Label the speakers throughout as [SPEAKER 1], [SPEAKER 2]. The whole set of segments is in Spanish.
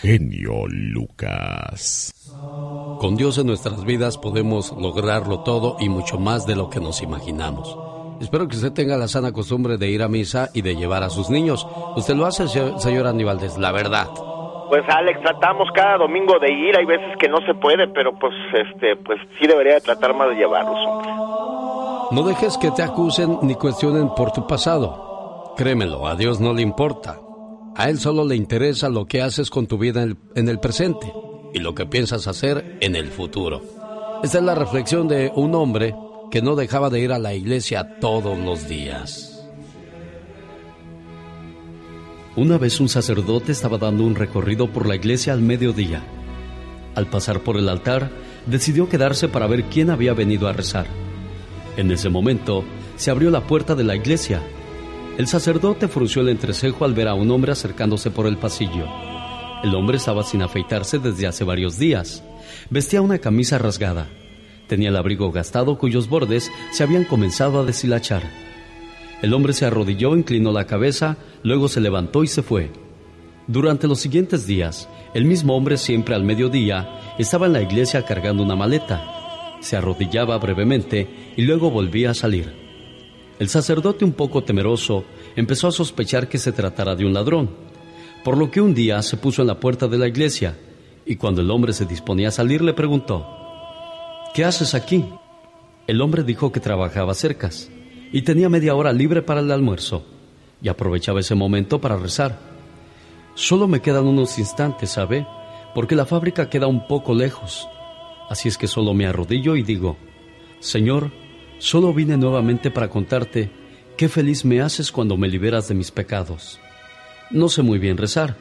[SPEAKER 1] genio Lucas.
[SPEAKER 2] Con Dios en nuestras vidas podemos lograrlo todo y mucho más de lo que nos imaginamos. Espero que usted tenga la sana costumbre de ir a misa y de llevar a sus niños. Usted lo hace, señor Aníbaldez, la verdad.
[SPEAKER 3] Pues Alex, tratamos cada domingo de ir, hay veces que no se puede, pero pues este, pues sí debería de tratar más de llevarlos, hombre.
[SPEAKER 2] No dejes que te acusen ni cuestionen por tu pasado. Créemelo, a Dios no le importa. A Él solo le interesa lo que haces con tu vida en el, presente y lo que piensas hacer en el futuro. Esta es la reflexión de un hombre que no dejaba de ir a la iglesia todos los días. Una vez un sacerdote estaba dando un recorrido por la iglesia al mediodía. Al pasar por el altar, decidió quedarse para ver quién había venido a rezar. En ese momento, se abrió la puerta de la iglesia. El sacerdote frunció el entrecejo al ver a un hombre acercándose por el pasillo. El hombre estaba sin afeitarse desde hace varios días. Vestía una camisa rasgada. Tenía el abrigo gastado cuyos bordes se habían comenzado a deshilachar. El hombre se arrodilló, inclinó la cabeza, luego se levantó y se fue. Durante los siguientes días, el mismo hombre siempre al mediodía estaba en la iglesia cargando una maleta. Se arrodillaba brevemente y luego volvía a salir. El sacerdote, un poco temeroso, empezó a sospechar que se tratara de un ladrón, por lo que un día se puso en la puerta de la iglesia y cuando el hombre se disponía a salir le preguntó, ¿Qué haces aquí? El hombre dijo que trabajaba cercas y tenía media hora libre para el almuerzo y aprovechaba ese momento para rezar. Solo me quedan unos instantes, ¿sabe? Porque la fábrica queda un poco lejos. Así es que solo me arrodillo y digo, Señor, solo vine nuevamente para contarte qué feliz me haces cuando me liberas de mis pecados. No sé muy bien rezar,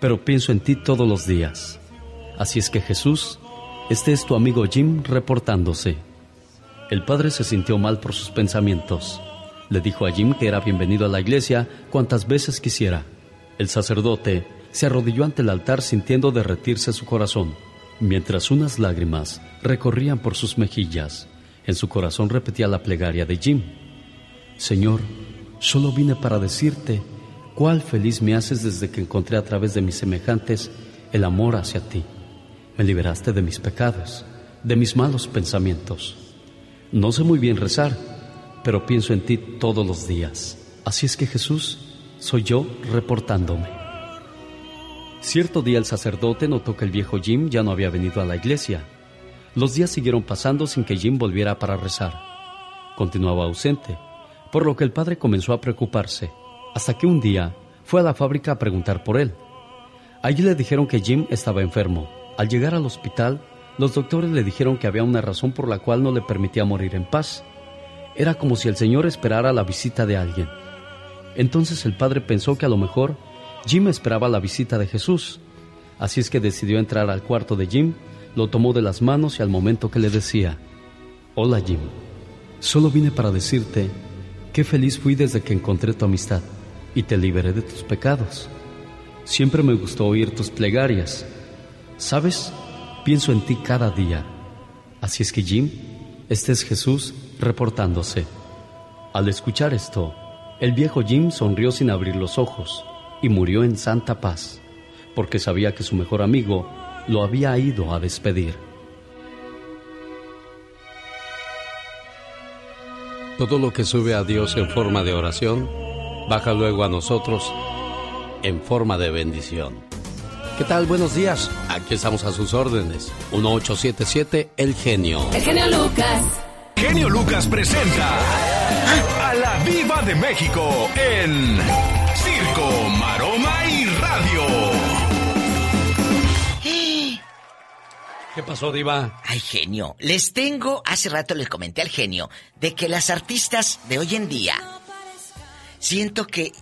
[SPEAKER 2] pero pienso en ti todos los días. Así es que Jesús, este es tu amigo Jim reportándose. El padre se sintió mal por sus pensamientos. Le dijo a Jim que era bienvenido a la iglesia cuantas veces quisiera. El sacerdote se arrodilló ante el altar sintiendo derretirse su corazón, mientras unas lágrimas recorrían por sus mejillas. En su corazón repetía la plegaria de Jim. Señor, solo vine para decirte cuál feliz me haces desde que encontré a través de mis semejantes el amor hacia ti. Me liberaste de mis pecados, de mis malos pensamientos. No sé muy bien rezar, pero pienso en ti todos los días. Así es que Jesús, soy yo reportándome. Cierto día el sacerdote notó que el viejo Jim ya no había venido a la iglesia. Los días siguieron pasando sin que Jim volviera para rezar. Continuaba ausente, por lo que el padre comenzó a preocuparse, hasta que un día fue a la fábrica a preguntar por él. Allí le dijeron que Jim estaba enfermo. Al llegar al hospital, los doctores le dijeron que había una razón por la cual no le permitía morir en paz. Era como si el Señor esperara la visita de alguien. Entonces el padre pensó que a lo mejor Jim esperaba la visita de Jesús. Así es que decidió entrar al cuarto de Jim, lo tomó de las manos y al momento que le decía, Hola Jim, solo vine para decirte qué feliz fui desde que encontré tu amistad y te liberé de tus pecados. Siempre me gustó oír tus plegarias. ¿Sabes? Pienso en ti cada día. Así es que Jim, este es Jesús reportándose. Al escuchar esto, el viejo Jim sonrió sin abrir los ojos y murió en santa paz, porque sabía que su mejor amigo lo había ido a despedir. Todo lo que sube a Dios en forma de oración, baja luego a nosotros en forma de bendición. ¿Qué tal? Buenos días. Aquí estamos a sus órdenes. 1877 El Genio.
[SPEAKER 4] El Genio Lucas.
[SPEAKER 5] Genio Lucas presenta a la Viva de México en Circo, Maroma y Radio.
[SPEAKER 2] ¿Qué pasó, Diva?
[SPEAKER 6] Ay, genio. Les tengo, hace rato les comenté al genio, de que las artistas de hoy en día, siento que,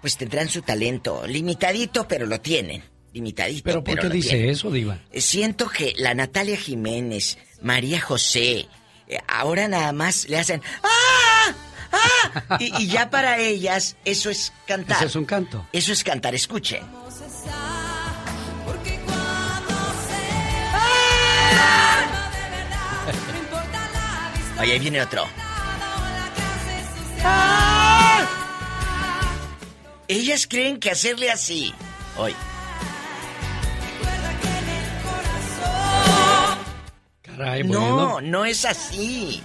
[SPEAKER 6] pues tendrán su talento, limitadito, pero lo tienen limitadito.
[SPEAKER 2] ¿Pero por qué dice eso, Diva?
[SPEAKER 6] Eh, siento que la Natalia Jiménez, María José, eh, ahora nada más le hacen ¡Ah! ¡Ah! Y, ya para ellas eso es cantar.
[SPEAKER 2] Eso es un canto.
[SPEAKER 6] Eso es cantar, escuchen. Oye, ahí viene otro. ¡Ah! Ellas creen que hacerle así. Hoy.
[SPEAKER 2] Caray, bueno.
[SPEAKER 6] No, no es así.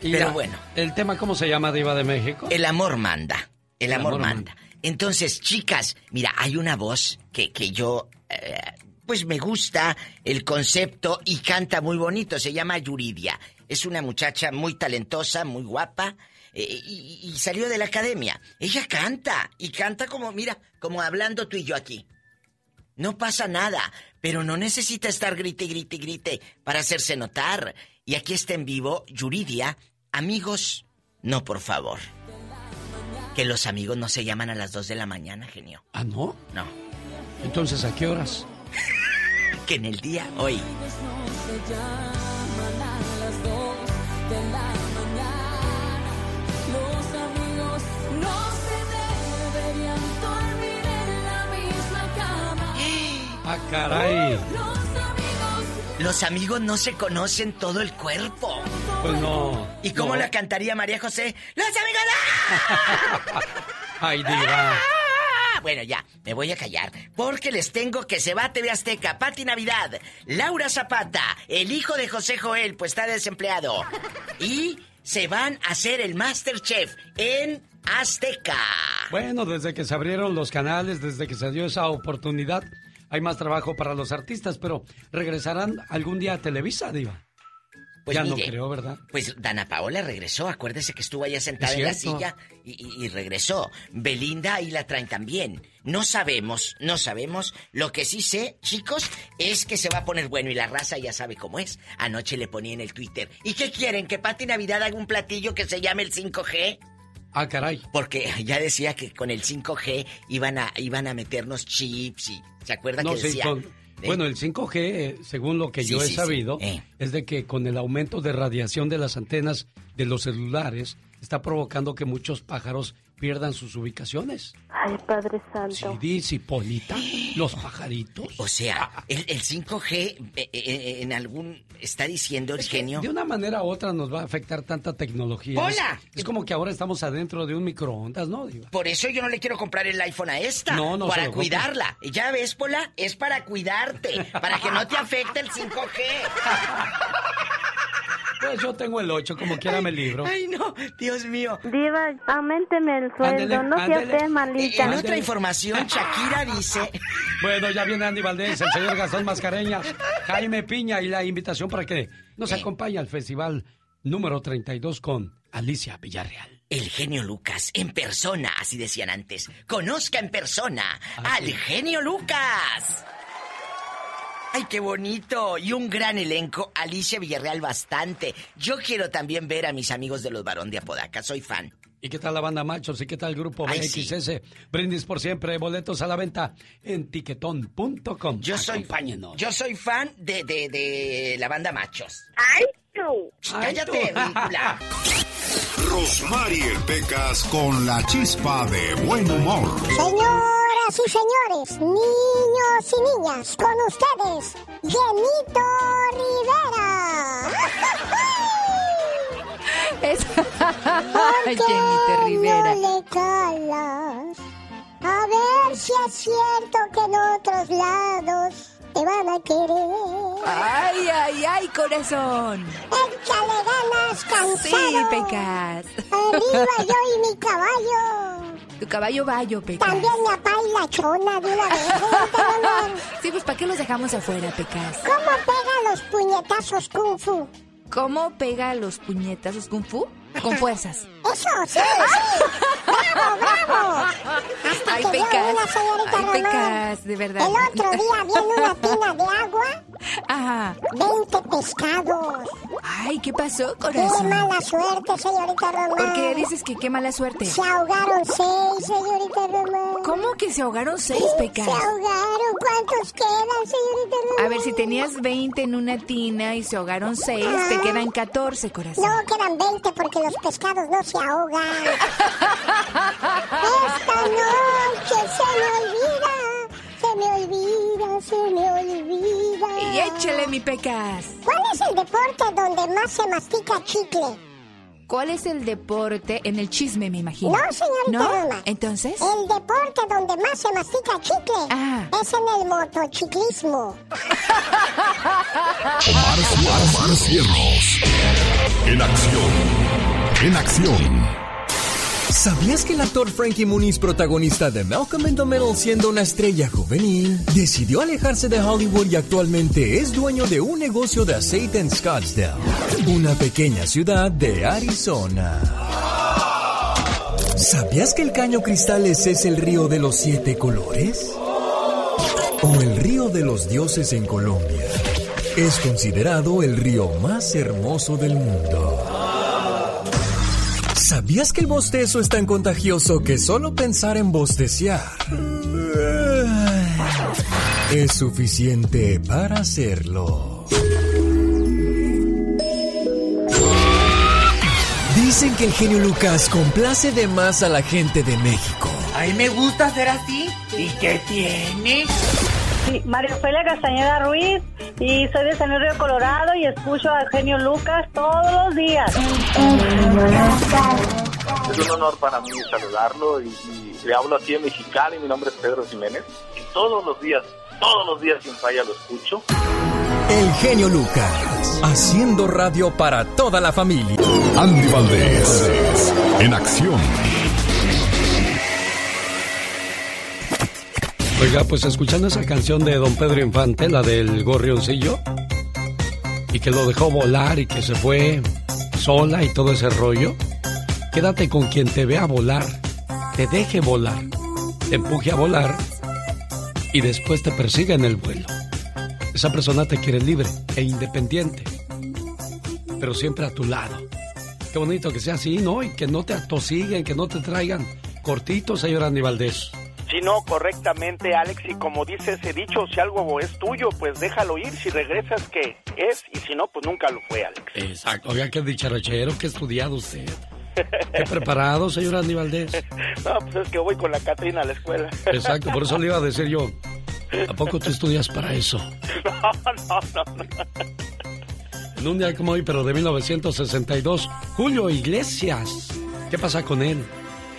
[SPEAKER 6] Pero bueno.
[SPEAKER 2] ¿El tema cómo se llama, Diva de México?
[SPEAKER 6] El amor manda. El, amor, manda. Entonces, chicas, mira, hay una voz que, que yo. Eh, pues me gusta el concepto y canta muy bonito. Se llama Yuridia. Es una muchacha muy talentosa, muy guapa. Eh, y, y, salió de la academia. Ella canta. Y canta como, mira, como hablando tú y yo aquí. No pasa nada. Pero no necesita estar grite, grite, grite para hacerse notar. Y aquí está en vivo Yuridia. Amigos, no, por favor. Que los amigos no se llaman a las 2 de la mañana, genio.
[SPEAKER 2] ¿Ah, no?
[SPEAKER 6] No.
[SPEAKER 2] Entonces, ¿a qué horas?
[SPEAKER 6] que en el día hoy.
[SPEAKER 2] Ah, caray.
[SPEAKER 6] Los amigos no se conocen todo el cuerpo.
[SPEAKER 2] Pues no.
[SPEAKER 6] ¿Y cómo
[SPEAKER 2] no.
[SPEAKER 6] la cantaría María José? ¡Los amigos!
[SPEAKER 2] Ay, diva.
[SPEAKER 6] Bueno, ya, me voy a callar. Porque les tengo que se va a TV Azteca, Pati Navidad, Laura Zapata, el hijo de José Joel, pues está desempleado. Y se van a hacer el Masterchef en Azteca.
[SPEAKER 2] Bueno, desde que se abrieron los canales, desde que se dio esa oportunidad, hay más trabajo para los artistas, pero ¿regresarán algún día a Televisa, Diva?
[SPEAKER 6] Pues
[SPEAKER 2] ya
[SPEAKER 6] mire,
[SPEAKER 2] no creo, ¿verdad?
[SPEAKER 6] Pues Dana Paola regresó, acuérdese que estuvo allá sentada en la silla y, y- y regresó. Belinda ahí la traen también. No sabemos, no sabemos. Lo que sí sé, chicos, es que se va a poner bueno y la raza ya sabe cómo es. Anoche le ponía en el Twitter. ¿Y qué quieren? ¿Que Pati Navidad haga un platillo que se llame el 5G?
[SPEAKER 2] Ah, caray.
[SPEAKER 6] Porque ya decía que con el 5G iban a, iban a meternos chips y... ¿Se acuerda
[SPEAKER 2] No,
[SPEAKER 6] que
[SPEAKER 2] sí,
[SPEAKER 6] decía?
[SPEAKER 2] con-
[SPEAKER 6] ¿Eh?
[SPEAKER 2] Bueno, el 5G, eh, según lo que
[SPEAKER 6] Sí,
[SPEAKER 2] yo he
[SPEAKER 6] sí,
[SPEAKER 2] sabido,
[SPEAKER 6] Eh.
[SPEAKER 2] es de que con el aumento de radiación de las antenas de los celulares, está provocando que muchos pájaros pierdan sus ubicaciones.
[SPEAKER 7] Ay, Padre Santo.
[SPEAKER 2] Sí, dice Hipólita, los pajaritos.
[SPEAKER 6] O sea, el, el 5G eh, eh, en algún... Está diciendo el genio...
[SPEAKER 2] de una manera u otra nos va a afectar tanta tecnología.
[SPEAKER 6] ¡Hola!
[SPEAKER 2] Es, es como que ahora estamos adentro de un microondas, ¿no, Diva?
[SPEAKER 6] Por eso yo no le quiero comprar el iPhone a esta.
[SPEAKER 2] No, no
[SPEAKER 6] Para
[SPEAKER 2] compre.
[SPEAKER 6] cuidarla. Ya ves, Pola, es para cuidarte. Para que no te afecte el 5G.
[SPEAKER 2] Pues yo tengo el 8, como quiera me libro.
[SPEAKER 6] Ay, no, Dios mío.
[SPEAKER 7] Diva, aumenteme el sueldo,
[SPEAKER 2] Ándele,
[SPEAKER 7] no sea usted malita.
[SPEAKER 6] En otra información, Shakira dice...
[SPEAKER 2] Bueno, ya viene Andy Valdés, el señor Gastón Mascareñas, Jaime Piña y la invitación para que nos
[SPEAKER 6] Eh.
[SPEAKER 2] acompañe al festival número 32 con Alicia Villarreal.
[SPEAKER 6] El genio Lucas, en persona, así decían antes. Conozca en persona
[SPEAKER 2] Ah,
[SPEAKER 6] al genio Lucas. ¡Ay, qué bonito! Y un gran elenco, Alicia Villarreal bastante. Yo quiero también ver a mis amigos de los Barón de Apodaca, soy fan.
[SPEAKER 2] ¿Y qué tal la banda Machos? ¿Y qué tal el grupo
[SPEAKER 6] Ay,
[SPEAKER 2] BXS? Brindis por siempre, boletos a la venta en tiquetón.com.
[SPEAKER 6] Yo soy,
[SPEAKER 2] Acompáñenos.
[SPEAKER 6] yo soy fan de, de, de la banda Machos.
[SPEAKER 7] ¡Ay, tú!
[SPEAKER 2] Ay,
[SPEAKER 6] Cállate,
[SPEAKER 2] tú.
[SPEAKER 6] ridícula.
[SPEAKER 5] Rosmarie Pecas con la chispa de buen humor.
[SPEAKER 8] Señoras y señores, niños y niñas, con ustedes, Genito Rivera.
[SPEAKER 4] Es...
[SPEAKER 8] ¿Por qué
[SPEAKER 4] Jenny Rivera.
[SPEAKER 8] no le calas? A ver si es cierto que en otros lados te van a querer.
[SPEAKER 4] Ay, ay, ay, corazón.
[SPEAKER 8] Échale ganas, cansado.
[SPEAKER 4] Sí, Pecas.
[SPEAKER 8] Arriba yo y mi caballo.
[SPEAKER 4] Tu caballo vallo, Pecas.
[SPEAKER 8] También mi papá y la chona de una vez.
[SPEAKER 4] Sí, pues ¿para qué los dejamos afuera, Pecas?
[SPEAKER 8] ¿Cómo pega los puñetazos kung fu?
[SPEAKER 4] ¿Cómo pega los puñetazos kung fu? Con fuerzas.
[SPEAKER 8] Eso, sí, sí. ¡Bravo, bravo! Hasta
[SPEAKER 4] Ay,
[SPEAKER 8] que
[SPEAKER 4] Pecas.
[SPEAKER 8] una señorita
[SPEAKER 4] Ay,
[SPEAKER 8] Román.
[SPEAKER 4] Pecas, de verdad.
[SPEAKER 8] El otro día vi en una tina de agua
[SPEAKER 4] Ajá.
[SPEAKER 8] 20 pescados.
[SPEAKER 4] Ay, ¿qué pasó,
[SPEAKER 8] ¡Qué
[SPEAKER 4] corazón?
[SPEAKER 8] mala suerte, señorita Román!
[SPEAKER 4] ¿Por qué dices que qué mala suerte?
[SPEAKER 8] Se ahogaron seis, señorita Román.
[SPEAKER 4] ¿Cómo que se ahogaron seis, Pecas?
[SPEAKER 8] Se ahogaron. ¿Cuántos quedan, señorita Román?
[SPEAKER 4] A ver, si tenías 20 en una tina y se ahogaron 6, te quedan 14, corazón.
[SPEAKER 8] No, quedan 20 porque los pescados no se ahogan. Esta noche se me olvida, se me olvida, se me olvida.
[SPEAKER 4] Y échale, mi Pecas.
[SPEAKER 8] ¿Cuál es el deporte donde más se mastica chicle?
[SPEAKER 4] ¿Cuál es el deporte en el chisme, me imagino?
[SPEAKER 8] No, señorita
[SPEAKER 4] ¿No?
[SPEAKER 8] Roma.
[SPEAKER 4] Entonces.
[SPEAKER 8] El deporte donde más se mastica chicle
[SPEAKER 4] Ah.
[SPEAKER 8] es en el motociclismo.
[SPEAKER 5] Omar, Omar Cierros. En acción. En acción.
[SPEAKER 1] ¿Sabías que el actor Frankie Muniz, protagonista de Malcolm in the Middle, siendo una estrella juvenil, decidió alejarse de Hollywood y actualmente es dueño de un negocio de aceite en Scottsdale, una pequeña ciudad de Arizona? ¿Sabías que el Caño Cristales es el río de los siete colores? ¿O el río de los dioses en Colombia? Es considerado el río más hermoso del mundo. ¿Sabías que el bostezo es tan contagioso que solo pensar en bosteciar es suficiente para hacerlo? Dicen que el genio Lucas complace de más a la gente de México.
[SPEAKER 9] A mí me gusta ser así. ¿Y qué tiene?
[SPEAKER 10] Sí, María Ofelia Castañeda Ruiz y soy de San Luis Río Colorado y escucho al genio Lucas todos los días.
[SPEAKER 11] Es un honor para mí saludarlo y, y le hablo aquí en Mexicali. Mi nombre es Pedro Jiménez y todos los días, todos los días sin falla lo escucho.
[SPEAKER 1] El genio Lucas, haciendo radio para toda la familia.
[SPEAKER 5] Andy Valdés. En acción.
[SPEAKER 2] Oiga, pues escuchando esa canción de Don Pedro Infante, la del gorrioncillo, y que lo dejó volar y que se fue sola y todo ese rollo, quédate con quien te vea volar, te deje volar, te empuje a volar y después te persiga en el vuelo. Esa persona te quiere libre e independiente, pero siempre a tu lado. Qué bonito que sea así, ¿no? Y que no te atosiguen, que no te traigan cortitos, señor Andy Valdés.
[SPEAKER 3] Si no, correctamente, Alex, y como dice ese dicho, si algo es tuyo, pues déjalo ir, si regresas, que es? Y si no, pues nunca lo fue, Alex.
[SPEAKER 2] Exacto. Oiga, qué dicharachero, qué estudiado usted. Qué preparado, señor Andy Valdés.
[SPEAKER 3] No, pues es que voy con la Catrina a la escuela.
[SPEAKER 2] Exacto, por eso le iba a decir yo. ¿A poco tú estudias para eso?
[SPEAKER 3] No, no, no, no.
[SPEAKER 2] En un día como hoy, pero de 1962, Julio Iglesias. ¿Qué pasa con él?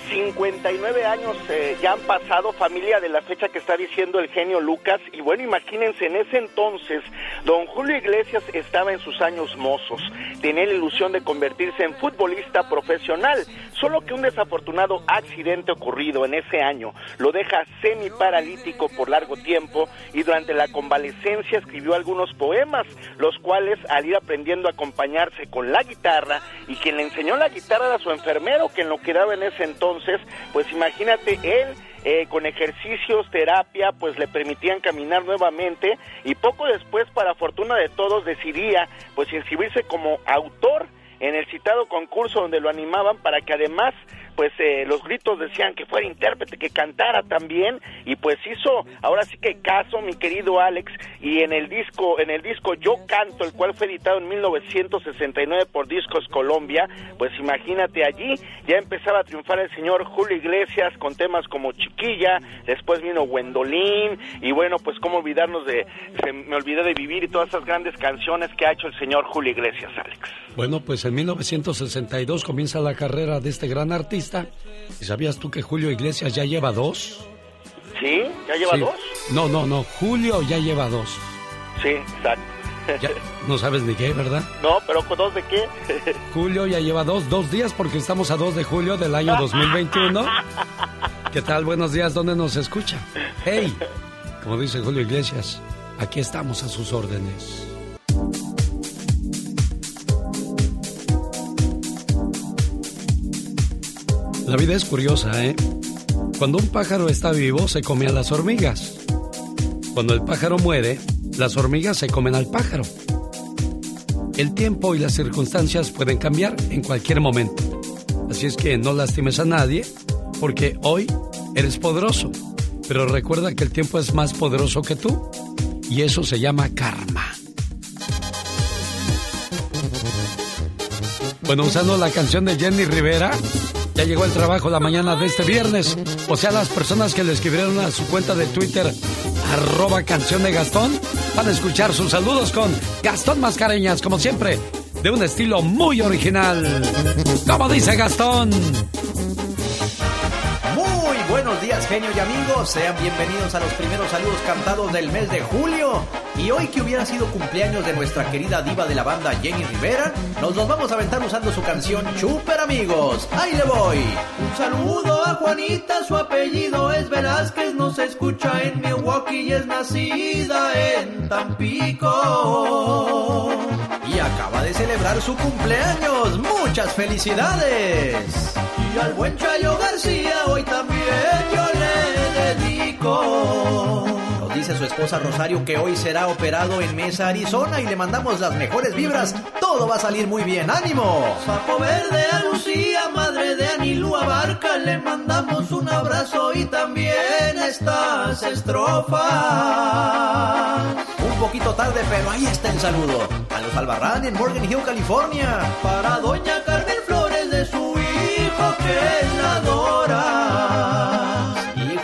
[SPEAKER 3] 59 años eh, ya han pasado, familia, de la fecha que está diciendo el genio Lucas. Y bueno, imagínense, en ese entonces, don Julio Iglesias estaba en sus años mozos. Tenía la ilusión de convertirse en futbolista profesional. Solo que un desafortunado accidente ocurrido en ese año lo deja semi-paralítico por largo tiempo y durante la convalecencia escribió algunos poemas, los cuales al ir aprendiendo a acompañarse con la guitarra y quien le enseñó la guitarra era su enfermero que lo quedaba en ese entonces, pues imagínate él eh, con ejercicios, terapia, pues le permitían caminar nuevamente y poco después, para fortuna de todos, decidía pues inscribirse como autor en el citado concurso donde lo animaban para que además pues eh, los gritos decían que fuera intérprete, que cantara también y pues hizo ahora sí que caso mi querido Alex y en el disco en el disco Yo canto, el cual fue editado en 1969 por Discos Colombia, pues imagínate allí ya empezaba a triunfar el señor Julio Iglesias con temas como Chiquilla, después vino Wendolín y bueno, pues cómo olvidarnos de se me olvidé de vivir y todas esas grandes canciones que ha hecho el señor Julio Iglesias, Alex.
[SPEAKER 2] Bueno, pues en 1962 comienza la carrera de este gran artista. ¿Y sabías tú que Julio Iglesias ya lleva dos?
[SPEAKER 3] ¿Sí? ¿Ya lleva
[SPEAKER 2] Sí.
[SPEAKER 3] dos?
[SPEAKER 2] No, no, no. Julio ya lleva dos.
[SPEAKER 3] Sí, exacto.
[SPEAKER 2] Ya, no sabes ni qué, ¿verdad?
[SPEAKER 3] No, pero ¿con dos de qué?
[SPEAKER 2] Julio ya lleva dos, dos días porque estamos a 2 de julio del año 2021. ¿Qué tal? Buenos días, ¿dónde nos escucha? Hey, como dice Julio Iglesias, aquí estamos a sus órdenes. La vida es curiosa, ¿eh? Cuando un pájaro está vivo, se come a las hormigas. Cuando el pájaro muere, las hormigas se comen al pájaro. El tiempo y las circunstancias pueden cambiar en cualquier momento. Así es que no lastimes a nadie, porque hoy eres poderoso. Pero recuerda que el tiempo es más poderoso que tú, y eso se llama karma. Bueno, usando la canción de Jenny Rivera, ya llegó el trabajo la mañana de este viernes. O sea, las personas que le escribieron a su cuenta de Twitter, arroba canción de Gastón, van a escuchar sus saludos con Gastón Mascareñas, como siempre. de un estilo muy original. Como dice Gastón.
[SPEAKER 12] Genio y amigos. Sean bienvenidos a los primeros saludos cantados del mes de julio. Y hoy que hubiera sido cumpleaños de nuestra querida diva de la banda Jenny Rivera, nos los vamos a aventar usando su canción Chuper Amigos. Ahí le voy. Un saludo a Juanita, su apellido es Velázquez, nos escucha en Milwaukee y es nacida en Tampico. Y acaba de celebrar su cumpleaños. Muchas felicidades. Y al buen Chayo García hoy también Nos dice su esposa Rosario que hoy será operado en Mesa, Arizona y le mandamos las mejores vibras. Todo va a salir muy bien, ánimo. Sapo Verde a Lucía, madre de Anilú Abarca, le mandamos un abrazo y también estas estrofas. Un poquito tarde, pero ahí está el saludo. A los Albarrán en Morgan Hill, California. Para doña Carmen Flores de su hijo que la adora.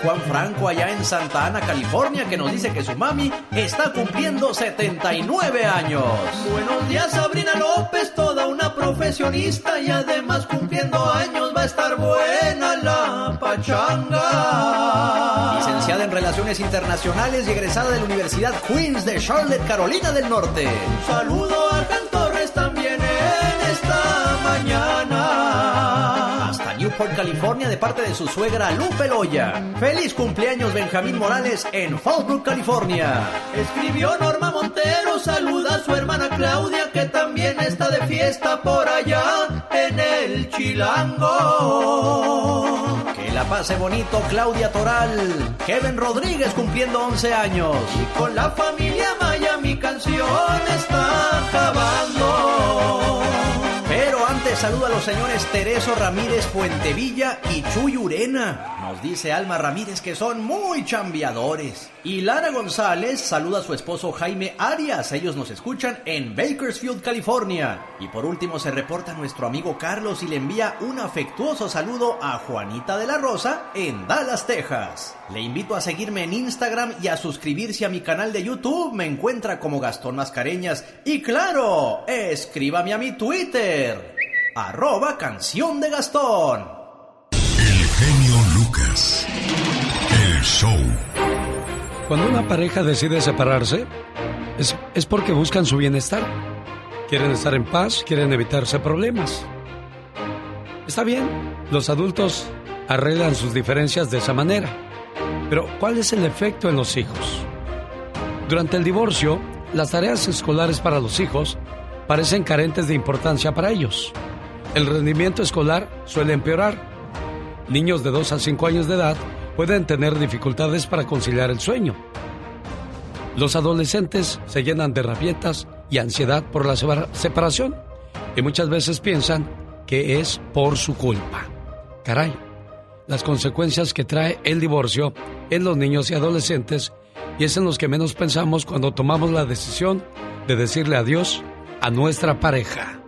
[SPEAKER 12] Juan Franco allá en Santa Ana, California, que nos dice que su mami está cumpliendo 79 años. Buenos días, Sabrina López, toda una profesionista y además cumpliendo años va a estar buena la pachanga. Licenciada en Relaciones Internacionales y egresada de la Universidad Queens de Charlotte, Carolina del Norte. Un saludo a Jan Torres también en esta mañana. Newport, California, de parte de su suegra Lupe Loya. Feliz cumpleaños Benjamín Morales en Fallbrook, California. Escribió Norma Montero, saluda a su hermana Claudia, que también está de fiesta por allá en el Chilango. Que la pase bonito Claudia Toral. Kevin Rodríguez cumpliendo 11 años. Y con la familia Maya mi canción está acabando. Saluda a los señores Tereso Ramírez Puentevilla y Chuy Urena. Nos dice Alma Ramírez que son muy chambeadores. Y Lara González saluda a su esposo Jaime Arias. Ellos nos escuchan en Bakersfield, California. Y por último se reporta nuestro amigo Carlos y le envía un afectuoso saludo a Juanita de la Rosa en Dallas, Texas. Le invito a seguirme en Instagram y a suscribirse a mi canal de YouTube. Me encuentra como Gastón Mascareñas. Y claro, escríbame a mi Twitter. Arroba canción de Gastón.
[SPEAKER 5] El genio Lucas. El show.
[SPEAKER 2] Cuando una pareja decide separarse, es, es porque buscan su bienestar. Quieren estar en paz, quieren evitarse problemas. Está bien, los adultos arreglan sus diferencias de esa manera. Pero, ¿cuál es el efecto en los hijos? Durante el divorcio, las tareas escolares para los hijos parecen carentes de importancia para ellos. El rendimiento escolar suele empeorar. Niños de 2 a 5 años de edad pueden tener dificultades para conciliar el sueño. Los adolescentes se llenan de rabietas y ansiedad por la separación y muchas veces piensan que es por su culpa. Caray, las consecuencias que trae el divorcio en los niños y adolescentes y es en los que menos pensamos cuando tomamos la decisión de decirle adiós a nuestra pareja.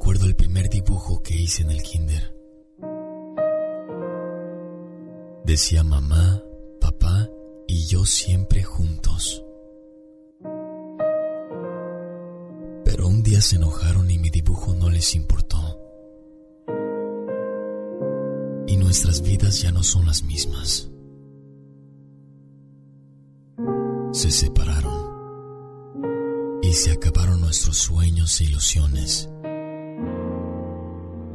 [SPEAKER 13] Recuerdo el primer dibujo que hice en el kinder. Decía mamá, papá y yo siempre juntos. Pero un día se enojaron y mi dibujo no les importó. Y nuestras vidas ya no son las mismas. Se separaron. Y se acabaron nuestros sueños e ilusiones.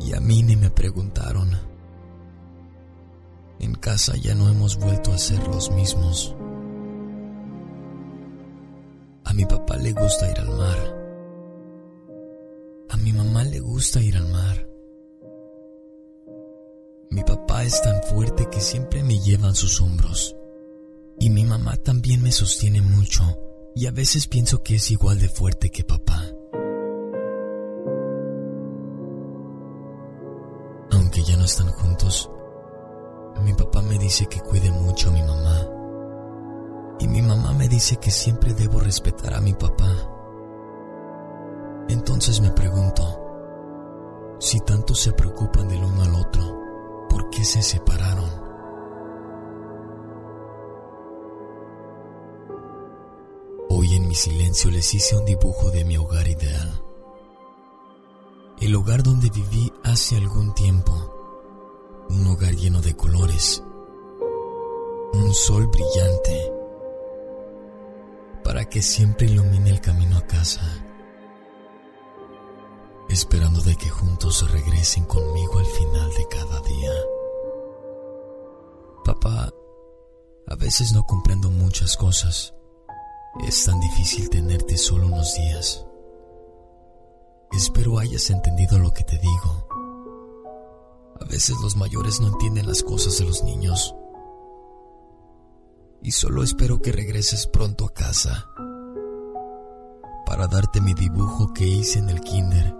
[SPEAKER 13] Y a mí ni me preguntaron. En casa ya no hemos vuelto a ser los mismos. A mi papá le gusta ir al mar. A mi mamá le gusta ir al mar. Mi papá es tan fuerte que siempre me lleva en sus hombros. Y mi mamá también me sostiene mucho y a veces pienso que es igual de fuerte que papá. Ya no están juntos, mi papá me dice que cuide mucho a mi mamá. Y mi mamá me dice que siempre debo respetar a mi papá. Entonces me pregunto, si tanto se preocupan del uno al otro, ¿por qué se separaron? Hoy en mi silencio les hice un dibujo de mi hogar ideal. El hogar donde viví hace algún tiempo. Un hogar lleno de colores. Un sol brillante. Para que siempre ilumine el camino a casa. Esperando de que juntos regresen conmigo al final de cada día. Papá, a veces no comprendo muchas cosas. Es tan difícil tenerte solo unos días. Espero hayas entendido lo que te digo. A veces los mayores no entienden las cosas de los niños. Y solo espero que regreses pronto a casa para darte mi dibujo que hice en el kinder,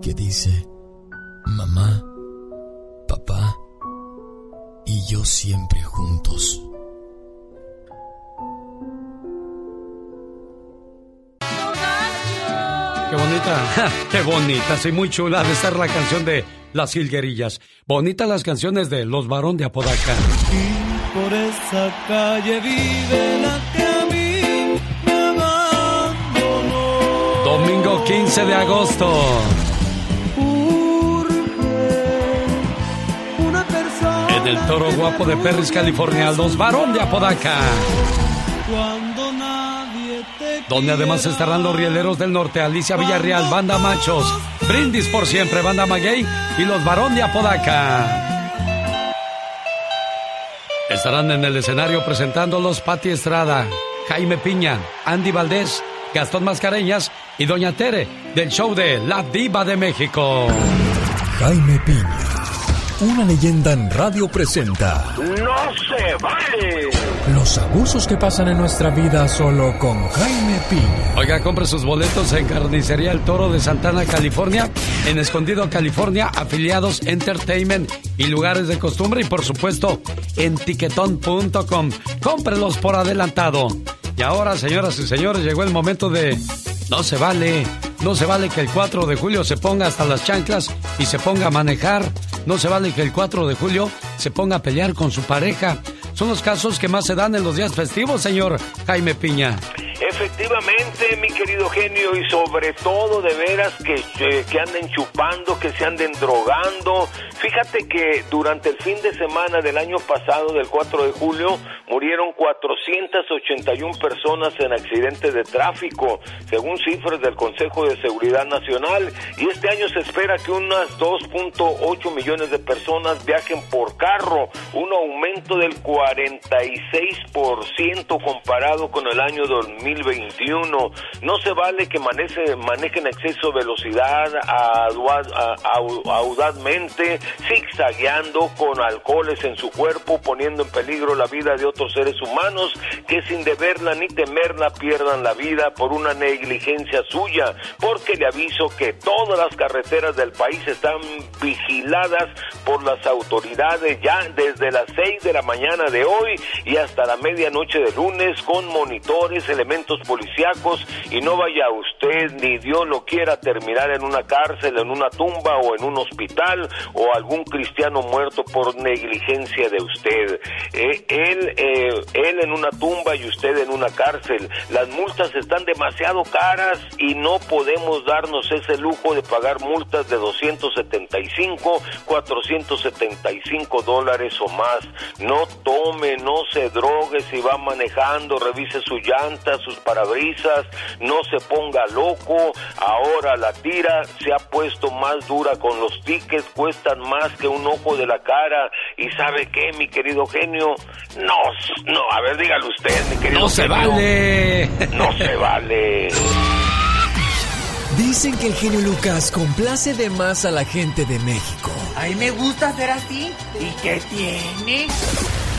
[SPEAKER 13] que dice, mamá, papá y yo siempre juntos.
[SPEAKER 2] Qué bonita, qué bonita, sí, muy chula de estar la canción de Las Jilguerillas. Bonitas las canciones de Los Varón de Apodaca.
[SPEAKER 14] Y por esa calle vive la que a mí me abandonó.
[SPEAKER 2] Domingo 15 de agosto.
[SPEAKER 14] Una persona
[SPEAKER 2] En el Toro Guapo de Perris, California, Los Varón de Apodaca.
[SPEAKER 14] cuando
[SPEAKER 2] Donde además estarán los rieleros del norte, Alicia Villarreal, Banda Machos, Brindis por siempre, Banda Maguey y los Varón de Apodaca. Estarán en el escenario presentándolos Pati Estrada, Jaime Piña, Andy Valdés, Gastón Mascareñas y Doña Tere del show de La Diva de México.
[SPEAKER 1] Jaime Piña, una leyenda en radio presenta
[SPEAKER 15] ¡No se vale!
[SPEAKER 1] Los abusos que pasan en nuestra vida solo con Jaime Piña.
[SPEAKER 2] Oiga, compre sus boletos en Carnicería El Toro de Santana, California, en Escondido, California, afiliados Entertainment y lugares de costumbre y por supuesto en tiquetón.com. Cómprelos por adelantado. Y ahora, señoras y señores, llegó el momento de... No se vale, no se vale que el 4 de julio se ponga hasta las chanclas y se ponga a manejar. No se vale que el 4 de julio se ponga a pelear con su pareja. Son los casos que más se dan en los días festivos, señor Jaime Piña.
[SPEAKER 16] Efectivamente, mi querido genio, y sobre todo de veras que, que anden chupando, que se anden drogando. Fíjate que durante el fin de semana del año pasado, del 4 de julio, murieron 481 personas en accidentes de tráfico, según cifras del Consejo de Seguridad Nacional. Y este año se espera que unas 2.8 millones de personas viajen por carro, un aumento del 46% comparado con el año 2021. No se vale que maneje, manejen exceso de velocidad audazmente, zigzagueando con alcoholes en su cuerpo, poniendo en peligro la vida de otros seres humanos que sin deberla ni temerla pierdan la vida por una negligencia suya, porque le aviso que todas las carreteras del país están vigiladas por las autoridades ya desde las 6 de la mañana de hoy y hasta la medianoche de lunes con monitores, elementos policíacos y no vaya usted ni Dios lo quiera terminar en una cárcel, en una tumba o en un hospital o algún cristiano muerto por negligencia de usted. Eh, él, eh, él en una tumba y usted en una cárcel. Las multas están demasiado caras y no podemos darnos ese lujo de pagar multas de 275, 475 dólares o más. No tome, no se drogue si va manejando, revise su llanta, sus parabrisas, no se ponga loco. Ahora la tira se ha puesto más dura con los tickets, cuestan más que un ojo de la cara. ¿Y sabe qué, mi querido genio? No, no, a ver, dígalo usted, mi querido
[SPEAKER 2] ¡No se
[SPEAKER 16] genio.
[SPEAKER 2] vale!
[SPEAKER 16] No se vale.
[SPEAKER 1] Dicen que el genio Lucas complace de más a la gente de México.
[SPEAKER 17] A mí me gusta ser así. ¿Y qué tiene?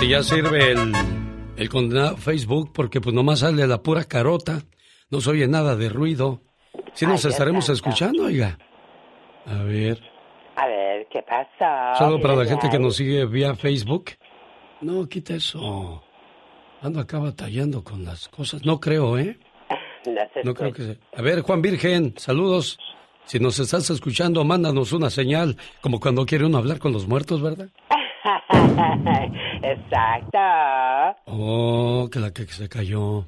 [SPEAKER 2] si ya sirve el, el condenado Facebook, porque pues nomás sale la pura carota. no se oye nada de ruido. Sí nos
[SPEAKER 18] Ay,
[SPEAKER 2] estaremos escuchando, oiga. A ver.
[SPEAKER 18] A ver, ¿qué pasa?
[SPEAKER 2] Solo para la gente que nos sigue vía Facebook. No, quita eso. Ando acá batallando con las cosas. No creo, ¿eh?
[SPEAKER 18] No,
[SPEAKER 2] creo que se... A ver, Juan Virgen, saludos. Si nos estás escuchando, mándanos una señal, como cuando quiere uno hablar con los muertos, ¿verdad?
[SPEAKER 18] Exacto.
[SPEAKER 2] Oh, que la que se cayó.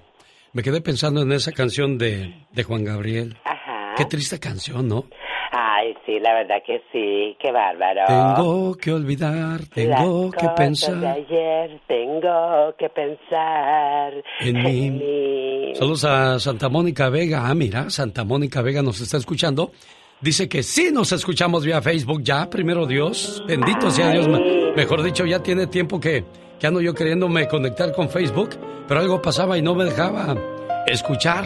[SPEAKER 2] Me quedé pensando en esa canción de, de Juan Gabriel.
[SPEAKER 18] Ajá.
[SPEAKER 2] Qué triste canción, ¿no?
[SPEAKER 18] Ay, sí, la verdad que sí, qué bárbaro.
[SPEAKER 2] Tengo que olvidar, tengo
[SPEAKER 18] Las
[SPEAKER 2] que
[SPEAKER 18] cosas
[SPEAKER 2] pensar
[SPEAKER 18] de ayer, tengo que pensar
[SPEAKER 2] en mí. Saludos a Santa Mónica Vega. Ah, mira, Santa Mónica Vega nos está escuchando. Dice que sí nos escuchamos vía Facebook ya, primero Dios. Bendito sea Dios. Me- Mejor dicho, ya tiene tiempo que, que ando yo queriéndome conectar con Facebook, pero algo pasaba y no me dejaba escuchar.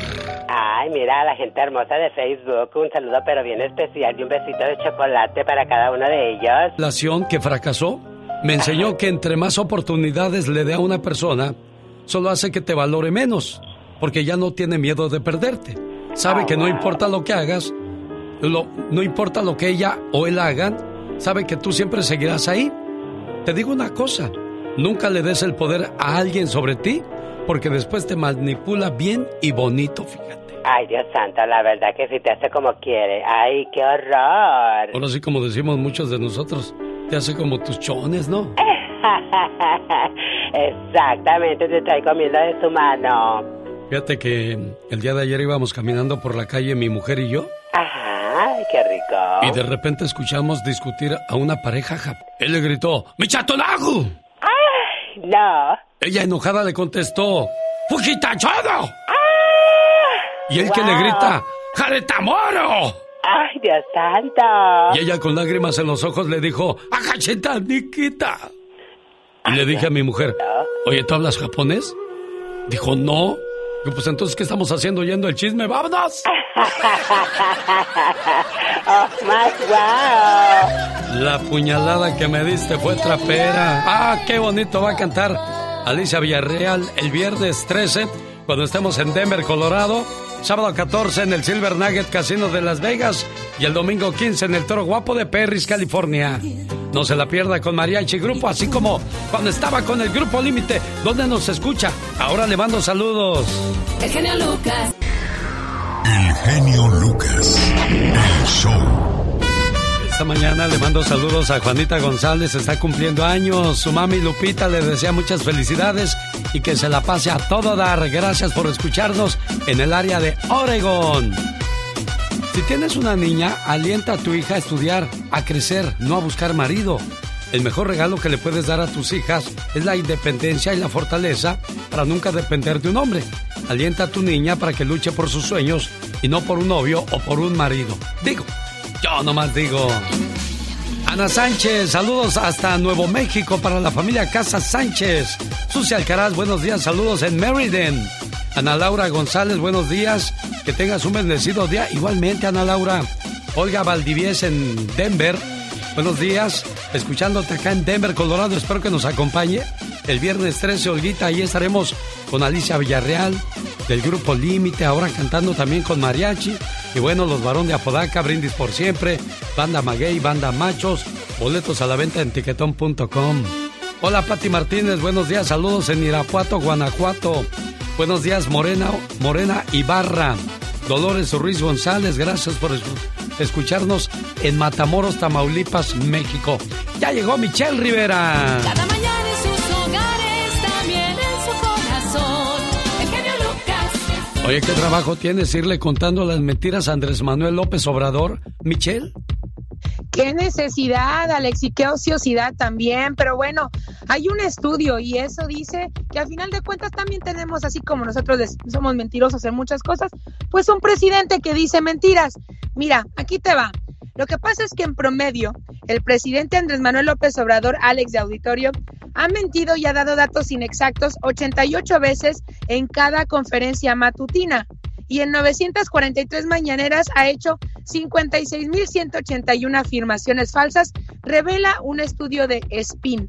[SPEAKER 18] Ay, mira, la gente hermosa de Facebook, un saludo pero bien especial y un besito de chocolate para cada uno de ellos.
[SPEAKER 2] relación que fracasó me enseñó que entre más oportunidades le dé a una persona, solo hace que te valore menos, porque ya no tiene miedo de perderte. Sabe que no importa lo que hagas, lo- no importa lo que ella o él hagan, sabe que tú siempre seguirás ahí. Te digo una cosa, nunca le des el poder a alguien sobre ti, porque después te manipula bien y bonito, fíjate.
[SPEAKER 18] Ay, Dios santo, la verdad que sí te hace como quiere. Ay, qué horror.
[SPEAKER 2] Ahora sí, como decimos muchos de nosotros, te hace como tus chones, ¿no?
[SPEAKER 18] Exactamente, te trae comiendo de su mano.
[SPEAKER 2] Fíjate que el día de ayer íbamos caminando por la calle mi mujer y yo
[SPEAKER 18] Ajá, ay, qué rico.
[SPEAKER 2] y de repente escuchamos discutir a una pareja. jap- Él le gritó, ¡Michatonagu!
[SPEAKER 18] Ay, no.
[SPEAKER 2] Ella enojada le contestó, ¡Fujitachado! Y él que le grita, ¡Jaretamoro!
[SPEAKER 18] Ay, Dios santo.
[SPEAKER 2] Y ella con lágrimas en los ojos le dijo, ¡Ajachita, Nikita! Y le dije a mi mujer, oye, ¿tú hablas japonés? Dijo, no. Pues entonces, ¿qué estamos haciendo oyendo el chisme? ¡Vámonos!
[SPEAKER 18] oh, más wow.
[SPEAKER 2] La puñalada que me diste fue trapera. Ah, qué bonito va a cantar Alicia Villarreal el viernes 13 cuando estemos en Denver, Colorado. Sábado 14 en el Silver Nugget Casino de Las Vegas y el domingo 15 en el Toro Guapo de Perris, California. No se la pierda con Mariachi Grupo, así como cuando estaba con el Grupo Límite, donde nos escucha. Ahora le mando saludos.
[SPEAKER 19] El genio Lucas.
[SPEAKER 5] El genio Lucas. El show.
[SPEAKER 2] Esta mañana le mando saludos a Juanita González, está cumpliendo años. Su mami Lupita le desea muchas felicidades y que se la pase a todo dar. Gracias por escucharnos en el área de Oregon. Si tienes una niña, alienta a tu hija a estudiar, a crecer, no a buscar marido. El mejor regalo que le puedes dar a tus hijas es la independencia y la fortaleza para nunca depender de un hombre. Alienta a tu niña para que luche por sus sueños y no por un novio o por un marido. Digo, yo nomás digo. Ana Sánchez, saludos hasta Nuevo México para la familia Casa Sánchez. Sucia Alcaraz, buenos días, saludos en Meriden. Ana Laura González, buenos días. Que tengas un bendecido día. Igualmente, Ana Laura. Olga Valdivies en Denver. Buenos días. Escuchándote acá en Denver, Colorado. Espero que nos acompañe. El viernes 13, Olguita, ahí estaremos con Alicia Villarreal del grupo Límite, ahora cantando también con Mariachi. Y bueno, los varón de Apodaca, Brindis por siempre, Banda Maguey, Banda Machos, boletos a la venta en tiquetón.com. Hola Pati Martínez, buenos días, saludos en Irapuato, Guanajuato. Buenos días Morena, Morena Ibarra. Dolores Ruiz González, gracias por escu- escucharnos en Matamoros, Tamaulipas, México. Ya llegó Michelle Rivera.
[SPEAKER 19] Mañana
[SPEAKER 2] Oye, ¿qué trabajo tienes irle contando las mentiras a Andrés Manuel López Obrador? Michelle.
[SPEAKER 20] Qué necesidad, Alex, y qué ociosidad también. Pero bueno, hay un estudio y eso dice que al final de cuentas también tenemos, así como nosotros somos mentirosos en muchas cosas, pues un presidente que dice mentiras. Mira, aquí te va. Lo que pasa es que en promedio, el presidente Andrés Manuel López Obrador, Alex de Auditorio, ha mentido y ha dado datos inexactos 88 veces en cada conferencia matutina y en 943 mañaneras ha hecho 56.181 afirmaciones falsas, revela un estudio de SPIN.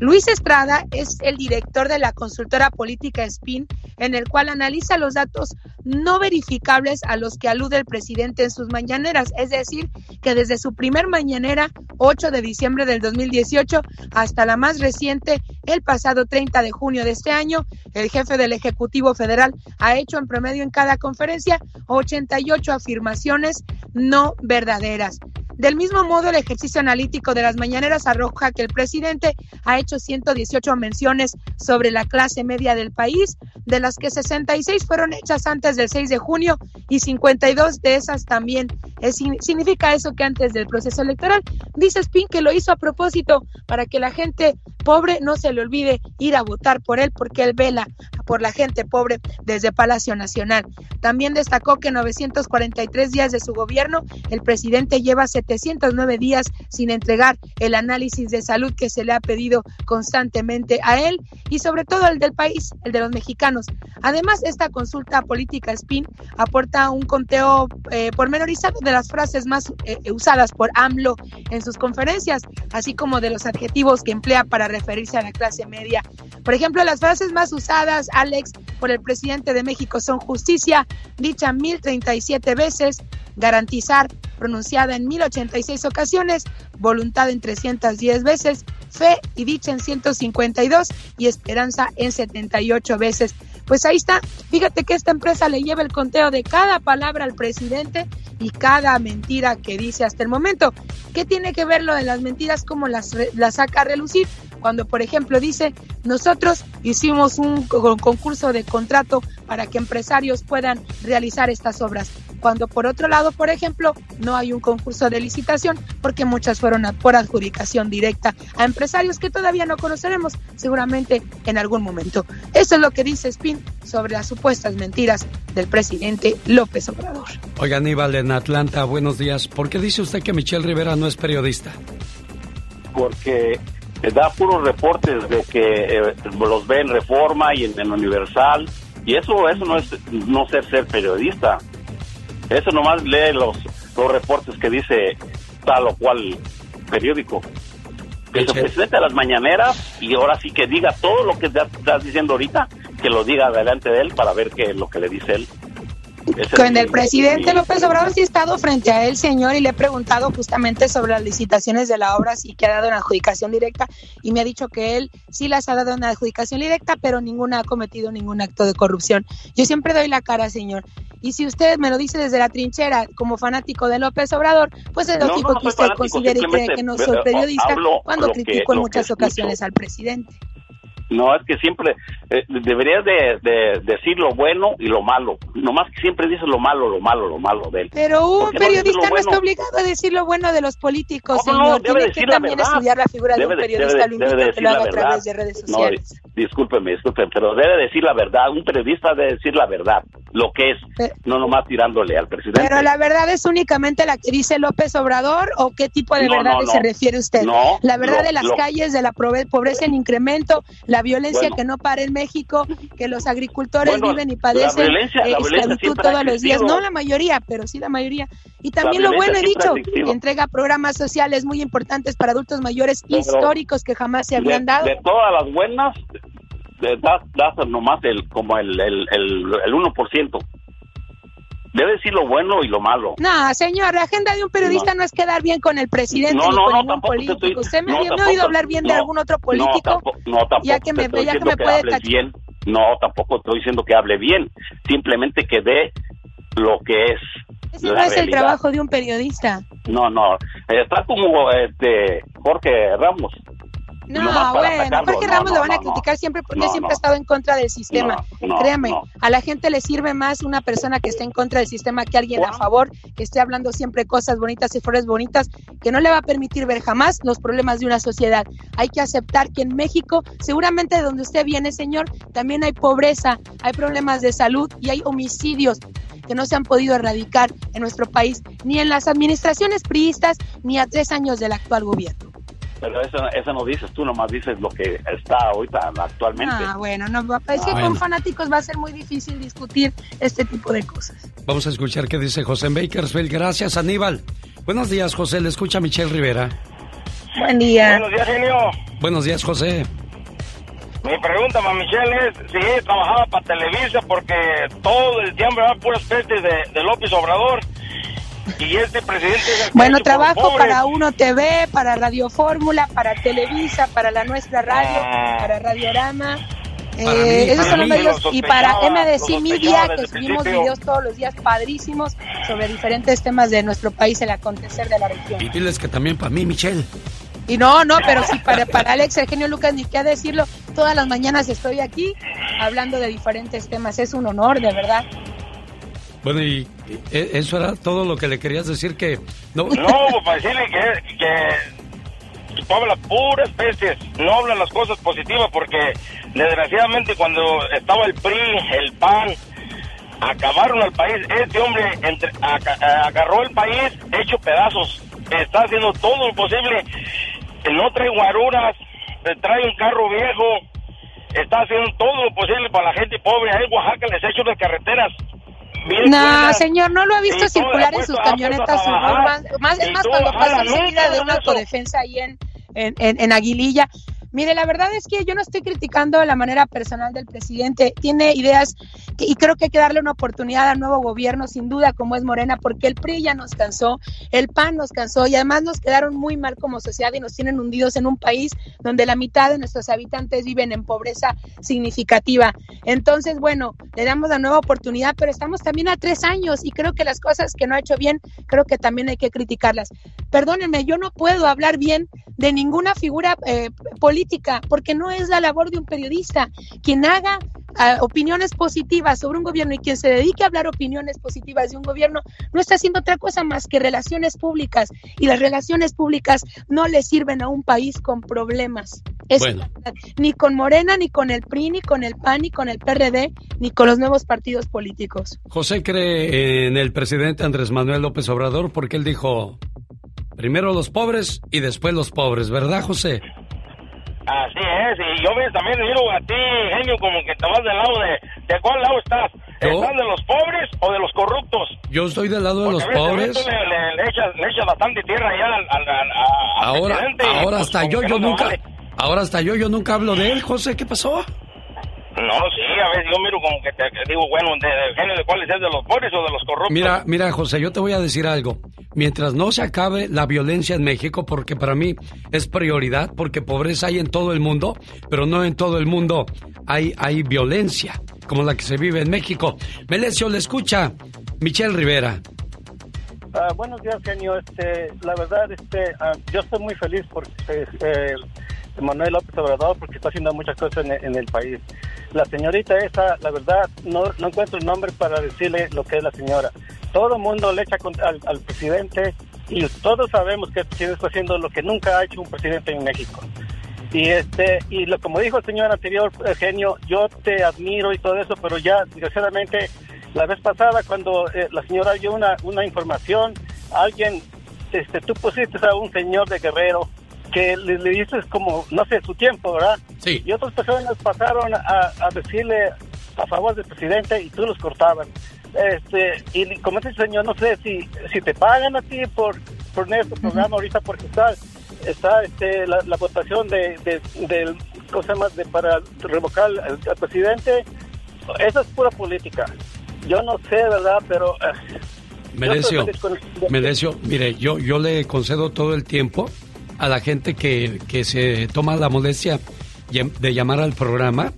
[SPEAKER 20] Luis Estrada es el director de la consultora política SPIN, en el cual analiza los datos no verificables a los que alude el presidente en sus mañaneras. Es decir, que desde su primer mañanera, 8 de diciembre del 2018, hasta la más reciente, el pasado 30 de junio de este año, el jefe del Ejecutivo Federal ha hecho en promedio en cada conferencia 88 afirmaciones no verdaderas. Del mismo modo, el ejercicio analítico de las mañaneras arroja que el presidente ha hecho 118 menciones sobre la clase media del país, de las que 66 fueron hechas antes del 6 de junio y 52 de esas también. Significa eso que antes del proceso electoral, dice Spin que lo hizo a propósito para que la gente pobre no se le olvide ir a votar por él porque él vela por la gente pobre desde Palacio Nacional. También destacó que 943 días de su gobierno, el presidente lleva 709 días sin entregar el análisis de salud que se le ha pedido constantemente a él y sobre todo el del país, el de los mexicanos. Además, esta consulta política SPIN aporta un conteo eh, pormenorizado de las frases más eh, usadas por AMLO en sus conferencias, así como de los adjetivos que emplea para referirse a la clase media. Por ejemplo, las frases más usadas, Alex, por el presidente de México son justicia, dicha 1037 veces, garantizar, pronunciada en 1086 ocasiones, voluntad en 310 veces, fe y dicha en 152 y esperanza en 78 veces. Pues ahí está, fíjate que esta empresa le lleva el conteo de cada palabra al presidente y cada mentira que dice hasta el momento. ¿Qué tiene que ver lo de las mentiras? ¿Cómo las, las saca a relucir? Cuando, por ejemplo, dice, nosotros hicimos un concurso de contrato para que empresarios puedan realizar estas obras. Cuando, por otro lado, por ejemplo, no hay un concurso de licitación porque muchas fueron por adjudicación directa a empresarios que todavía no conoceremos seguramente en algún momento. Eso es lo que dice Spin sobre las supuestas mentiras del presidente López Obrador.
[SPEAKER 2] Oiga, Aníbal, en Atlanta, buenos días. ¿Por qué dice usted que Michelle Rivera no es periodista?
[SPEAKER 21] Porque da puros reportes de que eh, los ve en Reforma y en, en, Universal y eso eso no es no ser ser periodista eso nomás lee los los reportes que dice tal o cual periódico. Que se presente a las mañaneras y ahora sí que diga todo lo que estás diciendo ahorita que lo diga delante de él para ver qué es lo que le dice él
[SPEAKER 20] con el presidente López Obrador sí he estado frente a él, señor, y le he preguntado justamente sobre las licitaciones de la obra, sí que ha dado una adjudicación directa, y me ha dicho que él sí las ha dado una adjudicación directa, pero ninguna ha cometido ningún acto de corrupción. Yo siempre doy la cara, señor. Y si usted me lo dice desde la trinchera como fanático de López Obrador, pues es lógico que usted considere y cree que no soy periodista cuando critico en muchas ocasiones al presidente.
[SPEAKER 21] No, es que siempre eh, deberías de, decir lo bueno y lo malo. Nomás que siempre dices lo malo, lo malo, lo malo de él.
[SPEAKER 20] Pero un periodista no, está obligado a decir lo bueno de los políticos, señor. Tiene que también estudiar la figura de un periodista. lo invito a que lo haga a través de redes sociales.
[SPEAKER 21] No, discúlpeme, discúlpeme, pero debe decir la verdad. Un periodista debe decir la verdad, lo que es, no nomás tirándole al presidente.
[SPEAKER 20] Pero la verdad es únicamente la que dice López Obrador o qué tipo de verdad se refiere usted. la verdad de las calles, de la pobreza en incremento, la violencia que no para en México, que los agricultores viven y padecen esclavitud todos los días. No la mayoría, pero sí la mayoría. Y también lo bueno he dicho, entrega programas sociales muy importantes para adultos mayores históricos que jamás se habían dado.
[SPEAKER 21] De todas las buenas, das, nomás el, como el, el, el, el 1%. Debe decir lo bueno y lo malo.
[SPEAKER 20] No, señor, la agenda de un periodista no, es quedar bien con el presidente
[SPEAKER 21] no,
[SPEAKER 20] ni
[SPEAKER 21] no,
[SPEAKER 20] con
[SPEAKER 21] no,
[SPEAKER 20] ningún político. ¿Usted me, ha oído hablar bien de algún otro político?
[SPEAKER 21] No, tampoco, no, tampoco
[SPEAKER 20] ya que me, ya que me
[SPEAKER 21] que
[SPEAKER 20] puede
[SPEAKER 21] bien. No, tampoco estoy diciendo que hable bien. Simplemente que dé lo que es.
[SPEAKER 20] Ese no es el trabajo de un periodista.
[SPEAKER 21] No, no. Está como este Jorge Ramos.
[SPEAKER 20] No, bueno, Jorge Ramos lo van a criticar siempre porque siempre ha estado en contra del sistema. Créame, a la gente le sirve más una persona que esté en contra del sistema que alguien a favor, que esté hablando siempre cosas bonitas y flores bonitas, que no le va a permitir ver jamás los problemas de una sociedad. Hay que aceptar que en México, seguramente de donde usted viene, señor, también hay pobreza, hay problemas de salud y hay homicidios que no se han podido erradicar en nuestro país, ni en las administraciones priistas, ni a tres años del actual gobierno.
[SPEAKER 21] Pero eso, eso no dices tú, nomás dices lo que está ahorita actualmente.
[SPEAKER 20] Ah, bueno, no, es que con fanáticos va a ser muy difícil discutir este tipo de cosas.
[SPEAKER 2] Vamos a escuchar qué dice José en Bakersfield. Gracias, Aníbal. Buenos días, José. Le escucha Michelle Rivera.
[SPEAKER 20] Buen día.
[SPEAKER 21] Buenos días, genio.
[SPEAKER 2] Buenos días, José.
[SPEAKER 21] Mi pregunta para Michelle es si ella trabajaba para Televisa porque todo el tiempo va puras pestes de, de López Obrador. Y este presidente es
[SPEAKER 20] Bueno, trabajo para Uno TV, para Radio Fórmula, para Televisa, para la nuestra radio,
[SPEAKER 21] Ah.
[SPEAKER 20] para Radiorama. Eh,
[SPEAKER 21] mí,
[SPEAKER 20] esos son los medios. Y para MDC Media, que subimos
[SPEAKER 21] principio.
[SPEAKER 20] videos todos los días padrísimos sobre diferentes temas de nuestro país, el acontecer de la región.
[SPEAKER 2] Y diles que también para mí, Michelle.
[SPEAKER 20] Y no, no, pero sí, para, para Alex, el genio Lucas, ni qué decirlo, todas las mañanas estoy aquí hablando de diferentes temas. Es un honor, de verdad.
[SPEAKER 2] Bueno, y eh, eso era todo lo que le querías decir que... No,
[SPEAKER 21] No, pues, para decirle que, que, puras pestes, no hablan las cosas positivas porque desgraciadamente cuando estaba el PRI, el PAN, acabaron al país. Este hombre entre- agarró el país hecho pedazos. Está haciendo todo lo posible. No trae guaruras, eh, trae un carro viejo. Está haciendo todo lo posible para la gente pobre. Ahí en Oaxaca les ha hecho las carreteras.
[SPEAKER 20] No, señor, no lo ha visto circular en sus
[SPEAKER 21] puesto- ha
[SPEAKER 20] camionetas
[SPEAKER 21] puesto a trabajar.
[SPEAKER 20] suburban. Más, es más, cuando pasó enseguida de una autodefensa ahí en, en, en- en Aguililla. Mire, la verdad es que yo no estoy criticando la manera personal del presidente. Tiene ideas que- y creo que hay que darle una oportunidad al nuevo gobierno, sin duda, como es Morena, porque el PRI ya nos cansó, el PAN nos cansó y además nos quedaron muy mal como sociedad y nos tienen hundidos en un país donde la mitad de nuestros habitantes viven en pobreza significativa. Entonces, bueno, le damos la nueva oportunidad, pero estamos también a tres años y creo que las cosas que no ha hecho bien, creo que también hay que criticarlas. Perdónenme, yo no puedo hablar bien de ninguna figura eh, política porque no es la labor de un periodista. Quien haga ah, opiniones positivas sobre un gobierno y quien se dedique a hablar opiniones positivas de un gobierno no está haciendo otra cosa más que relaciones públicas y las relaciones públicas no le sirven a un país con problemas. Es
[SPEAKER 2] Bueno.
[SPEAKER 20] Ni con Morena, ni con el PRI, ni con el PAN, ni con el PRD, ni con los nuevos partidos políticos.
[SPEAKER 2] José cree en el presidente Andrés Manuel López Obrador porque él dijo, primero los pobres y después los pobres, ¿verdad, José?
[SPEAKER 21] Así es, y yo ves también miro a ti, genio, como que te vas del lado de... ¿De cuál lado estás?
[SPEAKER 2] Yo.
[SPEAKER 21] ¿Estás de los pobres o de los corruptos?
[SPEAKER 2] Yo estoy del lado de los
[SPEAKER 21] ves,
[SPEAKER 2] pobres.
[SPEAKER 21] Le, le- le echas, le echas bastante tierra ya al, al- al- a- al
[SPEAKER 2] Ahora,
[SPEAKER 21] y,
[SPEAKER 2] ahora
[SPEAKER 21] pues,
[SPEAKER 2] hasta yo, yo nunca,
[SPEAKER 21] vale.
[SPEAKER 2] ahora hasta yo, yo nunca hablo de él, José, ¿qué pasó?
[SPEAKER 21] No, sí, a veces yo miro como que te digo, bueno, de, de genio de cuál es de los pobres o de los corruptos.
[SPEAKER 2] Mira, mira, José, yo te voy a decir algo. Mientras no se acabe la violencia en México, porque para mí es prioridad, porque pobreza hay en todo el mundo, pero no en todo el mundo hay, hay violencia, como la que se vive en México. Melesio, le escucha Michelle Rivera.
[SPEAKER 22] Ah, buenos días, genio. Este, la verdad, este, ah, yo estoy muy feliz por eh, Manuel López Obrador porque está haciendo muchas cosas en, en el país. La señorita esa, la verdad, no, no encuentro el nombre para decirle lo que es la señora. Todo el mundo le echa contra- al, al presidente y todos sabemos que presidente está haciendo lo que nunca ha hecho un presidente en México. Y este y lo como dijo el señor anterior, eh, genio, yo te admiro y todo eso, pero ya desgraciadamente la vez pasada cuando eh, la señora dio una, una información, alguien, este, tú pusiste a un señor de Guerrero que le, le dices como, no sé, su tiempo, ¿verdad?
[SPEAKER 2] Sí.
[SPEAKER 22] Y otras personas pasaron a, a decirle a favor del presidente y tú los cortabas. Este, y como ese señor, no sé si, si te pagan a ti por poner este programa ahorita porque está, está este, la, la votación de, de, del, ¿cómo se llama? De, para revocar al, al presidente. Esa es pura política. Yo no sé, ¿verdad? Pero... eh, feliz con-
[SPEAKER 2] Melesio, mire, yo, yo le concedo todo el tiempo a la gente que, que se toma la molestia de llamar al programa,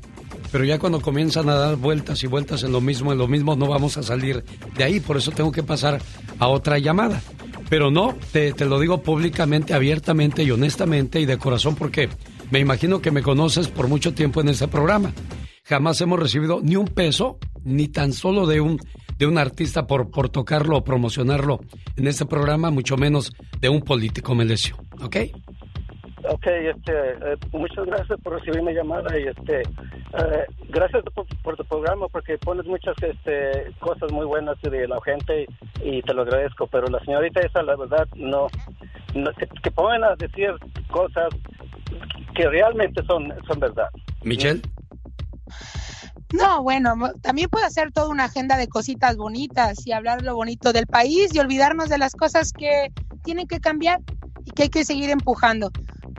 [SPEAKER 2] pero ya cuando comienzan a dar vueltas y vueltas en lo mismo, en lo mismo, no vamos a salir de ahí, por eso tengo que pasar a otra llamada. Pero no, te, te lo digo públicamente, abiertamente y honestamente y de corazón porque me imagino que me conoces por mucho tiempo en este programa. Jamás hemos recibido ni un peso, ni tan solo de un, de un artista por, por tocarlo o promocionarlo en este programa, mucho menos de un político, Melesio. ¿Ok?
[SPEAKER 22] Ok, este, eh, muchas gracias por recibir mi llamada y este, eh, gracias por, por tu programa porque pones muchas este, cosas muy buenas de la gente y te lo agradezco, pero la señorita esa, la verdad, no, no que, que pongan a decir cosas que realmente son, son verdad.
[SPEAKER 2] Michelle.
[SPEAKER 20] No, bueno, también puede hacer toda una agenda de cositas bonitas y hablar lo bonito del país y olvidarnos de las cosas que tienen que cambiar y que hay que seguir empujando.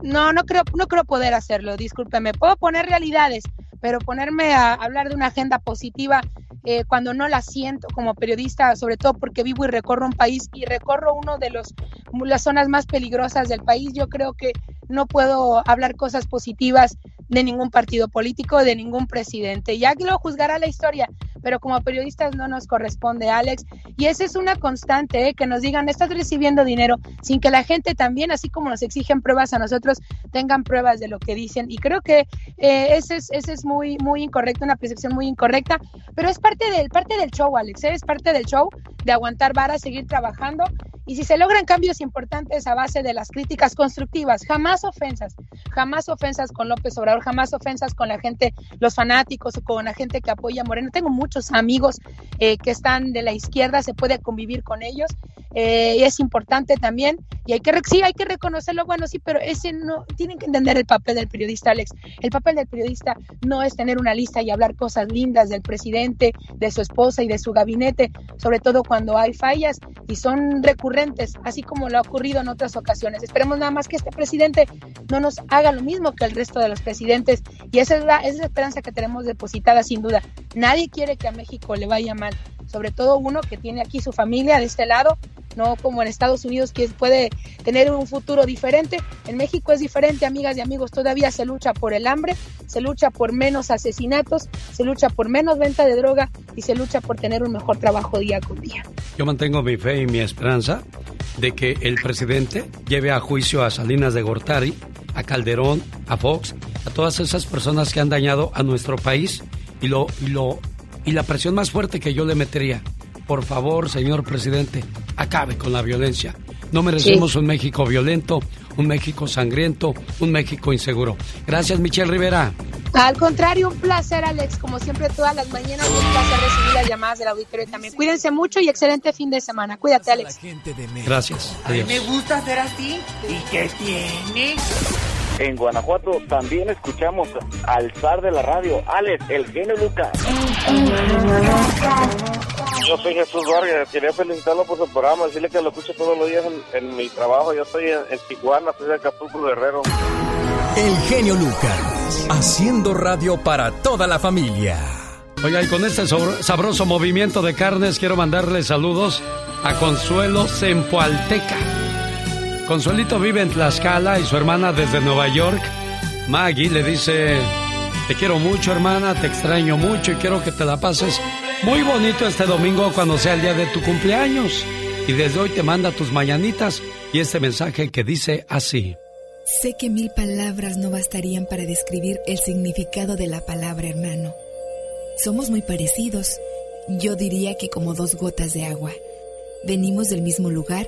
[SPEAKER 20] No, no creo, no creo poder hacerlo, discúlpeme. Puedo poner realidades, pero ponerme a hablar de una agenda positiva eh, cuando no la siento como periodista, sobre todo porque vivo y recorro un país y recorro uno de los las zonas más peligrosas del país, yo creo que no puedo hablar cosas positivas de ningún partido político, de ningún presidente. Ya que lo juzgará la historia, pero como periodistas no nos corresponde, Alex. Y esa es una constante, ¿eh? que nos digan, estás recibiendo dinero, sin que la gente también, así como nos exigen pruebas a nosotros, tengan pruebas de lo que dicen. Y creo que eh, ese es, ese es muy, muy incorrecto, una percepción muy incorrecta, pero es parte del, parte del show, Alex, ¿eh? es parte del show de aguantar vara, seguir trabajando. Y si se logran cambios importantes a base de las críticas constructivas, jamás ofensas, jamás ofensas con López Obrador, jamás ofensas con la gente, los fanáticos o con la gente que apoya a Moreno. Tengo muchos amigos eh, que están de la izquierda, se puede convivir con ellos. Eh, es importante también y hay que sí hay que reconocerlo bueno sí pero ese no tienen que entender el papel del periodista Alex el papel del periodista no es tener una lista y hablar cosas lindas del presidente de su esposa y de su gabinete sobre todo cuando hay fallas y son recurrentes así como lo ha ocurrido en otras ocasiones. Esperemos nada más que este presidente no nos haga lo mismo que el resto de los presidentes y esa es la, esa es la esperanza que tenemos depositada sin duda. Nadie quiere que a México le vaya mal sobre todo uno que tiene aquí su familia de este lado no como en Estados Unidos que puede tener un futuro diferente. En México es diferente, amigas y amigos, todavía se lucha por el hambre, se lucha por menos asesinatos, se lucha por menos venta de droga y se lucha por tener un mejor trabajo día con día.
[SPEAKER 2] Yo mantengo mi fe y mi esperanza de que el presidente lleve a juicio a Salinas de Gortari, a Calderón, a Fox, a todas esas personas que han dañado a nuestro país y lo y lo y la presión más fuerte que yo le metería por favor, señor presidente, acabe con la violencia. No merecemos un México violento, un México sangriento, un México inseguro. Gracias, Michelle Rivera.
[SPEAKER 20] Al contrario, un placer, Alex. Como siempre, todas las mañanas, un placer recibir las llamadas del auditorio también. Cuídense mucho y excelente fin de semana. Cuídate, Alex.
[SPEAKER 2] Gracias.
[SPEAKER 23] A mí me gusta ser así. ¿Y qué tiene?
[SPEAKER 11] En Guanajuato también escuchamos al zar de la radio, Alex, el genio Lucas. Yo soy Jesús Vargas, quería felicitarlo por su programa, decirle que lo escucho todos los días en, mi trabajo. Yo estoy en, en Tijuana, soy de Acapulco Guerrero.
[SPEAKER 1] El genio Lucas, haciendo radio para toda la familia.
[SPEAKER 2] Oiga, y con este sabroso movimiento de carnes quiero mandarle saludos a Consuelo Sempoalteca. Consuelito vive en Tlaxcala y su hermana desde Nueva York, Maggie, le dice, te quiero mucho hermana, te extraño mucho y quiero que te la pases muy bonito este domingo cuando sea el día de tu cumpleaños. Y desde hoy te manda tus mañanitas y este mensaje que dice así.
[SPEAKER 4] Sé que mil palabras no bastarían para describir el significado de la palabra hermano. Somos muy parecidos, yo diría que como dos gotas de agua. Venimos del mismo lugar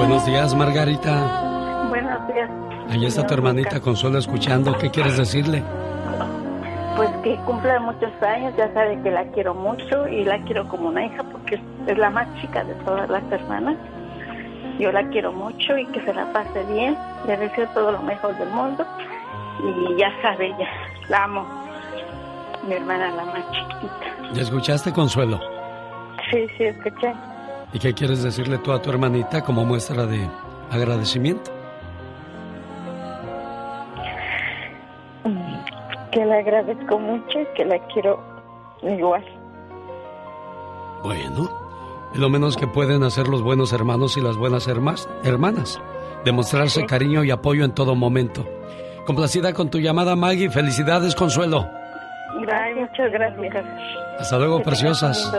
[SPEAKER 2] Buenos días, Margarita.
[SPEAKER 24] Buenos días.
[SPEAKER 2] Ahí está tu hermanita Consuelo escuchando. ¿Qué quieres decirle?
[SPEAKER 24] Pues que cumpla muchos años, ya sabe que la quiero mucho y la quiero como una hija porque es la más chica de todas las hermanas. Yo la quiero mucho y que se la pase bien. Le deseo todo lo mejor del mundo y ya sabe, ya la amo. Mi hermana la más chiquita.
[SPEAKER 2] ¿Ya escuchaste, Consuelo?
[SPEAKER 24] Sí, sí, escuché.
[SPEAKER 2] ¿Y qué quieres decirle tú a tu hermanita como muestra de agradecimiento?
[SPEAKER 24] Que le agradezco mucho y que la quiero igual.
[SPEAKER 2] Bueno, es lo menos que pueden hacer los buenos hermanos y las buenas hermanas. Demostrarse cariño y apoyo en todo momento. Complacida con tu llamada, Maggie. Felicidades, Consuelo.
[SPEAKER 24] Ay, muchas gracias.
[SPEAKER 2] Hasta luego, preciosas.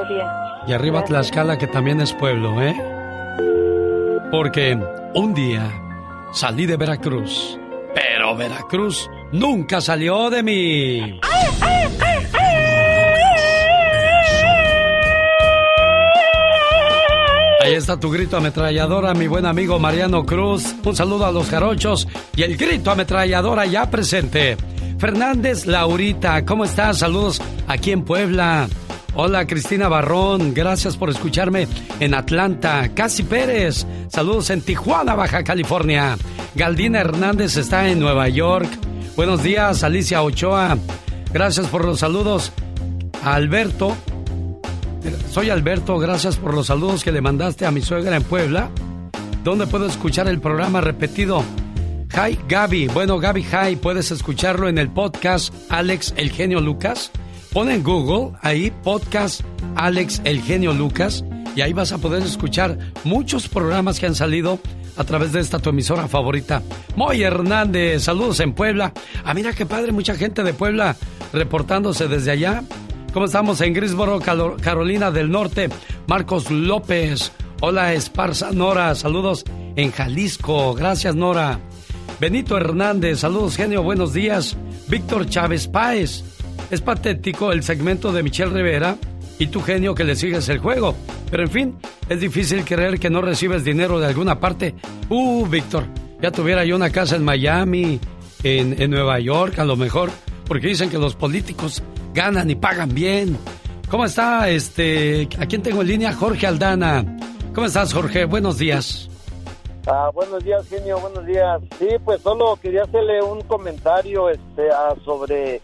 [SPEAKER 2] Y arriba Tlaxcala, que también es pueblo, ¿eh? Porque un día salí de Veracruz, pero Veracruz nunca salió de mí. Ahí está tu grito ametralladora, mi buen amigo Mariano Cruz. Un saludo a los jarochos y el grito ametralladora ya presente. Fernández Laurita, ¿cómo estás? Saludos aquí en Puebla. Hola Cristina Barrón, gracias por escucharme en Atlanta. Casi Pérez, saludos en Tijuana, Baja California. Galdina Hernández está en Nueva York. Buenos días, Alicia Ochoa. Gracias por los saludos. Alberto, soy Alberto, gracias por los saludos que le mandaste a mi suegra en Puebla. ¿Dónde puedo escuchar el programa repetido? Hi Gaby, bueno Gaby Hi, puedes escucharlo en el podcast Alex El Genio Lucas. Pon en Google ahí podcast Alex El Genio Lucas y ahí vas a poder escuchar muchos programas que han salido a través de esta tu emisora favorita. Moy Hernández, saludos en Puebla. Ah, mira qué padre, mucha gente de Puebla reportándose desde allá. ¿Cómo estamos en Grisboro, Carolina del Norte? Marcos López. Hola Esparza Nora, saludos en Jalisco. Gracias Nora. Benito Hernández, saludos genio, buenos días. Víctor Chávez Páez. Es patético el segmento de Michelle Rivera y tu genio que le sigues el juego. Pero en fin, es difícil creer que no recibes dinero de alguna parte. Uh, Víctor, ya tuviera yo una casa en Miami, en, en Nueva York, a lo mejor, porque dicen que los políticos ganan y pagan bien. ¿Cómo está este? ¿A quién tengo en línea? Jorge Aldana. ¿Cómo estás, Jorge? Buenos días.
[SPEAKER 25] Ah, buenos días, genio, buenos días. Sí, pues solo quería hacerle un comentario este, ah, sobre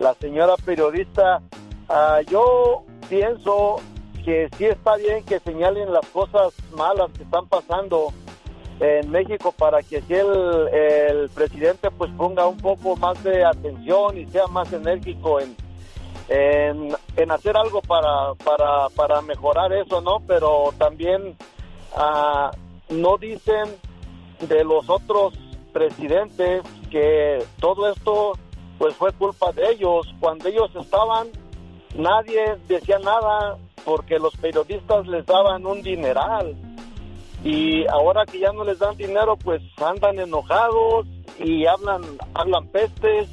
[SPEAKER 25] la señora periodista. Ah, yo pienso que sí está bien que señalen las cosas malas que están pasando en México para que si el, presidente pues ponga un poco más de atención y sea más enérgico en, en, hacer algo para, para, para mejorar eso, ¿no? Pero también ah, no dicen de los otros presidentes que todo esto pues fue culpa de ellos. Cuando ellos estaban, nadie decía nada porque los periodistas les daban un dineral. Y ahora que ya no les dan dinero, pues andan enojados y hablan, hablan pestes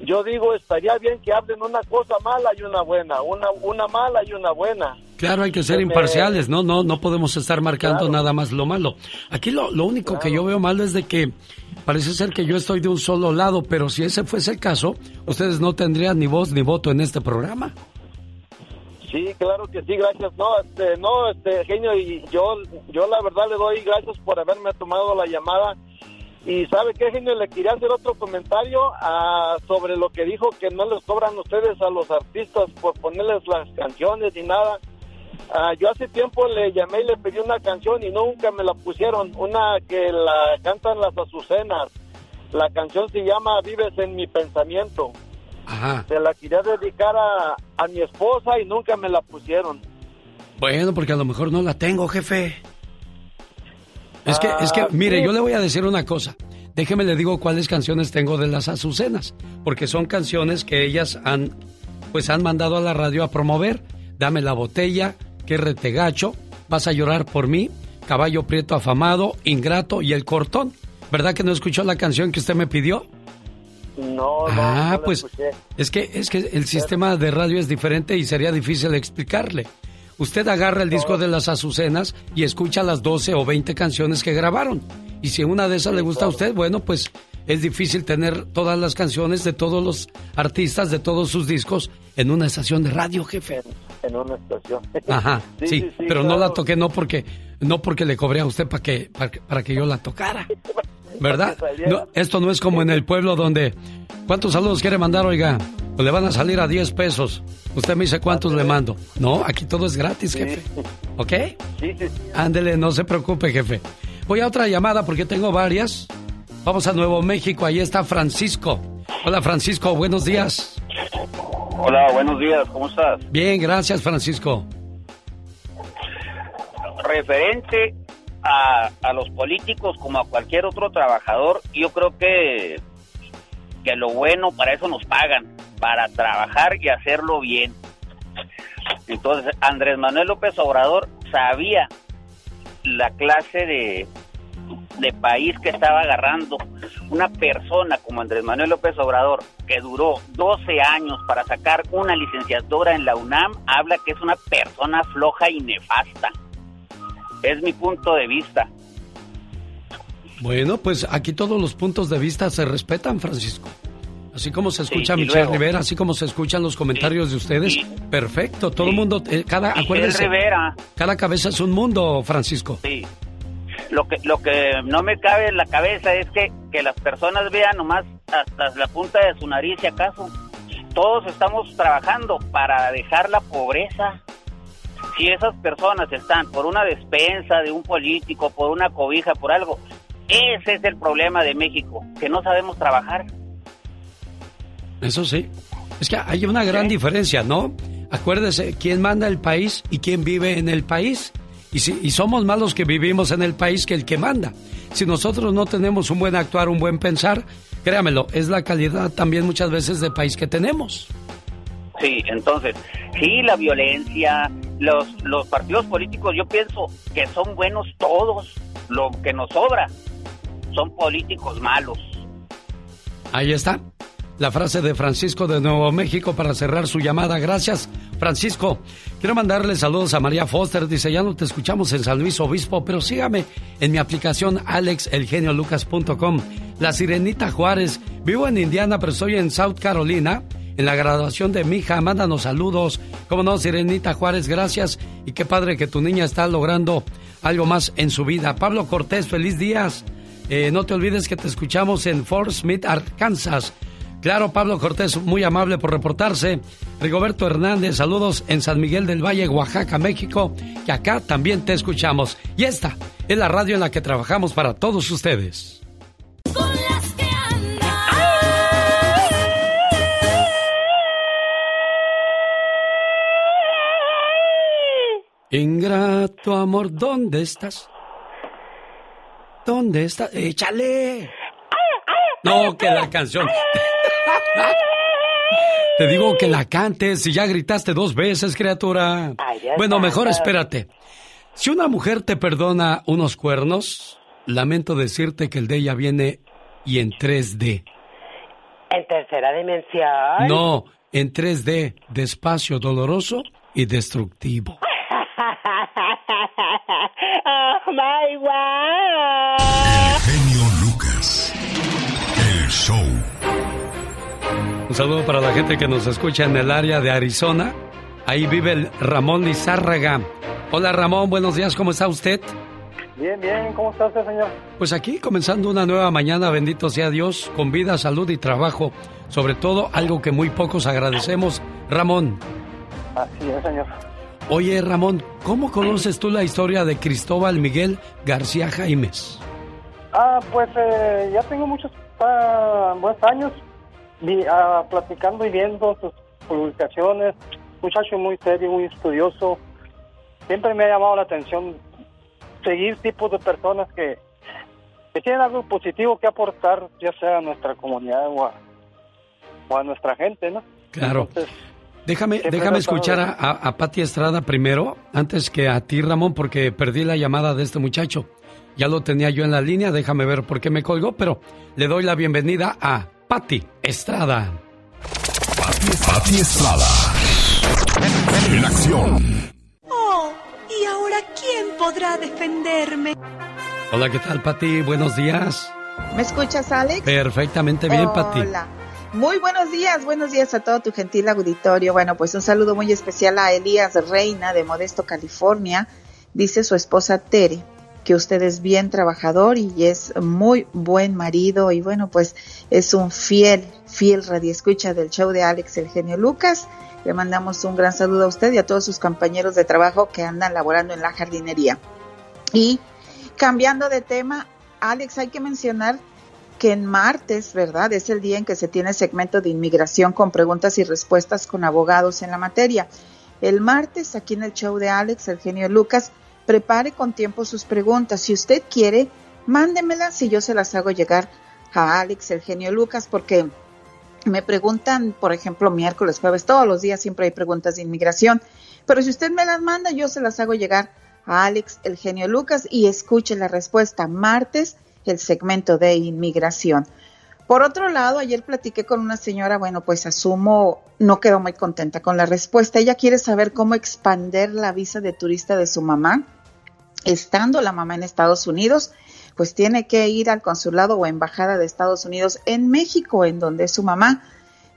[SPEAKER 25] yo digo, estaría bien que hablen una cosa mala y una buena, una, una mala y una buena.
[SPEAKER 2] Claro, hay que ser imparciales, ¿no? No, no podemos estar marcando nada más lo malo. Aquí lo, lo único que yo veo mal es de que parece ser que yo estoy de un solo lado, pero si ese fuese el caso, ustedes no tendrían ni voz ni voto en este programa.
[SPEAKER 25] Sí, claro que sí, gracias. No, este, no, este, genio, y yo, yo la verdad le doy gracias por haberme tomado la llamada y sabe qué, genio, le quería hacer otro comentario ah, sobre lo que dijo que no les cobran ustedes a los artistas por ponerles las canciones ni nada. Ah, yo hace tiempo le llamé y le pedí una canción y nunca me la pusieron, una que la cantan las azucenas. La canción se llama Vives en mi pensamiento. Se la quería dedicar a, a mi esposa y nunca me la pusieron.
[SPEAKER 2] Bueno, porque a lo mejor no la tengo, jefe. Es que, es que, ah, mire, yo le voy a decir una cosa. Déjeme le digo cuáles canciones tengo de las Azucenas, porque son canciones que ellas han, pues han mandado a la radio a promover. Dame la botella, que retegacho, vas a llorar por mí, caballo prieto afamado, ingrato y el cortón. ¿Verdad que no escuchó la canción que usted me pidió?
[SPEAKER 25] No, no.
[SPEAKER 2] Ah, pues es que es que el sistema de radio es diferente y sería difícil explicarle. Usted agarra el disco de las Azucenas y escucha las 12 o 20 canciones que grabaron. Y si una de esas le gusta a usted, bueno, pues es difícil tener todas las canciones de todos los artistas, de todos sus discos, en una estación de radio, jefe.
[SPEAKER 25] En, una estación.
[SPEAKER 2] Ajá, sí, pero no la toqué no porque, no porque le cobré a usted para que, para, que yo la tocara. ¿Verdad? esto no es como en el pueblo donde... ¿Cuántos saludos quiere mandar, oiga? Pues le van a salir a 10 pesos. Usted me dice cuántos le mando. No, aquí todo es gratis, jefe. ¿Ok?
[SPEAKER 25] Sí, sí.
[SPEAKER 2] Ándele, no se preocupe, jefe. Voy a otra llamada porque tengo varias. Vamos a Nuevo México, ahí está Francisco. Hola Francisco, buenos días.
[SPEAKER 21] Hola, buenos días, ¿cómo estás?
[SPEAKER 2] Bien, gracias Francisco.
[SPEAKER 21] Referente a, a los políticos como a cualquier otro trabajador, yo creo que, que lo bueno para eso nos pagan para trabajar y hacerlo bien. Entonces, Andrés Manuel López Obrador sabía la clase de, de país que estaba agarrando una persona como Andrés Manuel López Obrador, que duró 12 años para sacar una licenciatura en la UNAM, habla que es una persona floja y nefasta.
[SPEAKER 26] Es mi punto de vista.
[SPEAKER 2] Bueno, pues aquí todos los puntos de vista se respetan, Francisco. Así como se escucha Michelle Rivera, así como se escuchan los comentarios de ustedes, perfecto. Todo el mundo, eh, cada, acuérdense,
[SPEAKER 26] Rivera.
[SPEAKER 2] cada cabeza es un mundo, Francisco.
[SPEAKER 26] Sí. Lo que, lo que no me cabe en la cabeza es que, que las personas vean nomás hasta la punta de su nariz, si acaso. Todos estamos trabajando para dejar la pobreza. Si esas personas están por una despensa de un político, por una cobija, por algo, ese es el problema de México, que no sabemos trabajar.
[SPEAKER 2] Eso sí. Es que hay una gran diferencia, ¿no? Acuérdese, quién manda el país y quién vive en el país. Y, si, y somos más los que vivimos en el país que el que manda. Si nosotros no tenemos un buen actuar, un buen pensar, créamelo, es la calidad también muchas veces del país que tenemos.
[SPEAKER 26] Sí, entonces, sí, la violencia, los, los partidos políticos, yo pienso que son buenos todos. Lo que nos sobra son políticos malos.
[SPEAKER 2] Ahí está. La frase de Francisco de Nuevo México para cerrar su llamada. Gracias, Francisco. Quiero mandarle saludos a María Foster. Dice, ya no te escuchamos en San Luis Obispo, pero sígame en mi aplicación alexelgeniolucas.com. La Sirenita Juárez. Vivo en Indiana, pero estoy en South Carolina. En la graduación de mi hija, mándanos saludos. Como no, Sirenita Juárez, gracias. Y qué padre que tu niña está logrando algo más en su vida. Pablo Cortés, feliz días. Eh, no te olvides que te escuchamos en Fort Smith, Arkansas. Claro, Pablo Cortés, muy amable por reportarse. Rigoberto Hernández, saludos en San Miguel del Valle, Oaxaca, México, que acá también te escuchamos. Y esta es la radio en la que trabajamos para todos ustedes. Ingrato amor, ¿dónde estás? ¿Dónde estás? Échale. No, que la canción. Te digo que la cantes y ya gritaste dos veces, criatura. bueno, mejor espérate. Si una mujer te perdona unos cuernos, lamento decirte que el de ella viene y en 3D.
[SPEAKER 18] ¿En tercera dimensión?
[SPEAKER 2] No, en 3D, despacio, doloroso y destructivo.
[SPEAKER 18] oh my wow.
[SPEAKER 5] El genio Lucas. El show.
[SPEAKER 2] Saludo para la gente que nos escucha en el área de Arizona. Ahí vive el Ramón Lizárraga. Hola Ramón, buenos días, ¿cómo está usted?
[SPEAKER 22] Bien, bien, ¿cómo está usted, señor?
[SPEAKER 2] Pues aquí comenzando una nueva mañana, bendito sea Dios, con vida, salud y trabajo. Sobre todo algo que muy pocos agradecemos. Ramón.
[SPEAKER 22] Así es, señor.
[SPEAKER 2] Oye Ramón, ¿cómo conoces tú la historia de Cristóbal Miguel García Jaimes?
[SPEAKER 22] Ah, pues eh, ya tengo muchos ah, buenos años vi- ah, platicando y viendo sus publicaciones. Muchacho muy serio, muy estudioso. Siempre me ha llamado la atención seguir tipos de personas que, que tienen algo positivo que aportar, ya sea a nuestra comunidad o a, o a nuestra gente, ¿no?
[SPEAKER 2] Claro.
[SPEAKER 22] Entonces,
[SPEAKER 2] Déjame, déjame escuchar a, a, a Pati Estrada primero, antes que a ti, Ramón, porque perdí la llamada de este muchacho. Ya lo tenía yo en la línea, déjame ver por qué me colgó, pero le doy la bienvenida a Pati Estrada.
[SPEAKER 5] Pati Estrada. En acción.
[SPEAKER 27] Oh, ¿y ahora quién podrá defenderme?
[SPEAKER 2] Hola, ¿qué tal, Pati? Buenos días.
[SPEAKER 28] ¿Me escuchas, Alex?
[SPEAKER 2] Perfectamente bien, Pati.
[SPEAKER 28] Hola. Muy buenos días, buenos días a todo tu gentil auditorio. Bueno, pues un saludo muy especial a Elías Reina de Modesto, California. Dice su esposa Tere que usted es bien trabajador y es muy buen marido y bueno, pues es un fiel, fiel radioescucha del show de Alex el genio Lucas. Le mandamos un gran saludo a usted y a todos sus compañeros de trabajo que andan laborando en la jardinería. Y cambiando de tema, Alex, hay que mencionar que en martes, ¿verdad? Es el día en que se tiene segmento de inmigración con preguntas y respuestas con abogados en la materia. El martes, aquí en el show de Alex, el genio Lucas, prepare con tiempo sus preguntas. Si usted quiere, mándemelas y yo se las hago llegar a Alex, el genio Lucas, porque me preguntan, por ejemplo, miércoles, jueves, todos los días siempre hay preguntas de inmigración. Pero si usted me las manda, yo se las hago llegar a Alex, el genio Lucas, y escuche la respuesta martes, el segmento de inmigración. Por otro lado, ayer platiqué con una señora, bueno, pues asumo, no quedó muy contenta con la respuesta. Ella quiere saber cómo expander la visa de turista de su mamá. Estando la mamá en Estados Unidos, pues tiene que ir al consulado o embajada de Estados Unidos en México, en donde su mamá.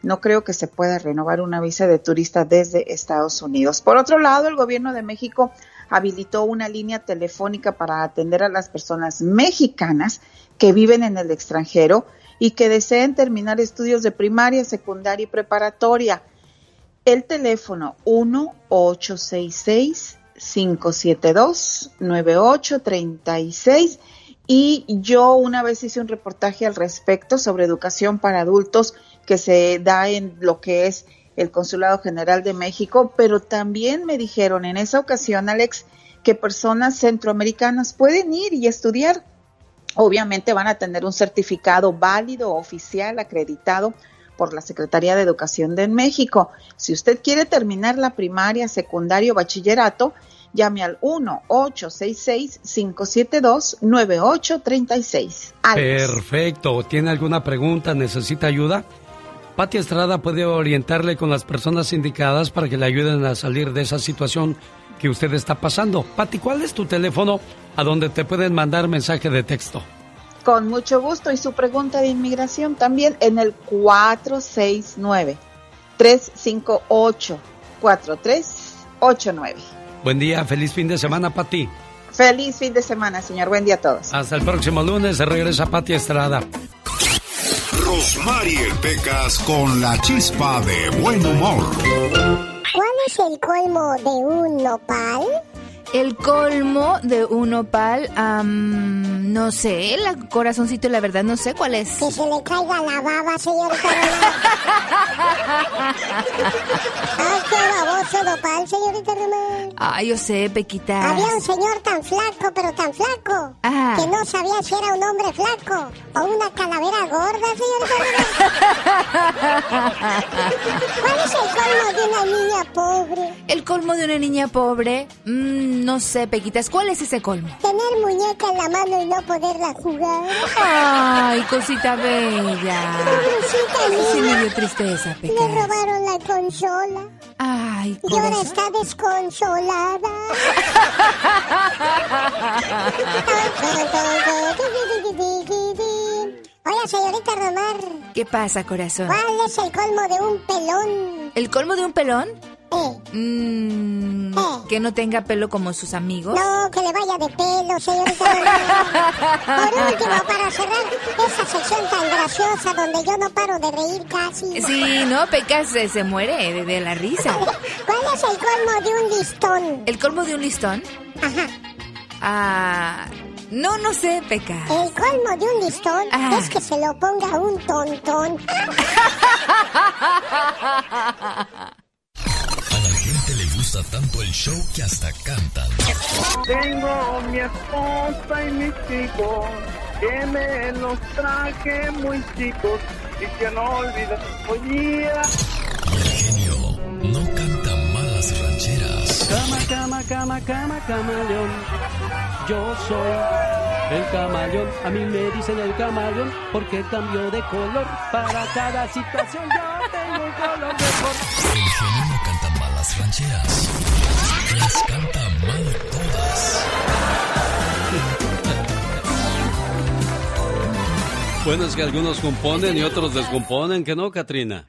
[SPEAKER 28] No creo que se pueda renovar una visa de turista desde Estados Unidos. Por otro lado, el gobierno de México habilitó una línea telefónica para atender a las personas mexicanas que viven en el extranjero y que deseen terminar estudios de primaria, secundaria y preparatoria. El teléfono 1-866-572-9836 y yo una vez hice un reportaje al respecto sobre educación para adultos que se da en lo que es el Consulado General de México, pero también me dijeron en esa ocasión, Alex, que personas centroamericanas pueden ir y estudiar. Obviamente van a tener un certificado válido, oficial, acreditado por la Secretaría de Educación de México. Si usted quiere terminar la primaria, secundario, bachillerato, llame al 1-866-572-9836.
[SPEAKER 2] Perfecto. ¿Tiene alguna pregunta? ¿Necesita ayuda? Pati Estrada puede orientarle con las personas indicadas para que le ayuden a salir de esa situación que usted está pasando. Pati, ¿cuál es tu teléfono a donde te pueden mandar mensaje de texto?
[SPEAKER 28] Con mucho gusto. Y su pregunta de inmigración también en el 469-358-4389.
[SPEAKER 2] Buen día, feliz fin de semana, Pati.
[SPEAKER 28] Feliz fin de semana, señor. Buen día a todos.
[SPEAKER 2] Hasta el próximo lunes se regresa Pati Estrada.
[SPEAKER 5] Rosmarie Pecas con la chispa de buen humor.
[SPEAKER 8] ¿Cuál es el colmo de un nopal?
[SPEAKER 4] El colmo de un nopal, no sé, el corazoncito, la verdad, no sé cuál es.
[SPEAKER 8] Que se le caiga la baba, señor Ay, qué baboso nopal, señorita Román.
[SPEAKER 4] Ay, yo sé, Pequita.
[SPEAKER 8] Había un señor tan flaco, pero tan flaco,
[SPEAKER 4] Ajá.
[SPEAKER 8] que no sabía si era un hombre flaco o una calavera gorda, señorita Román. ¿Cuál es el colmo de una niña pobre?
[SPEAKER 4] El colmo de una niña pobre, mm, no sé, Pequitas, ¿cuál es ese colmo?
[SPEAKER 8] Tener muñeca en la mano y no poderla jugar.
[SPEAKER 4] Ay, cosita bella.
[SPEAKER 8] Pobrecita
[SPEAKER 4] Sí me dio tristeza,
[SPEAKER 8] Le
[SPEAKER 4] Pecas.
[SPEAKER 8] robaron la consola.
[SPEAKER 4] Ay,
[SPEAKER 8] Y ahora
[SPEAKER 4] corazón.
[SPEAKER 8] está desconsolada. Oiga, señorita Romar,
[SPEAKER 4] ¿Qué pasa, corazón?
[SPEAKER 8] ¿cuál es el colmo de un pelón?
[SPEAKER 4] ¿El colmo de un pelón?
[SPEAKER 8] Eh,
[SPEAKER 4] Mm, Que no tenga pelo como sus amigos.
[SPEAKER 8] no, que le vaya de pelo, señorita. Por último, para cerrar esa sección tan graciosa donde yo no paro de reír casi.
[SPEAKER 4] Sí, no, Pecas se, se muere de, de la risa.
[SPEAKER 8] ¿Cuál es el colmo de un listón?
[SPEAKER 4] ¿El colmo de un listón?
[SPEAKER 8] Ajá.
[SPEAKER 4] Ah, no, no sé, Pecas.
[SPEAKER 8] El colmo de un listón
[SPEAKER 4] Ah.
[SPEAKER 8] es que se lo ponga un tontón.
[SPEAKER 5] gusta tanto el show que hasta cantan.
[SPEAKER 25] Tengo mi esposa y mis hijos, que me los traje muy chicos y que no olvido hoy día.
[SPEAKER 5] Y el genio no canta malas rancheras.
[SPEAKER 2] Cama, cama, cama, cama, camaleón. Yo soy el camaleón. A mí me dicen el camaleón porque cambio de color. Para cada situación yo tengo un color mejor.
[SPEAKER 5] El genio no canta malas rancheras. Las canta mal todas.
[SPEAKER 2] Bueno, es que algunos componen y otros descomponen, ¿que no, Katrina?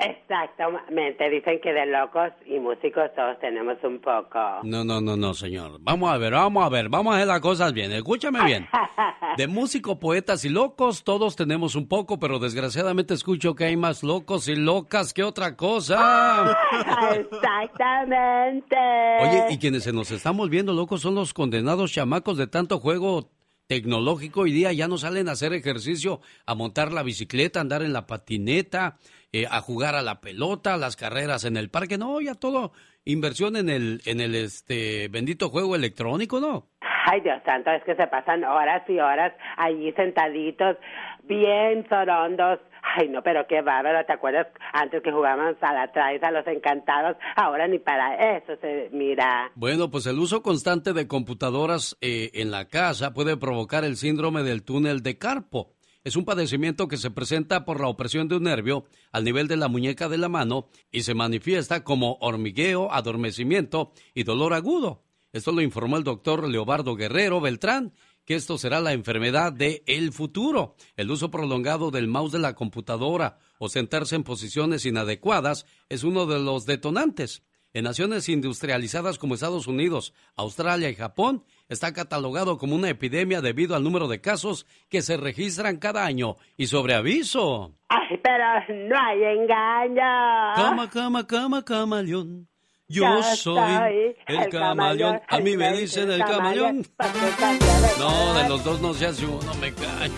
[SPEAKER 18] Exactamente, dicen que de locos y músicos todos tenemos un poco.
[SPEAKER 2] No, no, no, no, señor. Vamos a ver, vamos a ver, vamos a hacer las cosas bien. Escúchame bien. De músicos, poetas y locos, todos tenemos un poco, pero desgraciadamente escucho que hay más locos y locas que otra cosa.
[SPEAKER 18] Exactamente.
[SPEAKER 2] Oye, y quienes se nos están volviendo locos son los condenados chamacos de tanto juego tecnológico. Hoy día ya no salen a hacer ejercicio, a montar la bicicleta, a andar en la patineta, eh, a jugar a la pelota, las carreras en el parque. No, ya todo inversión en el, en el este bendito juego electrónico, ¿no?
[SPEAKER 18] Ay, Dios santo, es que se pasan horas y horas allí sentaditos, bien sorondos. Ay, no, pero qué bárbaro, ¿te acuerdas antes que jugábamos a la traes, a los encantados? Ahora ni para eso se mira.
[SPEAKER 2] Bueno, pues el uso constante de computadoras eh, en la casa puede provocar el síndrome del túnel de carpo. Es un padecimiento que se presenta por la opresión de un nervio al nivel de la muñeca de la mano y se manifiesta como hormigueo, adormecimiento y dolor agudo. Esto lo informó el doctor Leobardo Guerrero Beltrán, que esto será la enfermedad de el futuro. El uso prolongado del mouse de la computadora o sentarse en posiciones inadecuadas es uno de los detonantes. En naciones industrializadas como Estados Unidos, Australia y Japón, está catalogado como una epidemia debido al número de casos que se registran cada año. Y sobre aviso.
[SPEAKER 18] Ay, pero no hay engaño.
[SPEAKER 2] Cama, cama, cama, camaleón. Yo
[SPEAKER 18] Yo
[SPEAKER 2] soy el
[SPEAKER 18] el
[SPEAKER 2] camaleón.
[SPEAKER 18] camaleón.
[SPEAKER 2] A mí me dicen
[SPEAKER 18] el
[SPEAKER 2] camaleón. No, de los dos no se hace uno, me cae.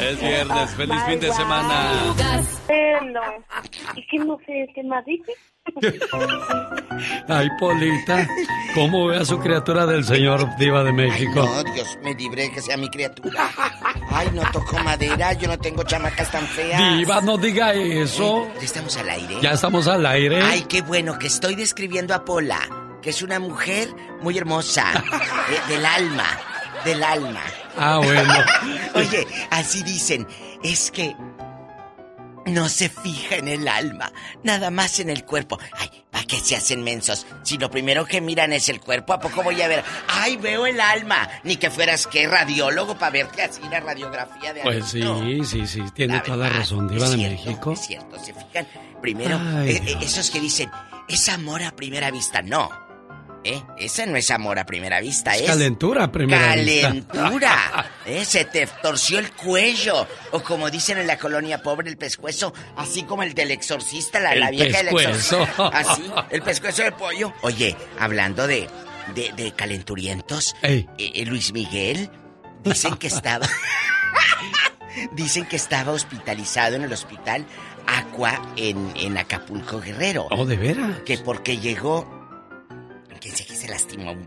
[SPEAKER 2] Es viernes, feliz fin de semana.
[SPEAKER 29] no. ¿Y qué no sé qué más dice?
[SPEAKER 2] Ay, Polita, ¿cómo ve a su criatura del Señor Diva de México?
[SPEAKER 6] No, Dios me libre que sea mi criatura. Ay, no toco madera, yo no tengo chamacas tan feas.
[SPEAKER 2] Diva, no diga eso.
[SPEAKER 6] ¿Ya estamos al aire?
[SPEAKER 2] Ya estamos al aire.
[SPEAKER 6] Ay, qué bueno que estoy describiendo a Pola, que es una mujer muy hermosa, eh, del alma, del alma.
[SPEAKER 2] Ah, bueno.
[SPEAKER 6] Oye, así dicen, es que no se fija en el alma, nada más en el cuerpo. Ay, ¿para qué se hacen mensos? Si lo primero que miran es el cuerpo, ¿a poco voy a ver? Ay, veo el alma. Ni que fueras que radiólogo para verte así la radiografía de
[SPEAKER 2] Pues sí, sí, sí, tiene
[SPEAKER 6] La
[SPEAKER 2] toda la razón, Diva de
[SPEAKER 6] cierto,
[SPEAKER 2] México.
[SPEAKER 6] Es cierto, se fijan. Primero,
[SPEAKER 2] Ay,
[SPEAKER 6] eh, eh, esos que dicen, es amor a primera vista. No. ¿Eh? Ese no es amor a primera vista,
[SPEAKER 2] Es
[SPEAKER 6] es.
[SPEAKER 2] calentura a primera vista.
[SPEAKER 6] Calentura. ¿Eh? Se te torció el cuello. O como dicen en la colonia pobre, el pescuezo. Así como el del exorcista, la,
[SPEAKER 2] El
[SPEAKER 6] la vieja del
[SPEAKER 2] pescuezo.
[SPEAKER 6] exorcista. Así, el pescuezo de pollo. Oye, hablando de, de, de calenturientos, eh, eh, Luis Miguel, dicen que estaba. dicen que estaba hospitalizado en el hospital Aqua en, en Acapulco Guerrero.
[SPEAKER 2] Oh, ¿de veras?
[SPEAKER 6] Que porque llegó. Quién sé que se lastimó un,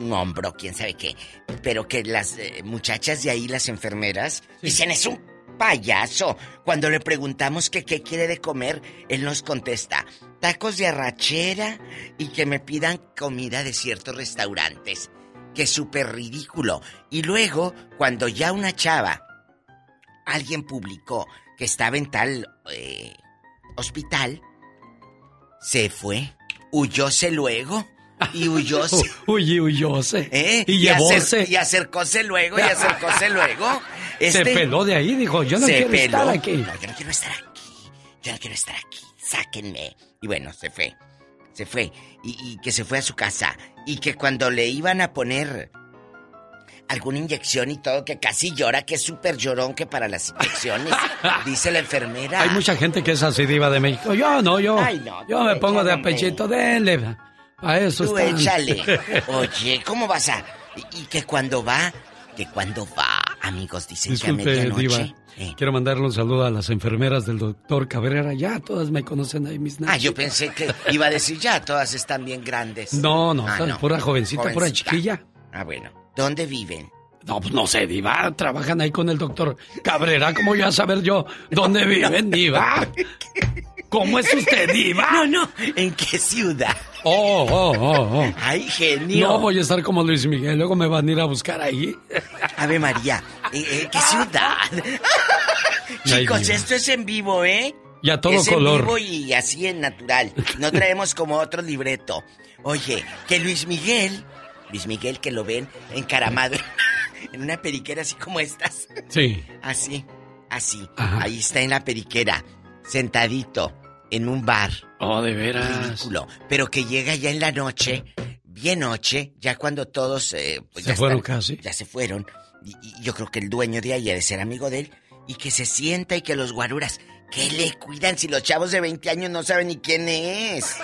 [SPEAKER 6] un hombro, quién sabe qué. Pero que las eh, muchachas de ahí, las enfermeras, dicen es un payaso. Cuando le preguntamos que qué quiere de comer, él nos contesta tacos de arrachera y que me pidan comida de ciertos restaurantes. Que súper ridículo. Y luego, cuando ya una chava, alguien publicó que estaba en tal eh, hospital, se fue, huyóse luego y huyóse.
[SPEAKER 2] Uy, huyóse.
[SPEAKER 6] ¿Eh?
[SPEAKER 2] Y
[SPEAKER 6] acer-
[SPEAKER 2] llevóse.
[SPEAKER 6] y acercóse luego, y acercóse luego.
[SPEAKER 2] Se peló de ahí, dijo, yo no
[SPEAKER 6] se
[SPEAKER 2] quiero
[SPEAKER 6] peló.
[SPEAKER 2] estar aquí.
[SPEAKER 6] No, yo no quiero estar aquí. Yo no quiero estar aquí. Sáquenme. Y bueno, se fue. Se fue. Y, y que se fue a su casa. Y que cuando le iban a poner alguna inyección y todo, que casi llora, que es súper llorón que para las inyecciones. dice la enfermera.
[SPEAKER 2] Hay mucha gente que es así, Diva de México. Yo no, yo.
[SPEAKER 6] Ay, no,
[SPEAKER 2] yo me pongo de apechito, denle. A eso
[SPEAKER 6] Tú
[SPEAKER 2] están.
[SPEAKER 6] échale. Oye, ¿cómo vas a...? Y, y que cuando va... Que cuando va, amigos, dicen
[SPEAKER 2] Disculpe,
[SPEAKER 6] que a medianoche...
[SPEAKER 2] Diva. Quiero mandarle un saludo a las enfermeras del doctor Cabrera. Ya todas me conocen ahí, mis
[SPEAKER 6] Ah, yo pensé que iba a decir ya, todas están bien grandes.
[SPEAKER 2] No, no,
[SPEAKER 6] Ah,
[SPEAKER 2] pura jovencita, pura chiquilla.
[SPEAKER 6] Ah, bueno. ¿Dónde viven?
[SPEAKER 2] No, pues no sé, Diva. Trabajan ahí con el doctor Cabrera. ¿Cómo voy a saber yo dónde viven, Diva? ¿Cómo es usted, Diva?
[SPEAKER 6] No, no. ¿En qué ciudad?
[SPEAKER 2] Oh, oh, oh, oh.
[SPEAKER 6] Ay, genio.
[SPEAKER 2] No voy a estar como Luis Miguel. Luego me van a ir a buscar ahí.
[SPEAKER 6] Ave María. ¿En, en qué ciudad?
[SPEAKER 2] Ay,
[SPEAKER 6] Chicos, esto es en vivo, ¿eh?
[SPEAKER 2] Y a todo
[SPEAKER 6] es
[SPEAKER 2] color.
[SPEAKER 6] en vivo y así en natural. No traemos como otro libreto. Oye, que Luis Miguel, Luis Miguel que lo ven encaramado en una periquera así como estas.
[SPEAKER 2] Sí.
[SPEAKER 6] Así, así.
[SPEAKER 2] Ajá.
[SPEAKER 6] Ahí está en la periquera, sentadito, en un bar.
[SPEAKER 2] Oh, de veras.
[SPEAKER 6] Ridículo. Pero que llega ya en la noche, bien noche, ya cuando todos... eh, pues
[SPEAKER 2] Se
[SPEAKER 6] ya
[SPEAKER 2] fueron
[SPEAKER 6] están-
[SPEAKER 2] casi.
[SPEAKER 6] Ya se fueron. Y, y yo creo que el dueño de ahí ha de ser amigo de él. Y que se sienta y que los guaruras, que le cuidan si los chavos de 20 años no saben ni quién es.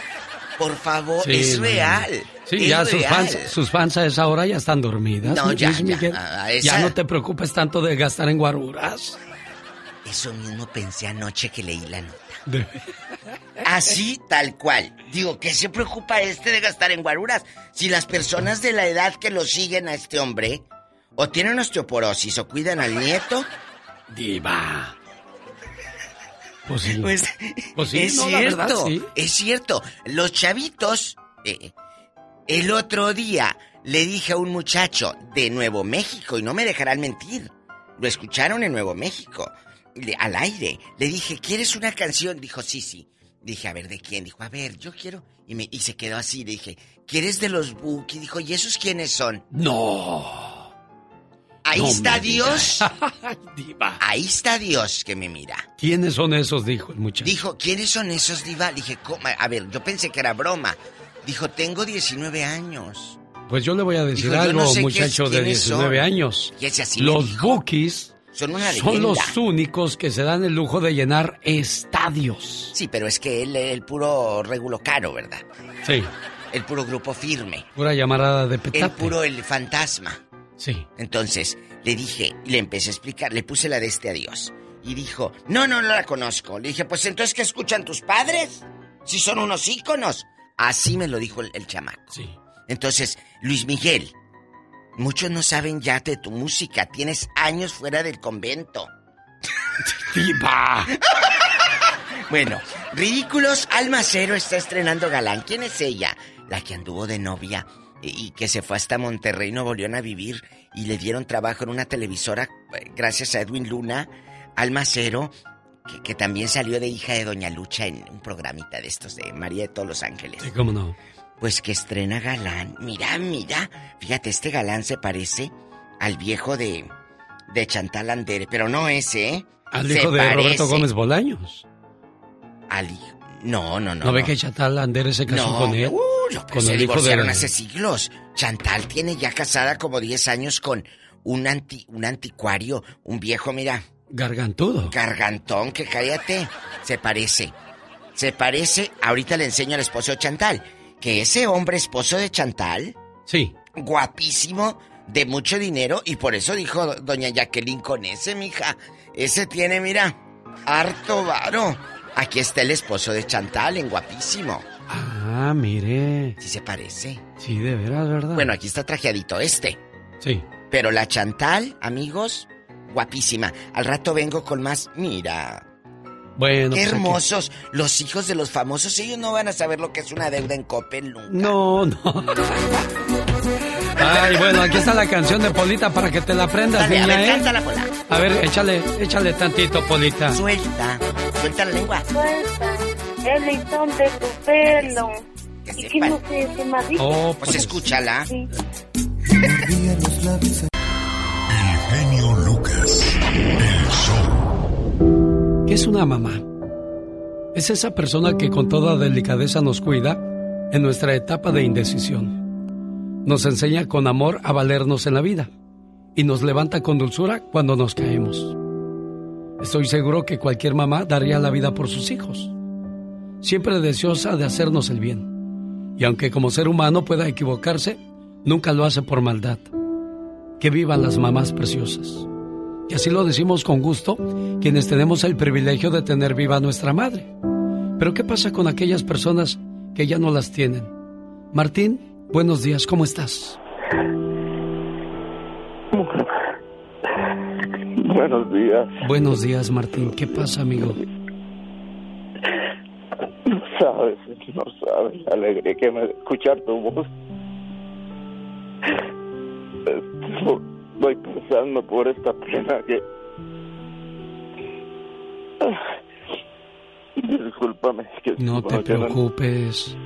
[SPEAKER 6] Por favor,
[SPEAKER 2] Sí,
[SPEAKER 6] es
[SPEAKER 2] no,
[SPEAKER 6] real.
[SPEAKER 2] Sí,
[SPEAKER 6] es
[SPEAKER 2] ya sus fans, sus fans a esa hora ya están dormidas.
[SPEAKER 6] No, ya, ya, esa-
[SPEAKER 2] Ya no te preocupes tanto de gastar en guaruras.
[SPEAKER 6] Eso mismo pensé anoche que leí la nota.
[SPEAKER 2] De-
[SPEAKER 6] Así, tal cual. Digo, ¿qué se preocupa este de gastar en guaruras? Si las personas de la edad que lo siguen a este hombre, o tienen osteoporosis o cuidan al nieto.
[SPEAKER 2] Diva. Pues sí.
[SPEAKER 6] Pues,
[SPEAKER 2] Pues sí,
[SPEAKER 6] es
[SPEAKER 2] no, la
[SPEAKER 6] cierto,
[SPEAKER 2] verdad, sí.
[SPEAKER 6] es cierto. Los chavitos, eh, el otro día le dije a un muchacho de Nuevo México, y no me dejarán mentir, lo escucharon en Nuevo México, al aire. Le dije, ¿quieres una canción? Dijo, sí, sí. Dije, a ver, ¿de quién? Dijo, a ver, yo quiero. Y, me, y se quedó así. Le dije, ¿quieres de los Buki? Dijo, ¿y esos quiénes son?
[SPEAKER 2] No.
[SPEAKER 6] Ahí
[SPEAKER 2] No
[SPEAKER 6] está Dios.
[SPEAKER 2] Diva.
[SPEAKER 6] Ahí está Dios que me mira.
[SPEAKER 2] ¿Quiénes son esos? Dijo el muchacho.
[SPEAKER 6] Dijo, ¿quiénes son esos, Diva? Le dije, ¿cómo? A ver, yo pensé que era broma. Dijo, tengo 19 años.
[SPEAKER 2] Pues yo le voy a decir
[SPEAKER 6] Dijo,
[SPEAKER 2] algo,
[SPEAKER 6] no sé
[SPEAKER 2] muchacho de
[SPEAKER 6] quiénes
[SPEAKER 2] 19
[SPEAKER 6] son.
[SPEAKER 2] años.
[SPEAKER 6] Y ese así me
[SPEAKER 2] los
[SPEAKER 6] dijo. Son una
[SPEAKER 2] son los únicos que se dan el lujo de llenar estadios.
[SPEAKER 6] Sí, pero es que él, el puro regulo caro, ¿verdad?
[SPEAKER 2] Sí,
[SPEAKER 6] El puro grupo firme.
[SPEAKER 2] pura llamarada de
[SPEAKER 6] El
[SPEAKER 2] petate.
[SPEAKER 6] puro el fantasma.
[SPEAKER 2] Sí.
[SPEAKER 6] Entonces, le dije, y le empecé a explicar, le puse la de este a Dios. Y dijo, no, no, no la conozco. Le dije, pues entonces, ¿qué escuchan tus padres? Si son unos íconos. Así me lo dijo el, el chamaco.
[SPEAKER 2] Sí.
[SPEAKER 6] Entonces, Luis Miguel, muchos no saben ya de tu música. Tienes años fuera del convento.
[SPEAKER 2] ¡Diva!
[SPEAKER 6] Bueno, Ridículos Almacero está estrenando Galán. ¿Quién es ella? La que anduvo de novia y que se fue hasta Monterrey, Nuevo León a vivir y le dieron trabajo en una televisora eh, gracias a Edwin Luna, Almacero, que, que también salió de hija de Doña Lucha en un programita de estos de María de todos los Ángeles.
[SPEAKER 2] Sí, cómo no.
[SPEAKER 6] Pues que estrena Galán. Mira, mira. Fíjate, este Galán se parece al viejo de, de Chantal Andere, pero no ese, ¿eh?
[SPEAKER 2] Al hijo de Roberto Gómez Bolaños.
[SPEAKER 6] Al hijo. No, no, no.
[SPEAKER 2] ¿No, ve
[SPEAKER 6] no.
[SPEAKER 2] que Chantal Andere se casó
[SPEAKER 6] No,
[SPEAKER 2] con él?
[SPEAKER 6] uh, no,
[SPEAKER 2] con
[SPEAKER 6] se
[SPEAKER 2] el hijo de...
[SPEAKER 6] divorciaron hace siglos. Chantal tiene ya casada como 10 años con un, anti, un anticuario, un viejo, mira,
[SPEAKER 2] Gargantudo.
[SPEAKER 6] gargantón, que cállate. Se parece. Se parece. Ahorita le enseño al esposo de Chantal. Que ese hombre esposo de Chantal.
[SPEAKER 2] Sí.
[SPEAKER 6] Guapísimo, de mucho dinero. Y por eso dijo doña Jacqueline con ese, mija. Ese tiene, mira, harto varo. Aquí está el esposo de Chantal, en guapísimo.
[SPEAKER 2] Ah, mire.
[SPEAKER 6] Sí se parece.
[SPEAKER 2] Sí, de veras, ¿verdad?
[SPEAKER 6] Bueno, aquí está trajeadito este.
[SPEAKER 2] Sí.
[SPEAKER 6] Pero la Chantal, amigos, guapísima. Al rato vengo con más. Mira,
[SPEAKER 2] Bueno.
[SPEAKER 6] qué
[SPEAKER 2] pues aquí-
[SPEAKER 6] hermosos. Los hijos de los famosos, ellos no van a saber lo que es una deuda en Coppel nunca.
[SPEAKER 2] No, no. Ay, bueno, aquí está la canción de Polita para que te la aprendas,
[SPEAKER 6] Dale, a
[SPEAKER 2] niña,
[SPEAKER 6] ver,
[SPEAKER 2] ¿eh?
[SPEAKER 6] cántala, Pola.
[SPEAKER 2] A ver, échale, échale tantito, Polita.
[SPEAKER 6] Suelta, suelta la lengua.
[SPEAKER 29] Suelta el listón de tu pelo. Y que no se dice.
[SPEAKER 2] Oh,
[SPEAKER 6] Pues escúchala.
[SPEAKER 29] Sí.
[SPEAKER 2] Es una mamá? Es esa persona que con toda delicadeza nos cuida en nuestra etapa de indecisión. Nos enseña con amor a valernos en la vida y nos levanta con dulzura cuando nos caemos. Estoy seguro que cualquier mamá daría la vida por sus hijos, siempre deseosa de hacernos el bien. Y aunque como ser humano pueda equivocarse, nunca lo hace por maldad. Que vivan las mamás preciosas. Y así lo decimos con gusto quienes tenemos el privilegio de tener viva a nuestra madre. Pero ¿qué pasa con aquellas personas que ya no las tienen? Martín, buenos días, ¿cómo estás?
[SPEAKER 30] Buenos días.
[SPEAKER 2] Buenos días, Martín. ¿Qué pasa, amigo?
[SPEAKER 30] No sabes, no sabes la alegría que me escuchar tu voz. Estoy pasando por esta pena que... Discúlpame. Que
[SPEAKER 2] No te preocupes.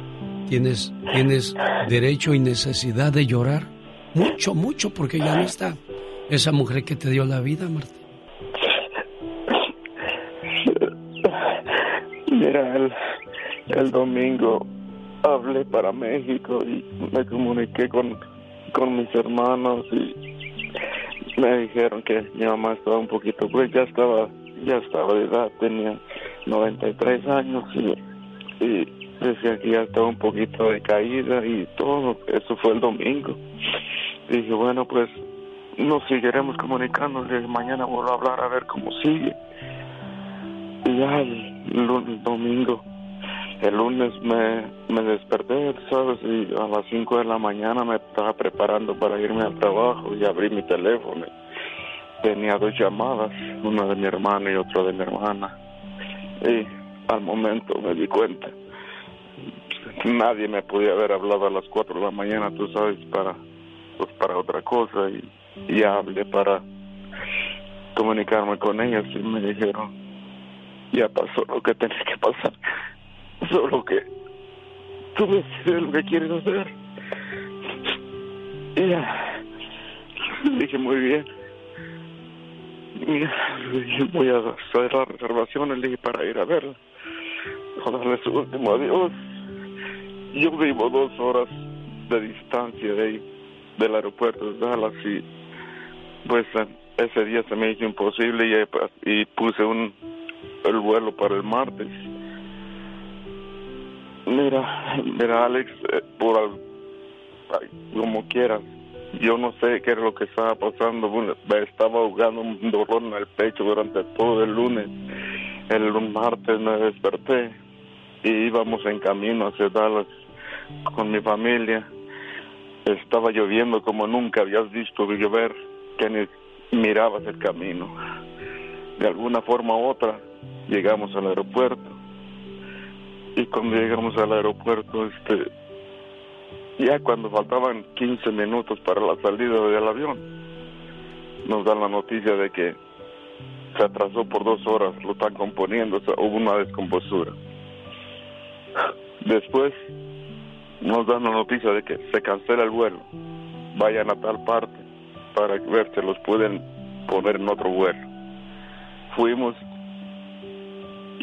[SPEAKER 2] Tienes, tienes derecho y necesidad de llorar. Mucho, mucho, porque ya no está esa mujer que te dio la vida, Martín.
[SPEAKER 30] Mira, el, el domingo hablé para México y me comuniqué con, con mis hermanos y me dijeron que mi mamá estaba un poquito, pues ya estaba, ya estaba de edad, tenía 93 años y, y decía que ya estaba un poquito decaída y todo, eso fue el domingo. dije, bueno, pues nos seguiremos comunicando, mañana vuelvo a hablar a ver cómo sigue. Y ya el, lunes, domingo, el lunes me, me desperté, ¿sabes? Y a las 5 de la mañana me estaba preparando para irme al trabajo y abrí mi teléfono. Tenía dos llamadas, una de mi hermano y otra de mi hermana. Y al momento me di cuenta. Nadie me podía haber hablado a las 4 de la mañana, tú sabes, para, pues para otra cosa. Y, y hablé para comunicarme con ellas y me dijeron, ya pasó lo que tenía que pasar. Solo que tú decides lo que quieres hacer. Y ya, dije muy bien. Voy a hacer la reservación, le dije, para ir a verla. A darle su último adiós. Yo vivo dos horas de distancia de ahí, del aeropuerto de Dallas y pues ese día se me hizo imposible y, y puse un el vuelo para el martes. Mira, mira Alex, eh, por al- como quieras, yo no sé qué era lo que estaba pasando, me estaba ahogando un dolor en el pecho durante todo el lunes. El martes me desperté y íbamos en camino hacia Dallas con mi familia. Estaba lloviendo como nunca habías visto llover, que ni mirabas el camino. De alguna forma u otra llegamos al aeropuerto y cuando llegamos al aeropuerto, este, ya cuando faltaban 15 minutos para la salida del avión, nos dan la noticia de que se atrasó por dos horas, lo están componiendo, hubo una descompostura. Después nos dan la noticia de que se cancela el vuelo, vayan a tal parte para ver si los pueden poner en otro vuelo. Fuimos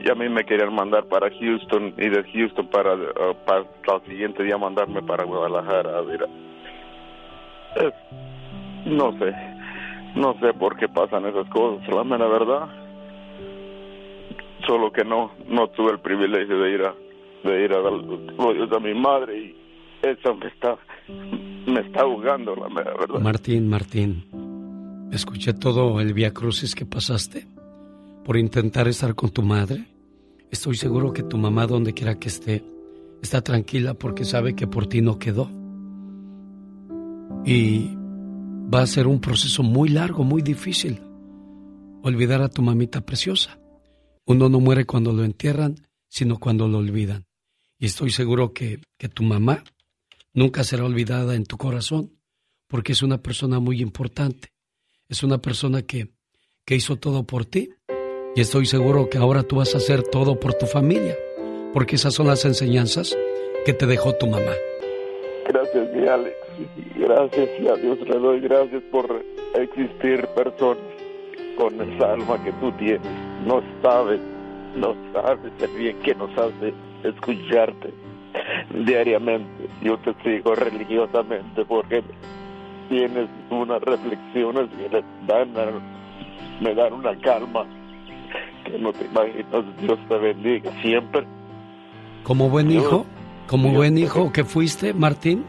[SPEAKER 30] y a mí me querían mandar para Houston y de Houston para, uh, para el siguiente día mandarme para Guadalajara. Mira, es, no sé, no sé por qué pasan esas cosas, la mera verdad. Solo que no, no tuve el privilegio de ir a, de ir a dar a mi madre y eso me está, me está ahogando, la mera verdad.
[SPEAKER 2] Martín, Martín, escuché todo el vía crucis que pasaste por intentar estar con tu madre. Estoy seguro que tu mamá, donde quiera que esté, está tranquila porque sabe que por ti no quedó. Y va a ser un proceso muy largo, muy difícil. Olvidar a tu mamita preciosa. Uno no muere cuando lo entierran, sino cuando lo olvidan. Y estoy seguro que, que tu mamá nunca será olvidada en tu corazón, porque es una persona muy importante. Es una persona que, que hizo todo por ti. Y estoy seguro que ahora tú vas a hacer todo por tu familia, porque esas son las enseñanzas que te dejó tu mamá.
[SPEAKER 30] Gracias, mi Alex. Gracias y a Dios le doy gracias por existir personas con esa alma que tú tienes. No sabes, no sabes el bien que nos hace escucharte diariamente. Yo te sigo religiosamente porque tienes unas reflexiones que me dan, una calma que no te imaginas. Dios te bendiga siempre.
[SPEAKER 2] Como buen hijo, como buen hijo que fuiste, Martín,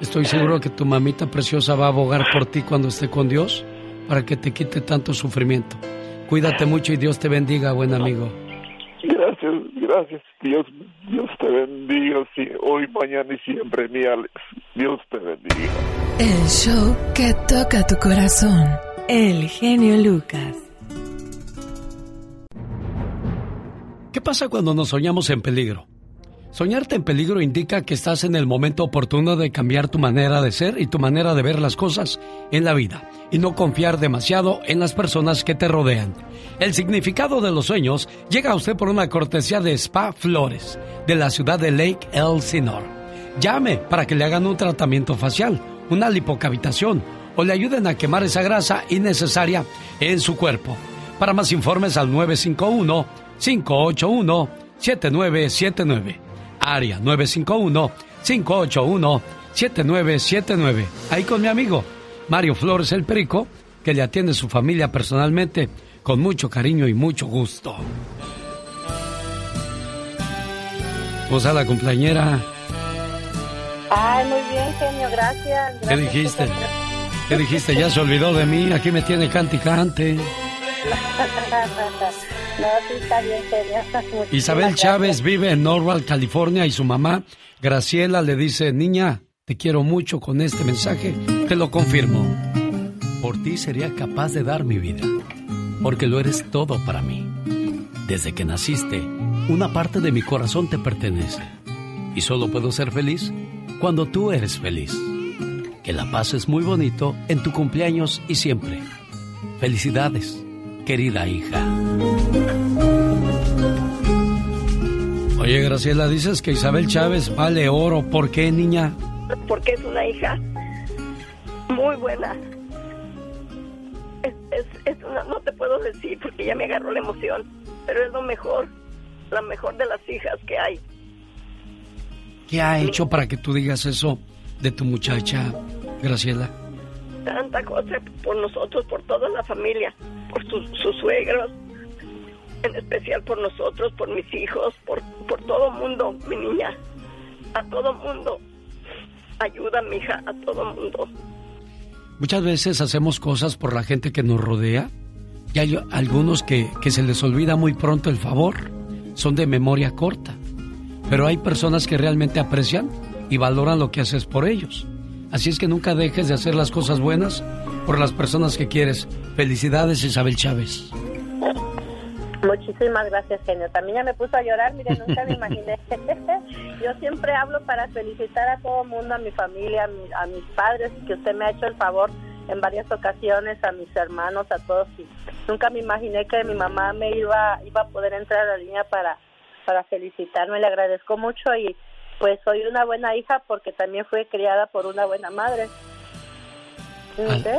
[SPEAKER 2] estoy seguro que tu mamita preciosa va a abogar por ti cuando esté con Dios para que te quite tanto sufrimiento. Cuídate mucho y Dios te bendiga, buen amigo.
[SPEAKER 30] Gracias, gracias. Dios, Dios te bendiga. Sí, hoy, mañana y siempre, mi Alex. Dios te bendiga.
[SPEAKER 4] El show que toca tu corazón. El genio Lucas.
[SPEAKER 2] ¿Qué pasa cuando nos soñamos en peligro? Soñarte en peligro indica que estás en el momento oportuno de cambiar tu manera de ser y tu manera de ver las cosas en la vida y no confiar demasiado en las personas que te rodean. El significado de los sueños llega a usted por una cortesía de Spa Flores de la ciudad de Lake Elsinore. Llame para que le hagan un tratamiento facial, una lipocavitación o le ayuden a quemar esa grasa innecesaria en su cuerpo. Para más informes al 951 581 7979 área 951-581-7979. Ahí con mi amigo Mario Flores el Perico, que le atiende su familia personalmente con mucho cariño y mucho gusto. ¿Cómo está la cumpleañera?
[SPEAKER 29] Ay, muy bien, genio, gracias.
[SPEAKER 2] ¿Qué
[SPEAKER 29] gracias
[SPEAKER 2] dijiste?
[SPEAKER 29] por-
[SPEAKER 2] ¿Qué dijiste? Ya se olvidó de mí, aquí me tiene cante y cante.
[SPEAKER 29] no, sí está bien, genio. Muchísimas
[SPEAKER 2] Isabel. Chávez vive en Norwalk, California, y su mamá, Graciela, le dice, niña, te quiero mucho con este mensaje, te lo confirmo. Por ti sería capaz de dar mi vida, porque lo eres todo para mí. Desde que naciste, una parte de mi corazón te pertenece, y solo puedo ser feliz cuando tú eres feliz. Que la paz es muy bonito en tu cumpleaños y siempre. Felicidades, querida hija. Oye, Graciela, dices que Isabel Chávez vale oro. ¿Por qué, niña?
[SPEAKER 31] Porque es una hija muy buena. Es, es, es una, no te puedo decir porque ya me agarró la emoción, pero es lo mejor, la mejor de las hijas que hay.
[SPEAKER 2] ¿Qué ha hecho para que tú digas eso de tu muchacha, Graciela?
[SPEAKER 31] Tanta cosa por nosotros, por toda la familia, por sus, sus suegros, en especial por nosotros, por mis hijos, por, por todo mundo, mi niña, a todo mundo. Ayuda, mija, a todo mundo.
[SPEAKER 2] Muchas veces hacemos cosas por la gente que nos rodea y hay algunos que, que se les olvida muy pronto el favor. Son de memoria corta. Pero hay personas que realmente aprecian y valoran lo que haces por ellos. Así es que nunca dejes de hacer las cosas buenas por las personas que quieres. Felicidades, Isabel Chávez.
[SPEAKER 24] Muchísimas gracias, genio. También ya me puso a llorar, mire, nunca me imaginé. Yo siempre hablo para felicitar a todo el mundo, a mi familia, a, mi- a mis padres, que usted me ha hecho el favor en varias ocasiones, a mis hermanos, a todos. Y nunca me imaginé que mi mamá me iba, iba a poder entrar a la línea para, para felicitarme. Le agradezco mucho y pues soy una buena hija porque también fui criada por una buena madre.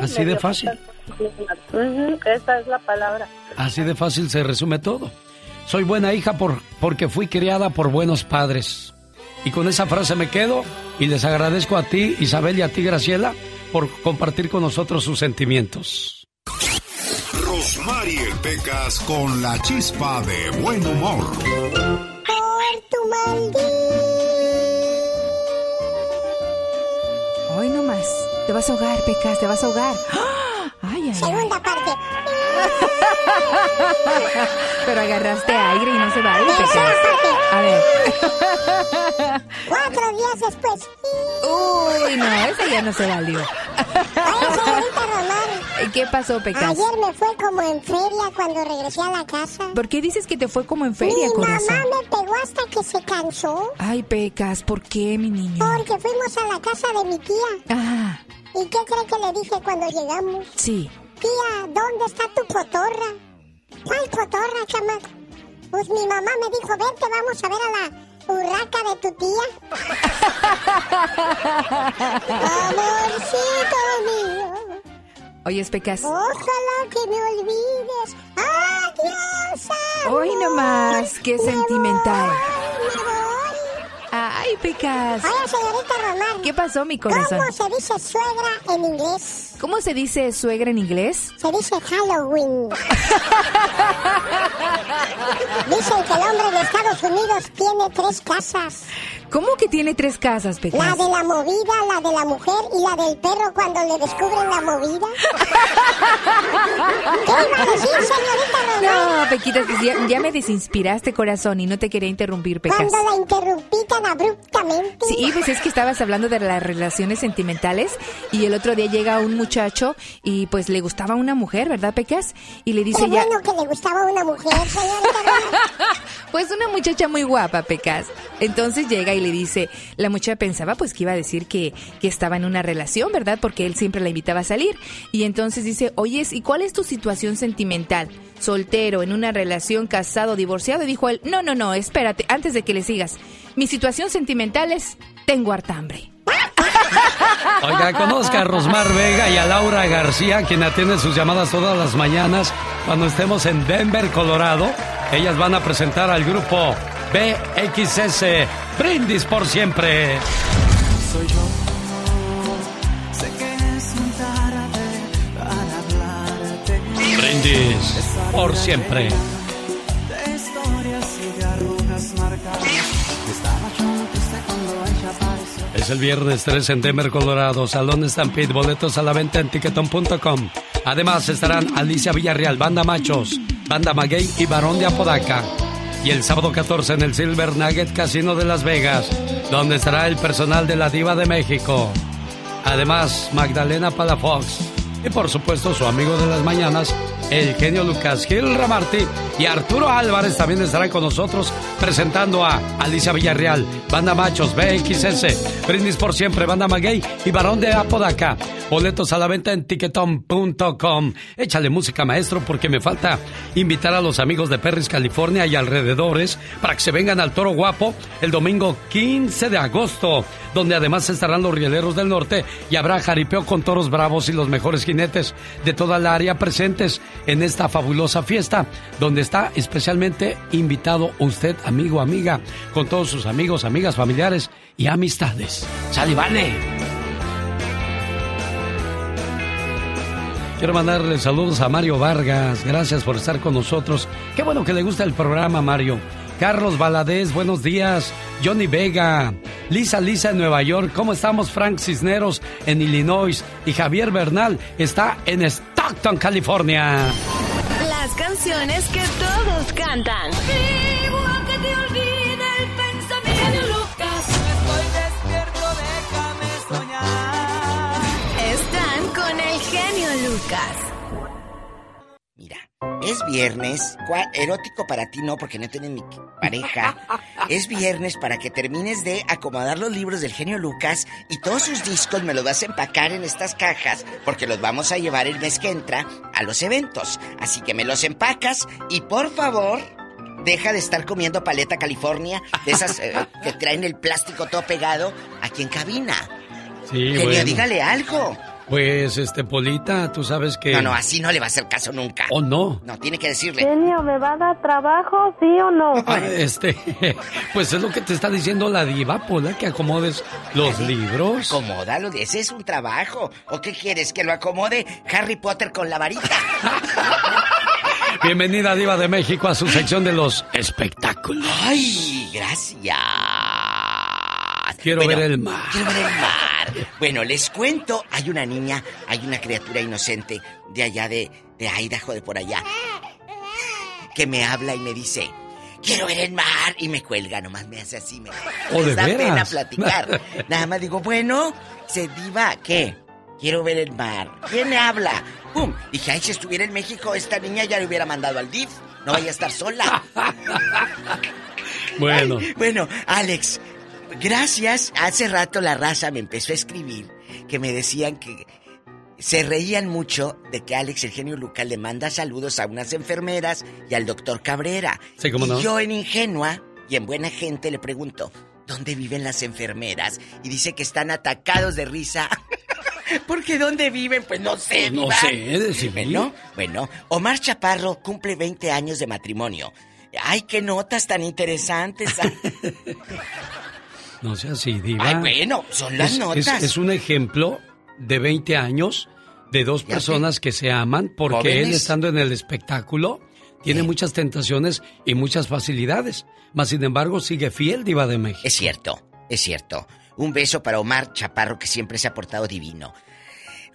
[SPEAKER 2] Así de fácil.
[SPEAKER 24] Esa es la palabra.
[SPEAKER 2] Así de fácil se resume todo. Soy buena hija por, porque fui criada por buenos padres. Y con esa frase me quedo y les agradezco a ti, Isabel, y a ti, Graciela, por compartir con nosotros sus sentimientos.
[SPEAKER 5] Rosmarie Pecas con la chispa de buen humor.
[SPEAKER 8] Por tu maldito.
[SPEAKER 4] Hoy no más. Te vas a ahogar, Pecas, te vas a ahogar. Ay, ay, ay.
[SPEAKER 8] Segunda parte.
[SPEAKER 4] Pero agarraste aire y no se vale, Pecas. A ver.
[SPEAKER 8] Cuatro días después.
[SPEAKER 4] Uy, no, ese ya no se valió.
[SPEAKER 8] Oye, señorita Román.
[SPEAKER 4] ¿Qué pasó, Pecas?
[SPEAKER 8] Ayer me fue como en feria cuando regresé a la casa.
[SPEAKER 4] ¿Por qué dices que te fue como en feria,
[SPEAKER 8] Mi
[SPEAKER 4] corazón?
[SPEAKER 8] mamá me pegó hasta que se cansó.
[SPEAKER 4] Ay, Pecas, ¿por qué, mi niño?
[SPEAKER 8] Porque fuimos a la casa de mi tía.
[SPEAKER 4] Ah,
[SPEAKER 8] ¿Y qué cree que le dije cuando llegamos?
[SPEAKER 4] sí.
[SPEAKER 8] Tía, ¿dónde está tu cotorra? ¿Cuál cotorra, chamaco? Pues mi mamá me dijo, vente, vamos a ver a la urraca de tu tía. Amorcito mío,
[SPEAKER 4] Oyes, Pecas.
[SPEAKER 8] ojalá que me olvides. Adiós,
[SPEAKER 4] Hoy
[SPEAKER 8] amor.
[SPEAKER 4] nomás, qué
[SPEAKER 8] Me
[SPEAKER 4] sentimental. Ay, Pecas.
[SPEAKER 8] Oye, señorita Román.
[SPEAKER 4] ¿Qué pasó, mi corazón?
[SPEAKER 8] ¿Cómo se dice suegra en inglés?
[SPEAKER 4] ¿Cómo se dice suegra en inglés?
[SPEAKER 8] Se dice Halloween. Dicen que el hombre de Estados Unidos tiene tres casas.
[SPEAKER 4] ¿Cómo que tiene tres casas,
[SPEAKER 8] La
[SPEAKER 4] Pecas?
[SPEAKER 8] de la movida, la de la mujer y la del perro cuando le descubren la movida. ¿Qué iba a decir, señorita Román?
[SPEAKER 4] No, Pequitas, pues ya, ya me desinspiraste, corazón, y no te quería interrumpir, Pecas.
[SPEAKER 8] Cuando la interrumpí tan abruptamente.
[SPEAKER 4] Sí, pues es que estabas hablando de las relaciones sentimentales y el otro día llega un muchacho y pues le gustaba una mujer, ¿verdad, Pecas? Y le dice
[SPEAKER 8] Qué
[SPEAKER 4] ya...
[SPEAKER 8] bueno que le gustaba una mujer, señorita.
[SPEAKER 4] Pues una muchacha muy guapa, Pecas. Entonces llega y le dice, la muchacha pensaba pues que iba a decir que, que estaba en una relación, ¿verdad? Porque él siempre la invitaba a salir. Y entonces dice, oyes, ¿y cuál es tu situación sentimental? Soltero, en una relación, casado, divorciado. Y dijo él, no, no, no, espérate, antes de que le sigas. Mi situación sentimental es, tengo harta hambre.
[SPEAKER 2] Oiga, conozca a Rosmar Vega y a Laura García, quien atiende sus llamadas todas las mañanas cuando estemos en Denver, Colorado. Ellas van a presentar al grupo BXS, Brindis por siempre.
[SPEAKER 32] Soy yo. Sé que es muy tarde para hablarte.
[SPEAKER 2] Brindis por siempre.
[SPEAKER 32] De historias y de arrugas.
[SPEAKER 2] Es el viernes 3 en Denver, Colorado. Salón Stampede, boletos a la venta en tiquetón.com. Además estarán Alicia Villarreal, Banda Machos, Banda Maguey y Barón de Apodaca. Y el sábado 14 en el Silver Nugget Casino de Las Vegas, donde estará el personal de la Diva de México. Además, Magdalena Palafox. Y por supuesto, su amigo de las mañanas, el genio Lucas Gil Ramarty y Arturo Álvarez también estarán con nosotros presentando a Alicia Villarreal, Banda Machos, BXS, Brindis por Siempre, Banda Maguey y Barón de Apodaca. Boletos a la venta en ticketon.com. Échale música, maestro, porque me falta invitar a los amigos de Perris, California y alrededores para que se vengan al Toro Guapo el domingo 15 de agosto, donde además estarán los rieleros del norte y habrá jaripeo con toros bravos y los mejores jinetes de toda la área presentes en esta fabulosa fiesta, donde está especialmente invitado usted, amigo, amiga, con todos sus amigos, amigas, familiares y amistades. ¡Sale! Quiero mandarle saludos a Mario Vargas. Gracias por estar con nosotros. Qué bueno que le gusta el programa, Mario. Carlos Valadez, buenos días. Johnny Vega. Lisa Lisa en Nueva York. ¿Cómo estamos? Frank Cisneros en Illinois. Y Javier Bernal está en Stockton, California.
[SPEAKER 33] Las canciones que todos cantan. Vivo que te olvide el pensamiento, Lucas. Estoy despierto, déjame soñar. Están con el genio Lucas.
[SPEAKER 6] Es viernes, cua- erótico para ti no, porque no tienes ni pareja. Es viernes para que termines de acomodar los libros del genio Lucas y todos sus discos me los vas a empacar en estas cajas, porque los vamos a llevar el mes que entra a los eventos. Así que me los empacas y por favor, deja de estar comiendo paleta California, de esas eh, que traen el plástico todo pegado aquí en cabina.
[SPEAKER 2] Sí,
[SPEAKER 6] Genio,
[SPEAKER 2] bueno.
[SPEAKER 6] dígale algo.
[SPEAKER 2] Pues, este, Polita, tú sabes que...
[SPEAKER 6] No, no, así no le va a hacer caso nunca.
[SPEAKER 2] ¿O no?
[SPEAKER 6] No, tiene que decirle.
[SPEAKER 29] Genio, ¿me va a dar trabajo, sí o no?
[SPEAKER 2] Ah, Este, pues es lo que te está diciendo la diva, Pola, que acomodes los libros.
[SPEAKER 6] Acomódalo, ese es un trabajo. ¿O qué quieres? ¿Que lo acomode Harry Potter con la varita?
[SPEAKER 2] Bienvenida, diva de México, a su sección de los espectáculos.
[SPEAKER 6] ¡Ay, gracias!
[SPEAKER 2] Quiero
[SPEAKER 6] Bueno,
[SPEAKER 2] ver el mar.
[SPEAKER 6] Quiero ver el mar. Bueno, les cuento, hay una niña, hay una criatura inocente de allá de, de Idaho, de por allá, que me habla y me dice, quiero ver el mar, y me cuelga, nomás me hace así, me,
[SPEAKER 2] ¿Oh, de
[SPEAKER 6] me da pena platicar. Nada más digo, bueno, se diva, ¿qué? Quiero ver el mar. ¿Quién habla? ¡Pum! Dije, ay, si estuviera en México, esta niña ya le hubiera mandado al DIF. No vaya a estar sola.
[SPEAKER 2] Bueno.
[SPEAKER 6] Ay, bueno, Alex, gracias. Hace rato la raza me empezó a escribir que me decían que se reían mucho de que Alex, el genio Lucas, le manda saludos a unas enfermeras y al doctor Cabrera.
[SPEAKER 2] Sí, cómo
[SPEAKER 6] y
[SPEAKER 2] no.
[SPEAKER 6] yo en ingenua y en buena gente le pregunto, ¿dónde viven las enfermeras? Y dice que están atacados de risa. Porque ¿dónde viven? Pues no sé.
[SPEAKER 2] No sé, decime.
[SPEAKER 6] Bueno, bueno, Omar Chaparro cumple 20 años de matrimonio. Ay, qué notas tan interesantes.
[SPEAKER 2] No sea así, diva.
[SPEAKER 6] Ay, bueno, son las
[SPEAKER 2] Es-
[SPEAKER 6] notas.
[SPEAKER 2] Es, es un ejemplo de 20 años de dos personas que se aman porque él estando en el espectáculo tiene muchas tentaciones y muchas facilidades. Mas sin embargo sigue fiel, diva de México.
[SPEAKER 6] Es cierto, es cierto. Un beso para Omar Chaparro que siempre se ha portado divino.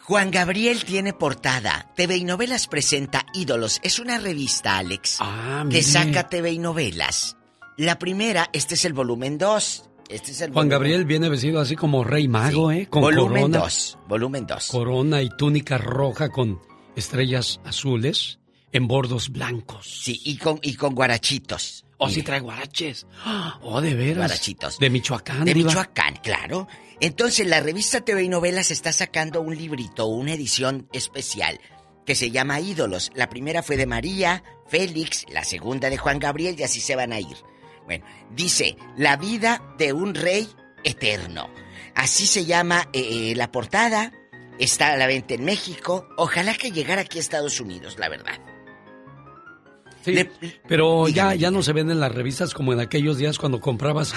[SPEAKER 6] Juan Gabriel tiene portada. TV y Novelas presenta Ídolos. Es una revista, Alex,
[SPEAKER 2] Ah,
[SPEAKER 6] que saca TV y Novelas. La primera, este es el volumen 2. Este es el
[SPEAKER 2] Juan
[SPEAKER 6] volumen-
[SPEAKER 2] Gabriel viene vestido así como rey mago, ¿eh? Con
[SPEAKER 6] volumen
[SPEAKER 2] corona.
[SPEAKER 6] 2. Volumen 2.
[SPEAKER 2] Corona y túnica roja con estrellas azules en bordos blancos.
[SPEAKER 6] Sí, y con, y con guarachitos.
[SPEAKER 2] Oh, sí
[SPEAKER 6] Mire.
[SPEAKER 2] trae guaraches. Oh, de veras.
[SPEAKER 6] Guarachitos.
[SPEAKER 2] De Michoacán,
[SPEAKER 6] De
[SPEAKER 2] diva.
[SPEAKER 6] Michoacán, claro. Entonces, la revista TV y Novelas está sacando un librito, una edición especial, que se llama Ídolos. La primera fue de María, Félix, la segunda de Juan Gabriel, y así se van a ir. Bueno, dice, La vida de un rey eterno. Así se llama eh, eh, la portada. Está a la venta en México. Ojalá que llegara aquí a Estados Unidos, la verdad.
[SPEAKER 2] Sí, pero ya, ya no se ven en las revistas como en aquellos días cuando comprabas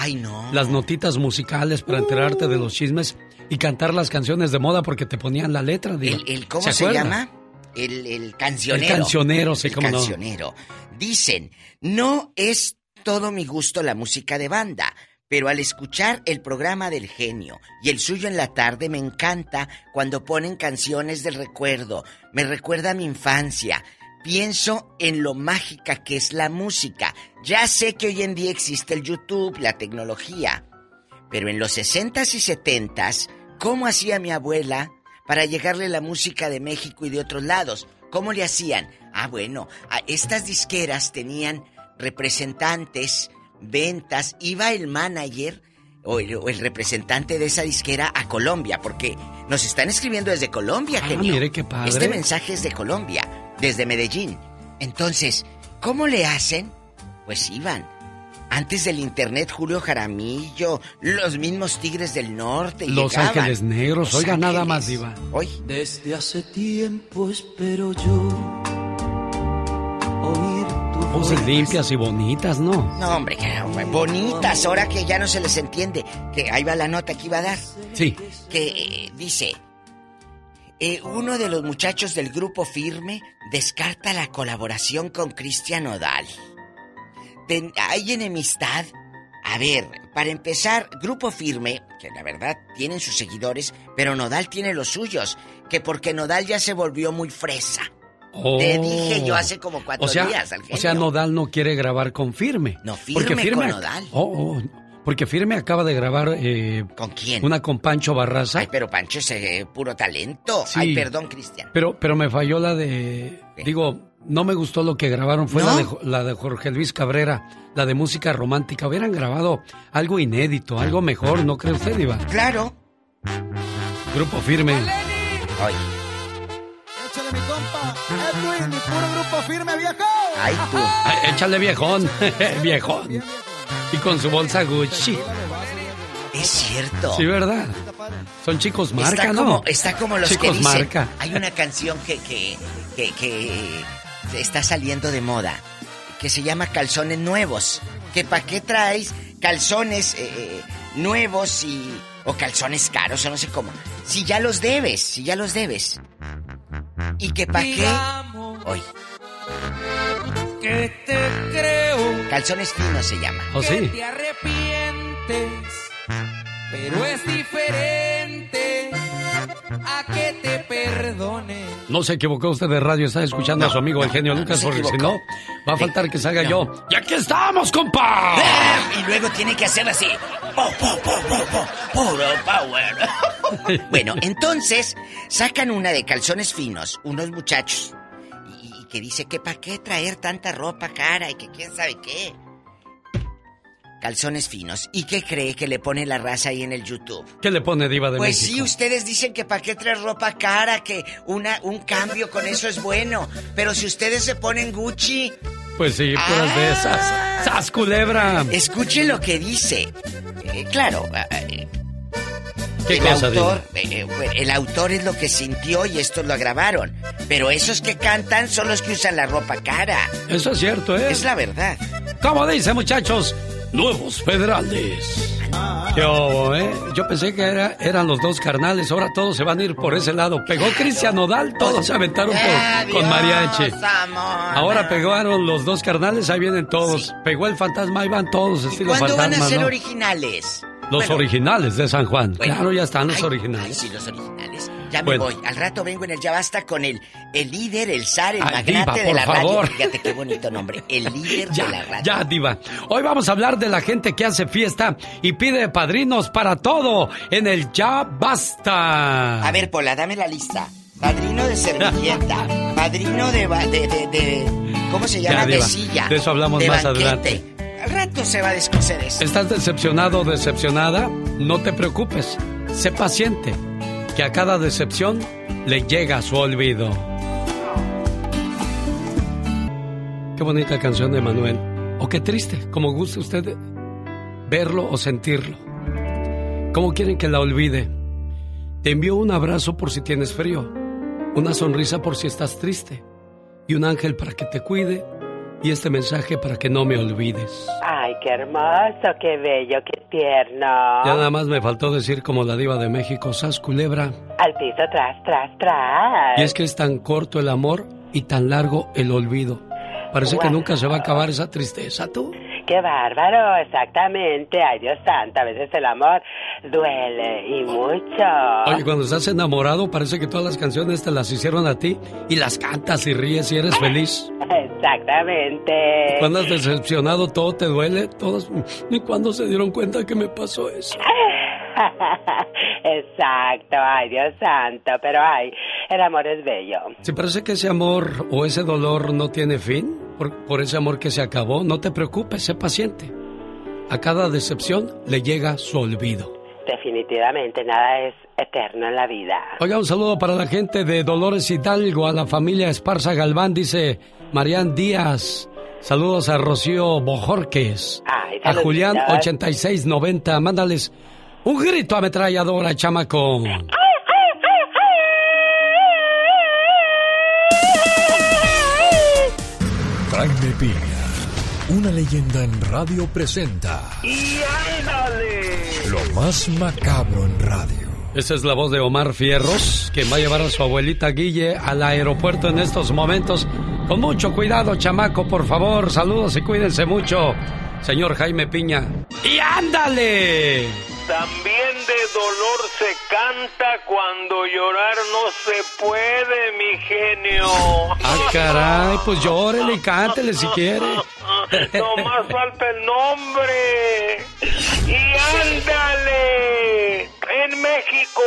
[SPEAKER 2] las notitas musicales para enterarte de los chismes y cantar las canciones de moda porque te ponían la letra. diva.
[SPEAKER 6] El, el- ¿Cómo
[SPEAKER 2] ¿Se
[SPEAKER 6] llama? El, el cancionero.
[SPEAKER 2] El cancionero, sí,
[SPEAKER 6] El
[SPEAKER 2] cómo no.
[SPEAKER 6] cancionero. Dicen, no es todo mi gusto la música de banda, pero al escuchar el programa del genio y el suyo en la tarde me encanta cuando ponen canciones del recuerdo. Me recuerda a mi infancia. Pienso en lo mágica que es la música. Ya sé que hoy en día existe el YouTube, la tecnología. Pero en los 60s y 70s, ¿cómo hacía mi abuela para llegarle la música de México y de otros lados? ¿Cómo le hacían? Ah, bueno, a- estas disqueras tenían representantes, ventas, iba el manager o el, o el representante de esa disquera a Colombia, porque nos están escribiendo desde Colombia,
[SPEAKER 2] Ah,
[SPEAKER 6] genio.
[SPEAKER 2] mire qué padre.
[SPEAKER 6] Este mensaje es de Colombia, desde Medellín. Entonces, ¿cómo le hacen? Pues iban. Antes del internet, Julio Jaramillo, los mismos Tigres del Norte.
[SPEAKER 2] Los
[SPEAKER 6] llegaban.
[SPEAKER 2] Ángeles Negros,
[SPEAKER 6] Los
[SPEAKER 2] oiga nada más, Diva.
[SPEAKER 6] Hoy.
[SPEAKER 32] Desde hace tiempo espero yo oír
[SPEAKER 2] Voces limpias y bonitas, ¿no?
[SPEAKER 6] No, hombre, bonitas, ahora que ya no se les entiende. Que ahí va la nota que iba a dar.
[SPEAKER 2] Sí.
[SPEAKER 6] Que eh, dice, eh, uno de los muchachos del grupo Firme descarta la colaboración con Cristian Odal. ¿Hay enemistad? A ver, para empezar, Grupo Firme, que la verdad tienen sus seguidores, pero Nodal tiene los suyos, que porque Nodal ya se volvió muy fresa. Te
[SPEAKER 2] Oh.
[SPEAKER 6] dije yo hace como cuatro
[SPEAKER 2] o sea,
[SPEAKER 6] días al
[SPEAKER 2] O sea,
[SPEAKER 6] genio.
[SPEAKER 2] Nodal no quiere grabar con Firme.
[SPEAKER 6] No, Firme con Nodal.
[SPEAKER 2] Oh, oh, porque Firme acaba de grabar... eh,
[SPEAKER 6] ¿Con quién?
[SPEAKER 2] Una con Pancho Barraza.
[SPEAKER 6] Ay, pero Pancho es eh, puro talento.
[SPEAKER 2] Sí.
[SPEAKER 6] Ay, perdón, Cristian.
[SPEAKER 2] Pero, pero me falló la de... Digo, no me gustó lo que grabaron. Fue la, de, Jo- la de Jorge Luis Cabrera, la de música romántica. Hubieran grabado algo inédito, algo mejor, ¿no cree usted, Iba?
[SPEAKER 6] Claro.
[SPEAKER 2] Grupo Firme.
[SPEAKER 34] Échale mi compa. Edwin, mi puro grupo firme, viejo.
[SPEAKER 6] ay, tú.
[SPEAKER 2] Ay, échale viejón, viejón. Y con su bolsa Gucci.
[SPEAKER 6] Es cierto.
[SPEAKER 2] Sí, ¿verdad? Son chicos marca,
[SPEAKER 6] está
[SPEAKER 2] ¿no?
[SPEAKER 6] está como los
[SPEAKER 2] chicos
[SPEAKER 6] que dicen.
[SPEAKER 2] marca.
[SPEAKER 6] Hay una canción que, que, que, que está saliendo de moda, que se llama Calzones Nuevos. Que para qué traes calzones eh, nuevos y o calzones caros o no sé cómo. Si ya los debes, si ya los debes. Y que para qué. Hoy.
[SPEAKER 32] que te creo.
[SPEAKER 6] Calzones finos se llama.
[SPEAKER 2] ¿Oh,
[SPEAKER 32] que
[SPEAKER 2] sí?
[SPEAKER 32] te arrepientes, pero es diferente a que te perdone.
[SPEAKER 2] No se equivocó usted de radio, está escuchando a su amigo el genio Lucas, porque si no, va a faltar que salga yo. ¡Y aquí estamos, compa!
[SPEAKER 6] Y luego tiene que hacer así. Po, po, po, po, po, puro power. bueno, entonces sacan una de calzones finos, unos muchachos, y, y que dice que para qué traer tanta ropa cara y que quién sabe qué. Calzones finos. ¿Y qué cree que le pone la raza ahí en el YouTube?
[SPEAKER 2] ¿Qué le pone Diva de
[SPEAKER 6] Pues sí,
[SPEAKER 2] México?
[SPEAKER 6] ustedes dicen que para qué traer ropa cara, que una, un cambio con eso es bueno. Pero si ustedes se ponen Gucci,
[SPEAKER 2] Pues sí, puras de esas. ¡Sas, culebra!
[SPEAKER 6] Escuche lo que dice. Eh, claro, eh,
[SPEAKER 2] ¿Qué
[SPEAKER 6] el
[SPEAKER 2] cosa,
[SPEAKER 6] autor, eh, el autor es lo que sintió y estos lo grabaron. Pero esos que cantan son los que usan la ropa cara.
[SPEAKER 2] Eso es cierto, ¿eh?
[SPEAKER 6] Es la verdad.
[SPEAKER 2] ¿Cómo dice, muchachos? Nuevos federales. ¿Qué hubo, eh? Yo pensé que era- eran los dos carnales, ahora todos se van a ir por ese lado. Pegó Cristian Nodal, todos se aventaron por- con mariachi. Ahora pegaron los dos carnales, ahí vienen todos. Pegó el fantasma, ahí van todos, estilo
[SPEAKER 6] ¿Cuándo van a ser
[SPEAKER 2] ¿no?
[SPEAKER 6] originales?
[SPEAKER 2] Los
[SPEAKER 6] Bueno,
[SPEAKER 2] originales de San Juan.
[SPEAKER 6] Bueno.
[SPEAKER 2] claro, ya están los
[SPEAKER 6] Ay,
[SPEAKER 2] originales.
[SPEAKER 6] ay, sí, los originales. Ya
[SPEAKER 2] Bueno.
[SPEAKER 6] me voy. Al rato vengo en el Ya Basta con el, el líder, el zar, el
[SPEAKER 2] Ay,
[SPEAKER 6] magnate
[SPEAKER 2] diva,
[SPEAKER 6] de
[SPEAKER 2] por
[SPEAKER 6] la
[SPEAKER 2] favor.
[SPEAKER 6] radio. Fíjate qué bonito nombre. El líder de la radio.
[SPEAKER 2] Ya, Diva. Hoy vamos a hablar de la gente que hace fiesta y pide padrinos para todo en el Ya Basta.
[SPEAKER 6] A ver, Pola, dame la lista. Padrino de servilleta, padrino de, de, de, de- ¿cómo se llama?
[SPEAKER 2] Ya,
[SPEAKER 6] de silla.
[SPEAKER 2] De eso hablamos
[SPEAKER 6] de
[SPEAKER 2] más
[SPEAKER 6] banquete.
[SPEAKER 2] adelante.
[SPEAKER 6] Al rato se va a descoser eso.
[SPEAKER 2] ¿Estás decepcionado o decepcionada? No te preocupes. Sé paciente, que a cada decepción le llega su olvido. Qué bonita canción de Manuel. O qué triste, como guste usted verlo o sentirlo. ¿Cómo quieren que la olvide? Te envío un abrazo por si tienes frío, una sonrisa por si estás triste y un ángel para que te cuide y este mensaje para que no me olvides.
[SPEAKER 18] Ay, qué hermoso, qué bello, qué tierno.
[SPEAKER 2] Ya nada más me faltó decir como la diva de México, Sas Culebra.
[SPEAKER 18] Al piso, tras, tras, tras.
[SPEAKER 2] Y es que es tan corto el amor y tan largo el olvido. Parece que nunca se va a acabar esa tristeza, tú.
[SPEAKER 18] Qué bárbaro, exactamente. Ay, Dios santo, a veces el amor duele y mucho.
[SPEAKER 2] Oye, cuando estás enamorado parece que todas las canciones te las hicieron a ti y las cantas y ríes y eres feliz.
[SPEAKER 18] Exactamente.
[SPEAKER 2] Cuando has decepcionado todo te duele, todos ni cuando se dieron cuenta que me pasó eso.
[SPEAKER 18] Exacto, ay Dios santo, pero ay, El amor es bello.
[SPEAKER 2] ¿Se parece que ese amor o ese dolor no tiene fin? Por, por ese amor que se acabó, no te preocupes, sé paciente. A cada decepción le llega su olvido.
[SPEAKER 18] Definitivamente nada es eterno en la vida.
[SPEAKER 2] Oiga, un saludo para la gente de Dolores Hidalgo, a la familia Esparza Galván, dice Marián Díaz. Saludos a Rocío Bojorques.
[SPEAKER 18] Ay,
[SPEAKER 2] a Julián
[SPEAKER 18] saluditos.
[SPEAKER 2] 8690. Mándales un grito ametralladora, chamaco.
[SPEAKER 1] Piña, una leyenda en radio presenta
[SPEAKER 33] ¡Y ándale!
[SPEAKER 1] lo más macabro en radio.
[SPEAKER 2] Esa es la voz de Omar Fierros, que va a llevar a su abuelita Guille al aeropuerto en estos momentos. Con mucho cuidado, chamaco, por favor. Saludos y cuídense mucho. Señor Jaime Piña. ¡Y ándale!
[SPEAKER 16] También de dolor se canta cuando llorar no se puede, mi genio.
[SPEAKER 2] Ah, caray, pues llórele y cántele si quiere.
[SPEAKER 16] No más falta el nombre. Y ándale. En México,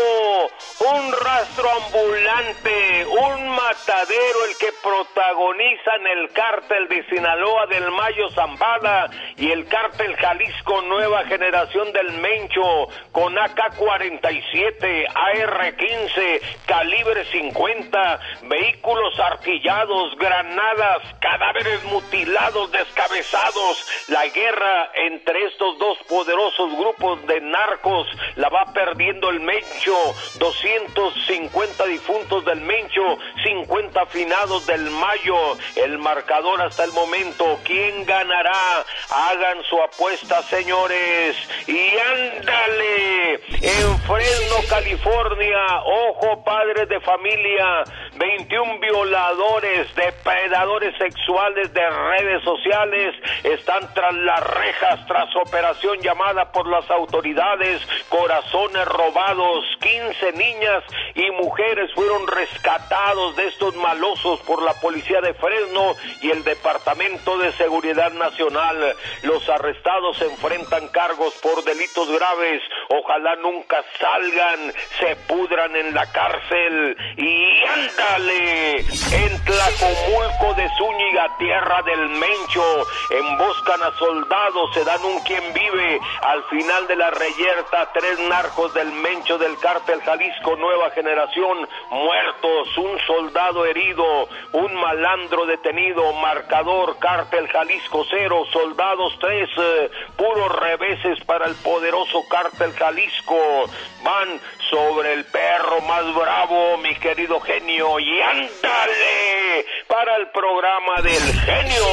[SPEAKER 16] un rastro ambulante, un matadero, el que protagonizan el cártel de Sinaloa del Mayo Zambada y el cártel Jalisco Nueva Generación del Mencho con AK-47, AR-15, calibre 50, vehículos artillados, granadas, cadáveres mutilados, descabezados. La guerra entre estos dos poderosos grupos de narcos la va perdiendo el Mencho. 250 difuntos del Mencho, 50 finados del Mayo. El marcador hasta el momento. ¿Quién ganará? Hagan su apuesta, señores. Y ándale. En Fresno, California. Ojo, padres de familia. 21 violadores, depredadores sexuales de redes sociales están tras las rejas tras operación llamada por las autoridades Corazones Robados. 15 niñas y mujeres fueron rescatados de estos malosos por la policía de Fresno y el Departamento de Seguridad Nacional. Los arrestados enfrentan cargos por delitos graves. Ojalá nunca salgan, se pudran en la cárcel. Y ándale, en Tlacomulco de Zúñiga, tierra del Mencho, emboscan a soldados, se dan un quien vive. Al final de la reyerta, tres narcos del Mencho del cártel Jalisco Nueva Generación muertos, un soldado herido, un malandro detenido, marcador cártel Jalisco cero, soldados tres, eh, puros reveses para el poderoso cártel Jalisco. Van sobre el perro más bravo, mi querido genio, y ándale para el programa del genio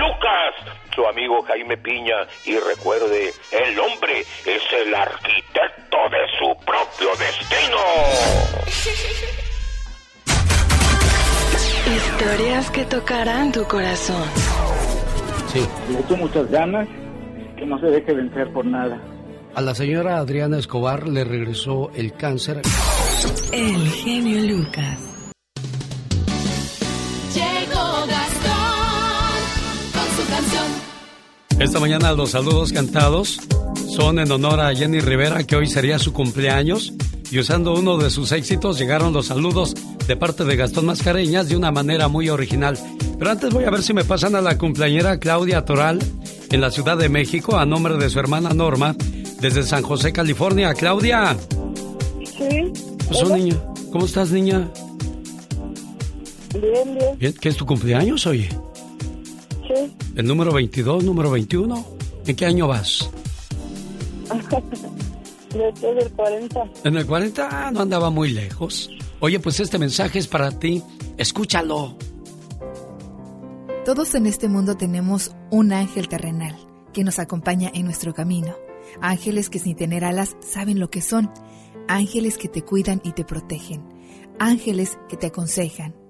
[SPEAKER 16] Lucas su amigo Jaime Piña y recuerde, el hombre es el arquitecto de su propio destino.
[SPEAKER 35] Historias que tocarán tu corazón.
[SPEAKER 2] Sí.
[SPEAKER 36] Le echo muchas ganas, que no se deje vencer por nada.
[SPEAKER 2] A la señora Adriana Escobar le regresó el cáncer.
[SPEAKER 35] El genio Lucas.
[SPEAKER 33] Llegó Gastón canción.
[SPEAKER 2] Esta mañana los saludos cantados son en honor a Jenny Rivera, que hoy sería su cumpleaños. Y usando uno de sus éxitos, llegaron los saludos de parte de Gastón Mascareñas de una manera muy original. Pero antes voy a ver si me pasan a la cumpleañera Claudia Toral en la Ciudad de México a nombre de su hermana Norma desde San José, California. Claudia.
[SPEAKER 29] Sí.
[SPEAKER 2] Pues un niño. ¿Cómo estás, niña?
[SPEAKER 29] Bien, bien.
[SPEAKER 2] Bien, ¿Qué es tu cumpleaños, oye? ¿El número 22, número 21? ¿En qué año vas?
[SPEAKER 29] Después del 40.
[SPEAKER 2] En el 40 ah, no andaba muy lejos. Oye, pues este mensaje es para ti. Escúchalo.
[SPEAKER 4] Todos en este mundo tenemos un ángel terrenal que nos acompaña en nuestro camino. Ángeles que sin tener alas saben lo que son. Ángeles que te cuidan y te protegen. Ángeles que te aconsejan,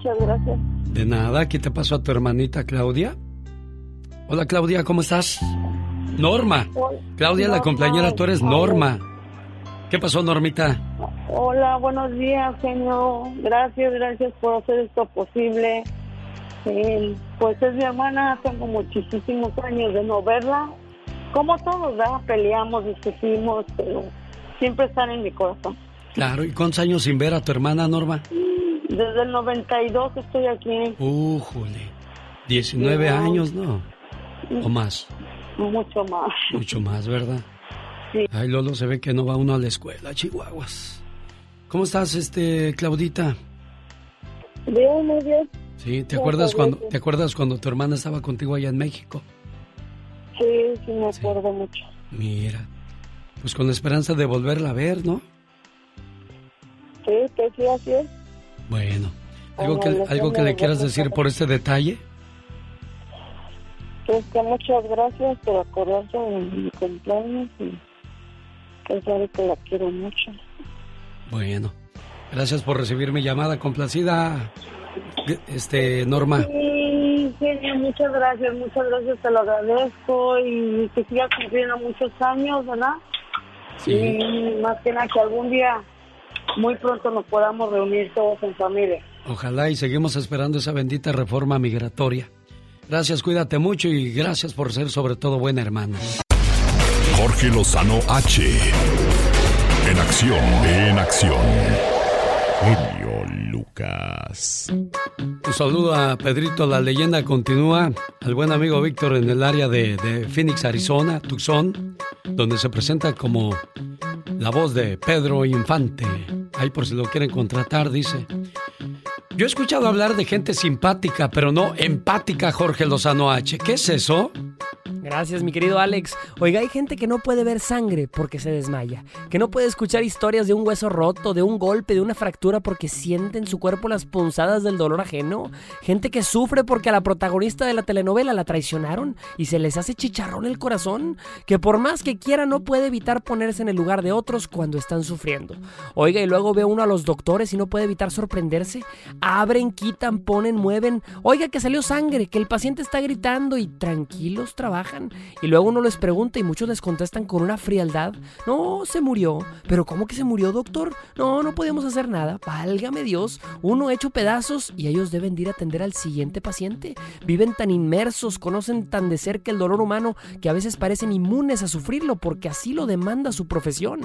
[SPEAKER 29] Sí, muchas gracias.
[SPEAKER 2] De nada, aquí te paso a tu hermanita Claudia. Hola Claudia, ¿cómo estás? Norma.
[SPEAKER 29] Hola.
[SPEAKER 2] Claudia, la
[SPEAKER 29] Norma.
[SPEAKER 2] compañera, tú eres Norma. ¿Qué pasó, Normita?
[SPEAKER 29] Hola, buenos días, señor. Gracias, gracias por hacer esto posible. Eh, pues es mi hermana, tengo muchísimos años de no verla. Como todos, ¿verdad? Peleamos, discutimos, pero siempre están en mi corazón.
[SPEAKER 2] Claro, ¿y cuántos años sin ver a tu hermana, Norma?
[SPEAKER 29] Desde el 92 estoy aquí,
[SPEAKER 2] jole. 19
[SPEAKER 29] No.
[SPEAKER 2] años, ¿no? O más,
[SPEAKER 29] mucho más.
[SPEAKER 2] mucho más, ¿verdad?
[SPEAKER 29] Sí.
[SPEAKER 2] Ay, Lolo, se ve que no va uno a la escuela, chihuahuas. ¿Cómo estás, este, Claudita?
[SPEAKER 29] Bien, muy bien.
[SPEAKER 2] Sí, ¿te acuerdas cuando, te acuerdas cuando tu hermana estaba contigo allá en México?
[SPEAKER 29] Sí, sí, me acuerdo mucho.
[SPEAKER 2] Mira, pues con la esperanza de volverla a ver, ¿no?
[SPEAKER 29] Sí, que sí, así es.
[SPEAKER 2] Bueno, algo que, algo que le quieras decir
[SPEAKER 29] ver.
[SPEAKER 2] por este detalle.
[SPEAKER 29] Pues que muchas gracias por acordarse de mi cumpleaños y que sabe que la quiero mucho.
[SPEAKER 2] Bueno, gracias por recibir mi llamada complacida, este, Norma.
[SPEAKER 29] Sí, genio, muchas gracias, muchas gracias, te lo agradezco y que siga cumpliendo muchos años, ¿verdad?
[SPEAKER 2] Sí.
[SPEAKER 29] Y más que nada que algún día, muy pronto nos podamos reunir todos en familia.
[SPEAKER 2] Ojalá y seguimos esperando esa bendita reforma migratoria. Gracias, cuídate mucho y gracias por ser sobre todo buena hermana.
[SPEAKER 5] Jorge Lozano H. En acción, en acción. Genio Lucas.
[SPEAKER 2] Un saludo a Pedrito, la leyenda continúa, al buen amigo Víctor en el área de, de Phoenix, Arizona, Tucson, donde se presenta como la voz de Pedro Infante. Ahí por si lo quieren contratar, dice. Yo he escuchado hablar de gente simpática, pero no empática, Jorge Lozano H. ¿Qué es eso?
[SPEAKER 37] Gracias, mi querido Alex. Oiga, hay gente que no puede ver sangre porque se desmaya, que no puede escuchar historias de un hueso roto, de un golpe, de una fractura porque siente en su cuerpo las punzadas del dolor ajeno, gente que sufre porque a la protagonista de la telenovela la traicionaron y se les hace chicharrón el corazón, que por más que quiera no puede evitar ponerse en el lugar de otros cuando están sufriendo. Oiga, y luego ve uno a los doctores y no puede evitar sorprenderse. Abren, quitan, ponen, mueven. Oiga, que salió sangre, que el paciente está gritando y tranquilos trabajan. Y luego uno les pregunta y muchos les contestan con una frialdad. No, se murió. ¿Pero cómo que se murió, doctor? No, no podemos hacer nada. Válgame Dios. Uno hecho pedazos y ellos deben de ir a atender al siguiente paciente. Viven tan inmersos, conocen tan de cerca el dolor humano que a veces parecen inmunes a sufrirlo porque así lo demanda su profesión.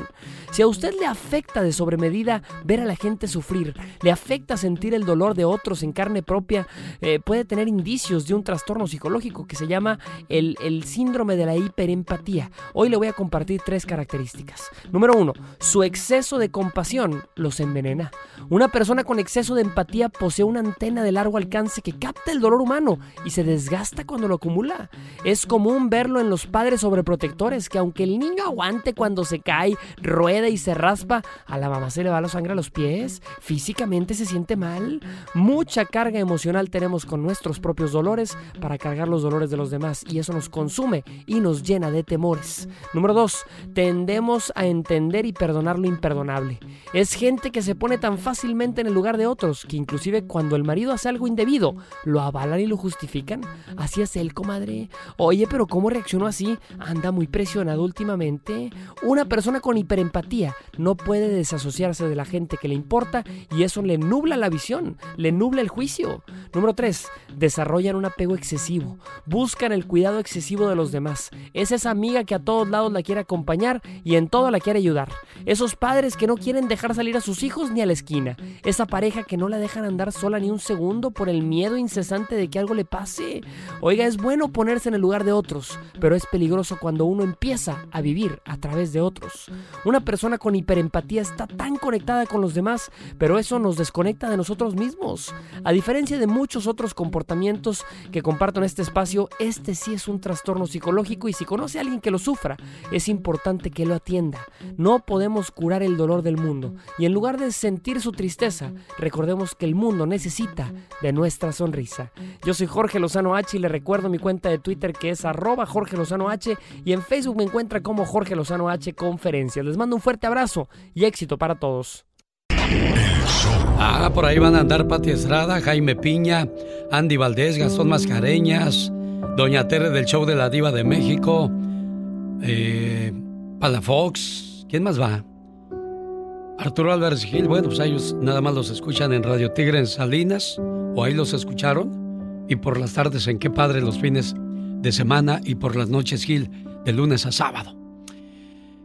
[SPEAKER 37] Si a usted le afecta de sobremedida ver a la gente sufrir, le afecta sentir el dolor de otros en carne propia, eh, puede tener indicios de un trastorno psicológico que se llama el, el síndrome de la hiperempatía. Hoy le voy a compartir tres características. Número uno, su exceso de compasión los envenena. Una persona con exceso de empatía posee una antena de largo alcance que capta el dolor humano y se desgasta cuando lo acumula. Es común verlo en los padres sobreprotectores que aunque el niño aguante cuando se cae, rueda y se raspa, a la mamá se le va la sangre a los pies, físicamente se siente mal. Mucha carga emocional tenemos con nuestros propios dolores para cargar los dolores de los demás y eso nos consume y nos llena de temores. Número dos, tendemos a entender y perdonar lo imperdonable. Es gente que se pone tan fácilmente en el lugar de otros que inclusive cuando el marido hace algo indebido, lo avalan y lo justifican. Así es él, comadre. Oye, pero ¿cómo reaccionó así? Anda muy presionado últimamente. Una persona con hiperempatía no puede desasociarse de la gente que le importa y eso le nubla la visión, le nubla el juicio. Número 3. Desarrollan un apego excesivo. Buscan el cuidado excesivo de los demás. Es esa amiga que a todos lados la quiere acompañar y en todo la quiere ayudar. Esos padres que no quieren dejar salir a sus hijos ni a la esquina. Esa pareja que no la dejan andar sola ni un segundo por el miedo incesante de que algo le pase. Oiga, es bueno ponerse en el lugar de otros, pero es peligroso cuando uno empieza a vivir a través de otros. Una persona con hiperempatía está tan conectada con los demás, pero eso nos desconecta de nosotros mismos. A diferencia de muchos otros comportamientos que comparto en este espacio, este sí es un trastorno psicológico y si conoce a alguien que lo sufra, es importante que lo atienda. No podemos curar el dolor del mundo y en lugar de sentir su tristeza, recordemos que el mundo necesita de nuestra sonrisa. Yo soy Jorge Lozano H y le recuerdo mi cuenta de Twitter que es arroba Jorge Lozano H y en Facebook me encuentra como Jorge Lozano H Conferencias. Les mando un fuerte abrazo y éxito para todos.
[SPEAKER 38] Ah, por ahí van a andar Pati Estrada, Jaime Piña, Andy Valdés, Gastón Mascareñas, Doña Tere del Show de la Diva de México, eh, Palafox, ¿quién más va? Arturo Álvarez Gil, bueno, pues ellos nada más los escuchan en Radio Tigre en Salinas, o ahí los escucharon, y por las tardes en Qué Padre los fines de semana y por las noches Gil, de lunes a sábado.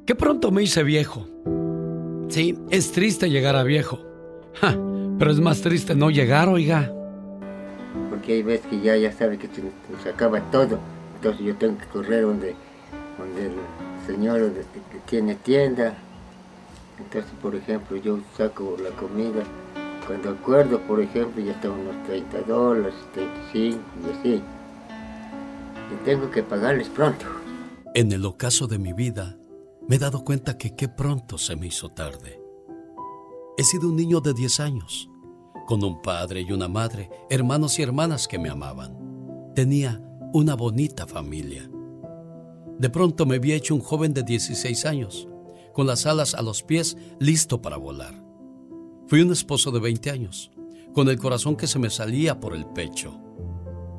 [SPEAKER 38] Qué pronto me hice viejo. Sí, es triste llegar a viejo. Ja, pero es más triste no llegar, oiga.
[SPEAKER 39] Porque hay veces que ya, ya sabe que se, se acaba todo. Entonces yo tengo que correr donde, donde el señor que tiene tienda. Entonces, por ejemplo, yo saco la comida. Cuando acuerdo, por ejemplo, ya están unos 30 dólares, 35 y así. Y tengo que pagarles pronto.
[SPEAKER 2] En el ocaso de mi vida, me he dado cuenta que qué pronto se me hizo tarde. He sido un niño de 10 años, con un padre y una madre, hermanos y hermanas que me amaban. Tenía una bonita familia. De pronto me había hecho un joven de 16 años, con las alas a los pies, listo para volar. Fui un esposo de 20 años, con el corazón que se me salía por el pecho.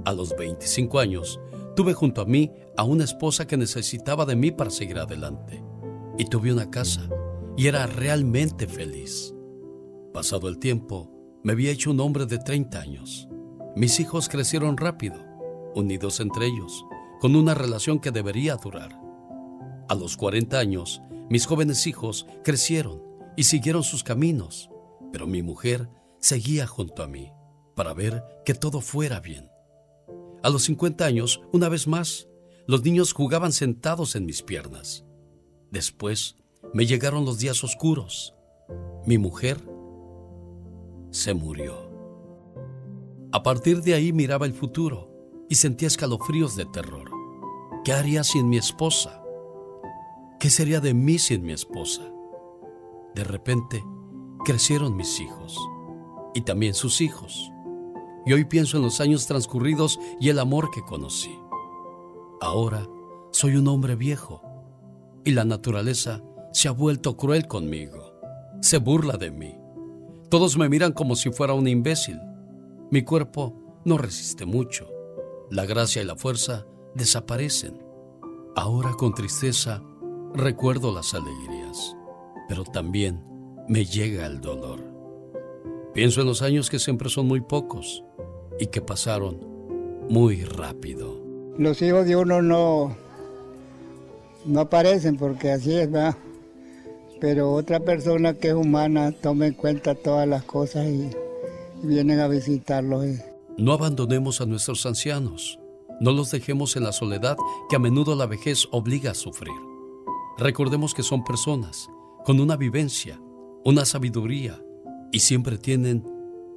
[SPEAKER 2] A los 25 años, tuve junto a mí a una esposa que necesitaba de mí para seguir adelante. Y tuve una casa, y era realmente feliz. Pasado el tiempo, me había hecho un hombre de 30 años. Mis hijos crecieron rápido, unidos entre ellos, con una relación que debería durar. A los 40 años, mis jóvenes hijos crecieron y siguieron sus caminos, pero mi mujer seguía junto a mí para ver que todo fuera bien. A los 50 años, una vez más, los niños jugaban sentados en mis piernas. Después me llegaron los días oscuros. Mi mujer se murió. A partir de ahí miraba el futuro y sentía escalofríos de terror. ¿Qué haría sin mi esposa? ¿Qué sería de mí sin mi esposa? De repente, crecieron mis hijos y también sus hijos. Y hoy pienso en los años transcurridos y el amor que conocí. Ahora soy un hombre viejo y la naturaleza se ha vuelto cruel conmigo. Se burla de mí. Todos me miran como si fuera un imbécil. Mi cuerpo no resiste mucho. La gracia y la fuerza desaparecen. Ahora con tristeza recuerdo las alegrías, pero también me llega el dolor. Pienso en los años que siempre son muy pocos y que pasaron muy rápido.
[SPEAKER 40] Los hijos de uno no, no aparecen porque así es, ¿verdad? Pero otra persona que es humana toma en cuenta todas las cosas y, y vienen a visitarlos. y-
[SPEAKER 2] No abandonemos a nuestros ancianos. No los dejemos en la soledad que a menudo la vejez obliga a sufrir. Recordemos que son personas con una vivencia, una sabiduría y siempre tienen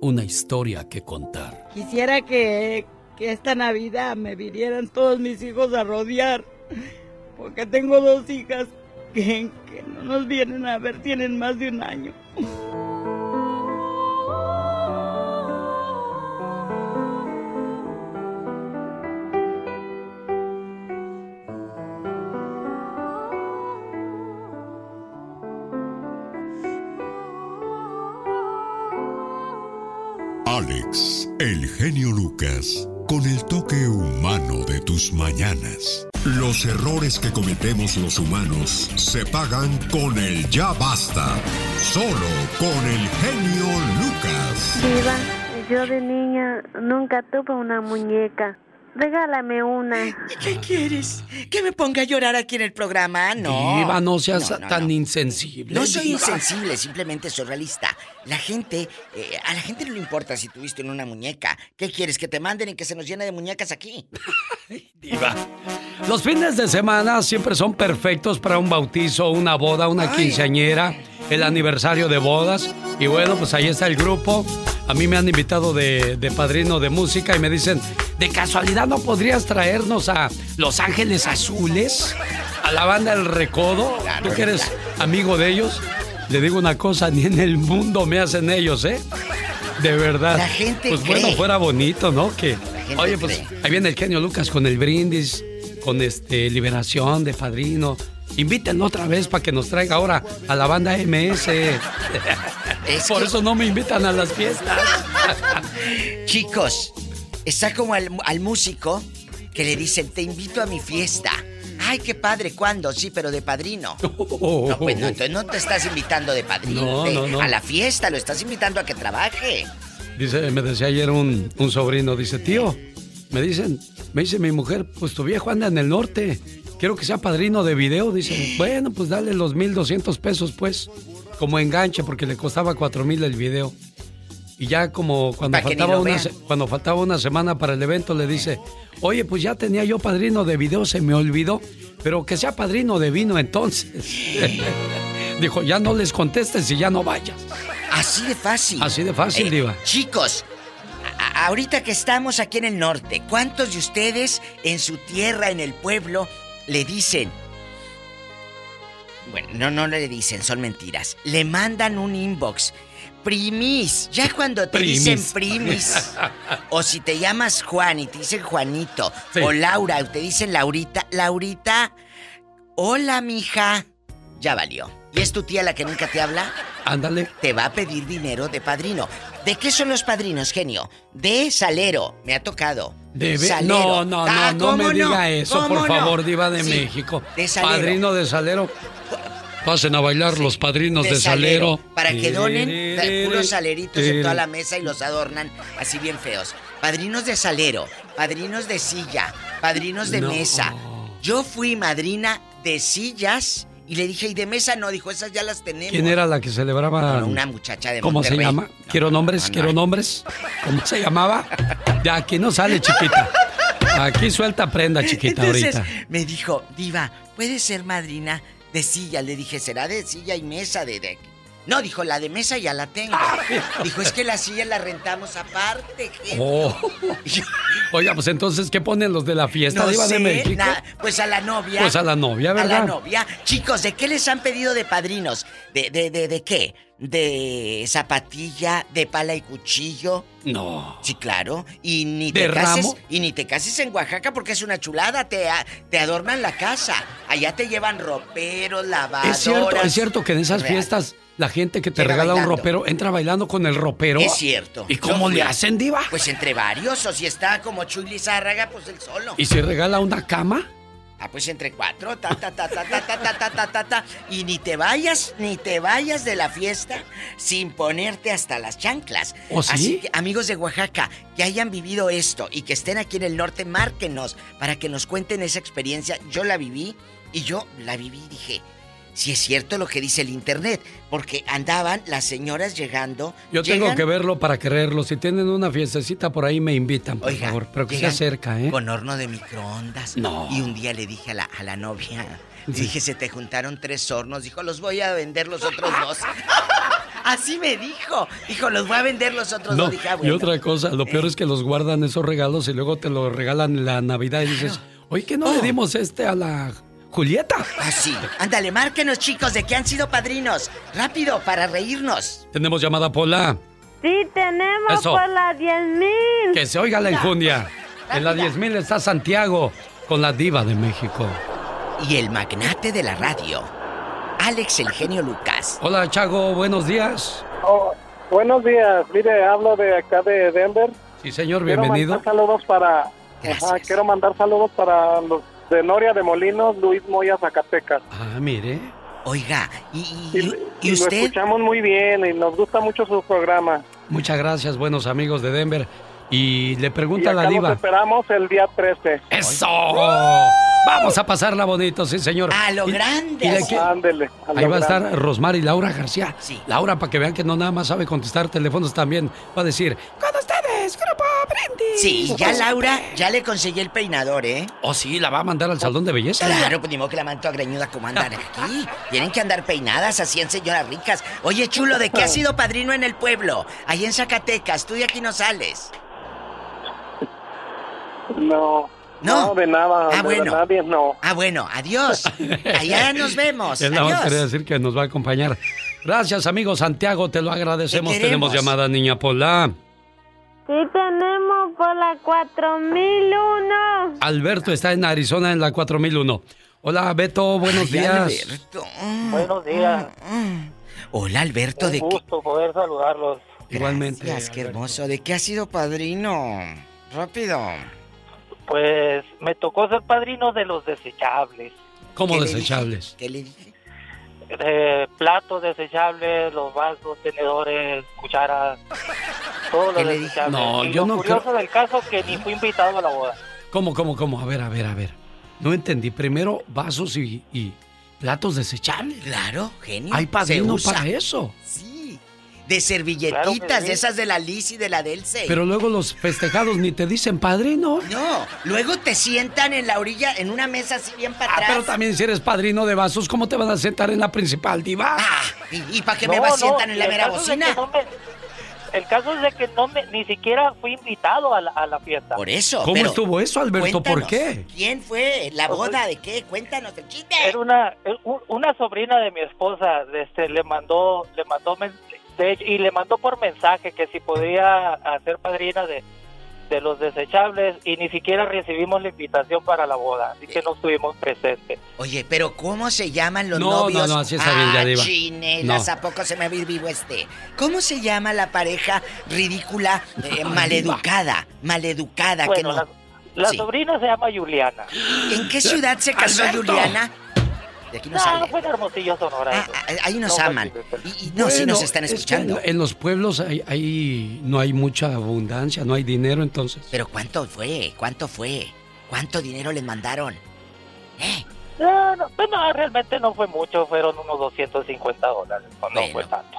[SPEAKER 2] una historia que contar.
[SPEAKER 41] Quisiera que, que esta Navidad me vinieran todos mis hijos a rodear, porque tengo dos hijas que, que no nos vienen a ver, tienen más de un año.
[SPEAKER 5] Alex, el genio Lucas, con el toque humano de tus mañanas. Los errores que cometemos los humanos se pagan con el ya basta. Solo con el genio Lucas.
[SPEAKER 7] Diva, yo de niña nunca tuve una muñeca. Regálame una.
[SPEAKER 6] ¿Qué quieres? ¿Que me ponga a llorar aquí en el programa? No.
[SPEAKER 38] Diva, no seas
[SPEAKER 6] No, no,
[SPEAKER 38] tan
[SPEAKER 6] no.
[SPEAKER 38] insensible.
[SPEAKER 6] No soy
[SPEAKER 38] Diva.
[SPEAKER 6] insensible, simplemente soy realista. La gente, eh, a la gente no le importa si tuviste en una muñeca. ¿Qué quieres? ¿Que te manden y que se nos llene de muñecas aquí?
[SPEAKER 38] Diva. Los fines de semana siempre son perfectos para un bautizo, una boda, una quinceañera, el aniversario de bodas. Y bueno, pues ahí está el grupo. A mí me han invitado de, de padrino de música y me dicen, ¿de casualidad no podrías traernos a Los Ángeles Azules? A la banda El Recodo. Tú que eres amigo de ellos. Le digo una cosa, ni en el mundo me hacen ellos, ¿eh? De verdad.
[SPEAKER 6] La gente
[SPEAKER 38] Pues bueno, fuera bonito, ¿no? Que, oye, pues
[SPEAKER 6] cree.
[SPEAKER 38] ahí viene el genio Lucas con el brindis, con este liberación de padrino. Invítenlo otra vez para que nos traiga ahora a la banda MS.
[SPEAKER 2] Por eso no me invitan a las fiestas.
[SPEAKER 6] Chicos, está como al, al músico que le dicen, te invito a mi fiesta. Ay, qué padre, ¿cuándo? Sí, pero de padrino. No, pues no, entonces no te estás invitando de padrino
[SPEAKER 2] No, no, no.
[SPEAKER 6] a la fiesta, lo estás invitando a que trabaje.
[SPEAKER 2] Dice, me decía ayer un, un sobrino, dice, tío, me dicen, me dice mi mujer, pues tu viejo anda en el norte, quiero que sea padrino de video. Dice, bueno, pues dale los 1200 pesos, pues, como enganche, porque le costaba 4000 el video. Y ya como cuando faltaba, una,
[SPEAKER 6] vean.
[SPEAKER 2] cuando faltaba una semana para el evento, le dice, oye, pues ya tenía yo padrino de video, se me olvidó, pero que sea padrino de vino entonces. Dijo, ya no les contestes y ya no vayas.
[SPEAKER 6] Así de fácil.
[SPEAKER 2] Así de fácil,
[SPEAKER 6] Eh,
[SPEAKER 2] Diva.
[SPEAKER 6] Chicos, ahorita que estamos aquí en el norte, ¿cuántos de ustedes en su tierra, en el pueblo, le dicen? Bueno, no, no le dicen, son mentiras. Le mandan un inbox. Primis, ya cuando te
[SPEAKER 2] Primis.
[SPEAKER 6] dicen primis, o si te llamas Juan y te dicen Juanito,
[SPEAKER 2] Sí.
[SPEAKER 6] o Laura, o te dicen Laurita, Laurita, hola mija, ya valió. ¿Y es tu tía la que nunca te habla?
[SPEAKER 2] Ándale.
[SPEAKER 6] Te va a pedir dinero de padrino. ¿De qué son los padrinos, genio? De salero. Me ha tocado.
[SPEAKER 2] De
[SPEAKER 6] Salero.
[SPEAKER 2] No, no, no,
[SPEAKER 6] Ah,
[SPEAKER 2] no
[SPEAKER 6] ¿cómo
[SPEAKER 2] me diga eso,
[SPEAKER 6] ¿Cómo
[SPEAKER 2] por
[SPEAKER 6] no?
[SPEAKER 2] favor, diva de
[SPEAKER 6] Sí,
[SPEAKER 2] México.
[SPEAKER 6] De salero.
[SPEAKER 2] Padrino de salero. Pasen a bailar los padrinos de, salero.
[SPEAKER 6] Para que donen puros saleritos en toda la mesa y los adornan así bien feos. Padrinos de salero, padrinos de silla, padrinos de
[SPEAKER 2] No.
[SPEAKER 6] mesa. Yo fui madrina de sillas y le dije, ¿y de mesa no? Dijo, esas ya las tenemos.
[SPEAKER 2] ¿Quién era la que celebraba?
[SPEAKER 6] No, una muchacha de
[SPEAKER 2] ¿Cómo se llama? Quiero nombres,
[SPEAKER 6] no, no.
[SPEAKER 2] quiero nombres. ¿Cómo se llamaba? De aquí no sale, chiquita. Aquí suelta prenda, chiquita,
[SPEAKER 6] Entonces
[SPEAKER 2] ahorita.
[SPEAKER 6] me dijo, Diva, ¿puedes ser madrina de silla? Le dije, ¿será de silla y mesa de, de-?" No, dijo, la de mesa ya la tengo. dijo, es que la silla la rentamos aparte, gente.
[SPEAKER 2] Oh. Oiga, pues entonces, ¿qué ponen los de la fiesta,
[SPEAKER 6] No
[SPEAKER 2] diva
[SPEAKER 6] sé,
[SPEAKER 2] de México?
[SPEAKER 6] pues a la novia.
[SPEAKER 2] Pues a la novia,
[SPEAKER 6] A
[SPEAKER 2] ¿verdad?
[SPEAKER 6] la novia. Chicos, ¿de qué les han pedido de padrinos? ¿De, de, de, de qué? ¿De zapatilla, de pala y cuchillo?
[SPEAKER 2] No.
[SPEAKER 6] Sí, claro. Y ni
[SPEAKER 2] ¿De
[SPEAKER 6] te cases,
[SPEAKER 2] ramo?
[SPEAKER 6] y ni te cases en Oaxaca porque es una chulada, te, a- te adornan la casa. Allá te llevan roperos, lavadoras.
[SPEAKER 2] Es cierto, es cierto que en esas
[SPEAKER 6] Real.
[SPEAKER 2] fiestas la gente que te
[SPEAKER 6] Llega
[SPEAKER 2] regala un ropero entra bailando con el ropero.
[SPEAKER 6] Es cierto.
[SPEAKER 2] ¿Y cómo le hacen, diva?
[SPEAKER 6] Pues entre varios, o si está como Chuy Lizárraga, pues él solo.
[SPEAKER 2] ¿Y si regala una cama?
[SPEAKER 6] Ah, pues entre cuatro, ta, ta, ta, ta, ta, ta, ta, ta, ta, ta, ta. Y ni te vayas, ni te vayas de la fiesta sin ponerte hasta las chanclas.
[SPEAKER 2] ¿Oh, sí?
[SPEAKER 6] Así que, amigos de Oaxaca, que hayan vivido esto y que estén aquí en el norte, márquenos para que nos cuenten esa experiencia. Yo la viví y yo la viví y dije, si es cierto lo que dice el internet, porque andaban las señoras llegando.
[SPEAKER 2] Yo tengo que verlo para creerlo. Si tienen una fiestecita por ahí, me invitan, por
[SPEAKER 6] Oiga,
[SPEAKER 2] favor. Pero que sea cerca, ¿eh?
[SPEAKER 6] Con horno de microondas.
[SPEAKER 2] No.
[SPEAKER 6] Y un día le dije a la, a la novia,
[SPEAKER 2] Sí.
[SPEAKER 6] dije, se te juntaron tres hornos. Dijo, los voy a vender los otros dos. Así me dijo. Dijo, los voy a vender los otros
[SPEAKER 2] No,
[SPEAKER 6] dos. Dije, ah,
[SPEAKER 2] y otra cosa, lo peor
[SPEAKER 6] Eh.
[SPEAKER 2] es que los guardan esos regalos y luego te los regalan en la Navidad y dices, oye, ¿qué no le dimos este a la Julieta?
[SPEAKER 6] Así. Ándale, márquenos, chicos, de que han sido padrinos. Rápido, para reírnos.
[SPEAKER 2] Tenemos llamada Pola.
[SPEAKER 7] Sí, tenemos
[SPEAKER 2] Eso.
[SPEAKER 7] por las 10 mil.
[SPEAKER 2] Que se oiga la enjundia. En la 10.000 está Santiago con la diva de México.
[SPEAKER 6] Y el magnate de la radio, Alex el genio Lucas.
[SPEAKER 2] Hola, Chago, buenos días.
[SPEAKER 42] Oh, buenos días, mire, hablo de acá de Denver.
[SPEAKER 2] Sí, señor,
[SPEAKER 42] Quiero
[SPEAKER 2] bienvenido.
[SPEAKER 42] mandar saludos para. Ajá, quiero mandar saludos para los de Noria de Molinos, Luis Moya, Zacatecas.
[SPEAKER 2] Ah, mire.
[SPEAKER 6] Oiga, y,
[SPEAKER 42] y, y lo escuchamos muy bien y nos gusta mucho su programa.
[SPEAKER 2] Muchas gracias, buenos amigos de Denver. Y le
[SPEAKER 42] Y
[SPEAKER 2] pregunta a la diva.
[SPEAKER 42] los esperamos el día 13.
[SPEAKER 2] ¡Eso! Vamos a pasarla bonito, sí, señor.
[SPEAKER 6] A lo
[SPEAKER 2] Y-
[SPEAKER 6] grande.
[SPEAKER 2] y que-
[SPEAKER 42] Ándele. a lo
[SPEAKER 2] Ahí va a estar Rosmar y Laura García. Laura, para que vean que no nada más sabe contestar teléfonos también, va a decir, con ustedes, Grupo Brindis.
[SPEAKER 6] Sí, ya Laura, ya le conseguí el peinador, ¿eh?
[SPEAKER 2] Oh, sí, la va a mandar al salón de belleza.
[SPEAKER 6] Claro, pues ni modo que la manto a greñuda como andan aquí. Tienen que andar peinadas así en señoras ricas. Oye, chulo, ¿de qué has sido padrino en el pueblo? Ahí en Zacatecas, tú de aquí no sales.
[SPEAKER 42] No.
[SPEAKER 6] No.
[SPEAKER 42] No, de nada.
[SPEAKER 6] Ah,
[SPEAKER 42] de
[SPEAKER 6] bueno.
[SPEAKER 42] nadie, no.
[SPEAKER 6] Ah, bueno, adiós. Allá nos vemos.
[SPEAKER 2] Nada más quería
[SPEAKER 6] Adiós.
[SPEAKER 2] decir que nos va a acompañar. Gracias, amigo Santiago, te lo agradecemos.
[SPEAKER 6] Te.
[SPEAKER 2] Tenemos llamada, niña Pola.
[SPEAKER 7] Sí, tenemos por la 4001.
[SPEAKER 2] Alberto está en Arizona en la 4001. Hola, Beto, buenos
[SPEAKER 6] Ay,
[SPEAKER 2] días.
[SPEAKER 6] Alberto.
[SPEAKER 43] Buenos días.
[SPEAKER 6] Hola, Alberto. ¿De
[SPEAKER 42] Un
[SPEAKER 6] qué?
[SPEAKER 42] gusto poder saludarlos.
[SPEAKER 2] Igualmente.
[SPEAKER 6] Gracias, qué hermoso. ¿De qué has sido padrino? Rápido.
[SPEAKER 42] Pues me tocó ser padrino de los desechables.
[SPEAKER 2] ¿Cómo
[SPEAKER 6] ¿Qué le
[SPEAKER 2] desechables?
[SPEAKER 6] ¿Qué le dije?
[SPEAKER 42] De platos desechables, los vasos, tenedores, cucharas, todo lo desechable.
[SPEAKER 2] No,
[SPEAKER 42] Y
[SPEAKER 2] yo
[SPEAKER 42] lo
[SPEAKER 2] no
[SPEAKER 42] curioso del caso que ni fui invitado a la boda.
[SPEAKER 2] ¿Cómo, cómo, cómo? A ver, a ver, a ver. No entendí. Primero vasos y, y platos desechables.
[SPEAKER 6] Claro, genio.
[SPEAKER 2] Hay padrino
[SPEAKER 6] Se usa.
[SPEAKER 2] para eso.
[SPEAKER 6] Sí. De servilletitas,
[SPEAKER 42] Claro que sí.
[SPEAKER 6] de esas de la Liz y de la Delce.
[SPEAKER 2] Pero luego los festejados ni te dicen padrino.
[SPEAKER 6] No, luego te sientan en la orilla, en una mesa así bien para
[SPEAKER 2] Ah,
[SPEAKER 6] atrás.
[SPEAKER 2] pero también si eres padrino de vasos, ¿cómo te van a sentar en la principal, diva?
[SPEAKER 6] Ah, ¿Y, para qué
[SPEAKER 42] No,
[SPEAKER 6] me va
[SPEAKER 42] no,
[SPEAKER 6] sientan en la mera bocina?
[SPEAKER 42] que no me- el caso es de que no me, ni siquiera fui invitado a la, a la fiesta.
[SPEAKER 6] Por eso.
[SPEAKER 2] ¿Cómo
[SPEAKER 6] pero
[SPEAKER 2] estuvo eso, Alberto? ¿Por qué?
[SPEAKER 6] ¿Quién fue? ¿La
[SPEAKER 42] Pues,
[SPEAKER 6] boda de qué? Cuéntanos el chiste.
[SPEAKER 42] Era una una sobrina de mi esposa, este, le mandó le mandó de hecho, y le mandó por mensaje que si podía hacer padrina de de los desechables y ni siquiera recibimos la invitación para la boda, así que no estuvimos presentes.
[SPEAKER 6] Oye, pero ¿cómo se llaman los
[SPEAKER 2] No, no,
[SPEAKER 6] novios?
[SPEAKER 2] no, así está bien, ya,
[SPEAKER 6] ah, chinelas,
[SPEAKER 2] No.
[SPEAKER 6] ¿a poco se me va vivo este? ¿Cómo se llama la pareja ridícula, eh, maleducada? Maleducada, que
[SPEAKER 42] Bueno,
[SPEAKER 6] no...
[SPEAKER 42] la, la
[SPEAKER 6] Sí.
[SPEAKER 42] sobrina se llama Juliana.
[SPEAKER 6] ¿En qué ciudad se casó
[SPEAKER 2] Alberto.
[SPEAKER 6] Juliana? De aquí no,
[SPEAKER 42] No,
[SPEAKER 6] sale.
[SPEAKER 42] fue en Hermosillo, Sonora.
[SPEAKER 6] Ah, ah, ahí nos
[SPEAKER 42] No,
[SPEAKER 6] aman. Y, y no, si
[SPEAKER 2] Bueno,
[SPEAKER 6] nos están
[SPEAKER 2] es que
[SPEAKER 6] escuchando.
[SPEAKER 2] en, los pueblos hay, hay- no hay mucha abundancia, no hay dinero, entonces.
[SPEAKER 6] Pero ¿cuánto fue? ¿Cuánto fue? ¿Cuánto dinero les mandaron?
[SPEAKER 42] No, no, pues no, realmente no fue mucho, fueron unos 250 dólares, no, fue tanto.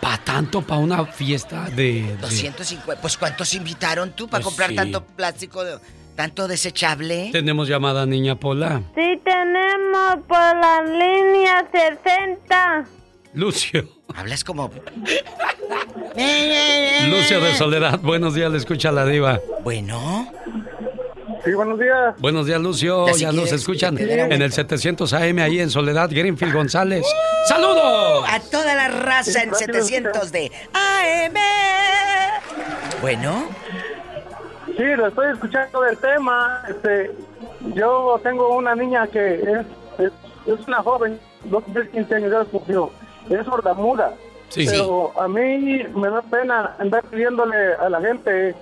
[SPEAKER 2] ¿Para tanto? ¿Para una fiesta de, de-
[SPEAKER 6] 250. Pues ¿cuántos invitaron tú para
[SPEAKER 2] Pues
[SPEAKER 6] comprar
[SPEAKER 2] sí.
[SPEAKER 6] tanto plástico, de- tanto desechable?
[SPEAKER 2] Tenemos llamada Niña Pola.
[SPEAKER 7] Sí tenemos por la línea 60.
[SPEAKER 2] Lucio.
[SPEAKER 6] Hablas como...
[SPEAKER 2] Lucio de Soledad. Buenos días, le escucha la diva.
[SPEAKER 6] Bueno.
[SPEAKER 42] Sí, buenos días.
[SPEAKER 2] Buenos días, Lucio.
[SPEAKER 6] Ya si
[SPEAKER 2] Ya nos
[SPEAKER 6] quieres,
[SPEAKER 2] escuchan en el 700 AM ahí en Soledad, Greenfield González. ¡Saludos!
[SPEAKER 6] A toda la raza en 700 de AM. Bueno.
[SPEAKER 42] Sí, lo estoy escuchando del tema. Este, yo tengo una niña que es, es, es una joven, no cumple 15 años, ya cumplió. Es sordamuda.
[SPEAKER 2] Sí.
[SPEAKER 42] Pero a mí me da pena andar pidiéndole a la gente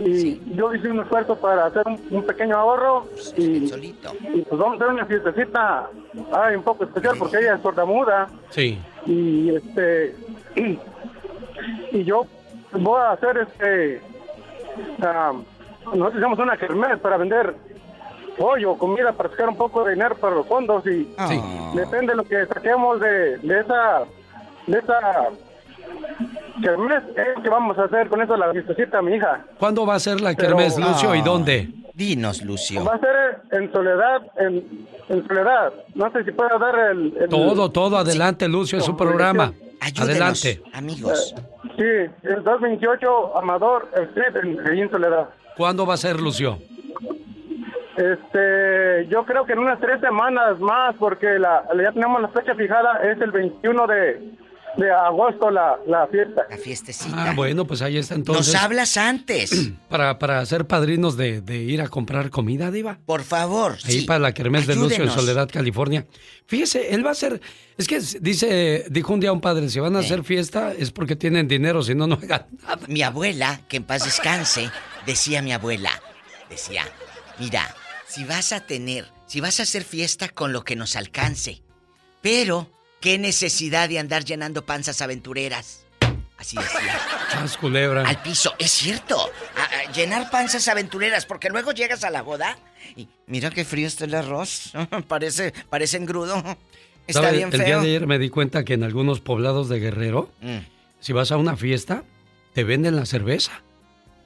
[SPEAKER 42] y yo hice un esfuerzo para hacer un, un pequeño ahorro y, y pues vamos a hacer una fiestecita ay, un poco especial porque ella es sordamuda
[SPEAKER 2] Sí.
[SPEAKER 42] y este y, y yo voy a hacer este ah, nosotros hicimos una kermés para vender pollo, comida para sacar un poco de dinero para los fondos y depende de lo que saquemos de, de esa de esa kermés es que vamos a hacer con eso la fiestecita a mi hija
[SPEAKER 2] ¿Cuándo va a ser la
[SPEAKER 42] Pero-
[SPEAKER 2] kermés, Lucio, y
[SPEAKER 6] Ah.
[SPEAKER 2] dónde?
[SPEAKER 6] Dinos, Lucio.
[SPEAKER 42] va a ser en soledad en, en soledad no sé si puedo dar el, el-
[SPEAKER 2] Todo, todo, adelante, Lucio, es su programa. Adelante.
[SPEAKER 6] amigos.
[SPEAKER 42] sí el 228 Amador Street en, en soledad
[SPEAKER 2] ¿Cuándo va a ser, Lucio?
[SPEAKER 42] Este, yo creo que en unas tres semanas más, porque la, ya tenemos la fecha fijada, es el 21 de, de agosto la, la fiesta.
[SPEAKER 6] La fiestecita.
[SPEAKER 2] Ah, bueno, pues ahí está entonces.
[SPEAKER 6] Nos hablas antes.
[SPEAKER 2] Para, para ser padrinos de, de ir a comprar comida, Diva.
[SPEAKER 6] Por favor.
[SPEAKER 2] Ahí
[SPEAKER 6] sí.
[SPEAKER 2] para la kermés de Lucio en. Soledad, California. Fíjese, él va a ser. Es que dice, dijo un día un padre: si van a hacer fiesta es porque tienen dinero, si no, no hagan nada.
[SPEAKER 6] Mi abuela, que en paz descanse, decía mi abuela, decía, mira, si vas a tener, si vas a hacer fiesta con lo que nos alcance, pero qué necesidad de andar llenando panzas aventureras. Así decía.
[SPEAKER 2] Chas, culebra.
[SPEAKER 6] Al piso, es cierto. A- a llenar panzas aventureras, porque luego llegas a la boda y mira qué frío está el arroz. parece, parece engrudo. Está
[SPEAKER 2] ¿Sabe?
[SPEAKER 6] bien
[SPEAKER 2] El día
[SPEAKER 6] feo.
[SPEAKER 2] de ayer me di cuenta que en algunos poblados de Guerrero,
[SPEAKER 6] Mm.
[SPEAKER 2] si vas a una fiesta, te venden la cerveza.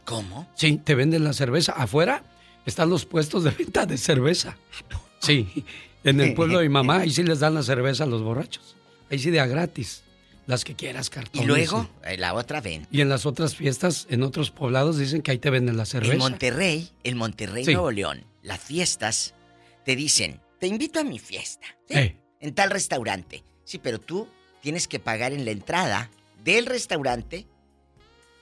[SPEAKER 6] ¿Cómo?
[SPEAKER 2] Sí, te venden la cerveza. Afuera están los puestos de venta de cerveza. Sí, en el pueblo de mi mamá, ahí sí les dan la cerveza a los borrachos. Ahí sí de a gratis. Las que quieras,
[SPEAKER 6] Y
[SPEAKER 2] cartones.
[SPEAKER 6] luego, eh, la otra ven.
[SPEAKER 2] Y en las otras fiestas, en otros poblados, dicen que ahí te venden la cerveza.
[SPEAKER 6] En Monterrey, en Monterrey,
[SPEAKER 2] Sí.
[SPEAKER 6] Nuevo León, las fiestas te dicen, te invito a mi fiesta, ¿sí?
[SPEAKER 2] Eh.
[SPEAKER 6] en tal restaurante. Sí, pero tú tienes que pagar en la entrada del restaurante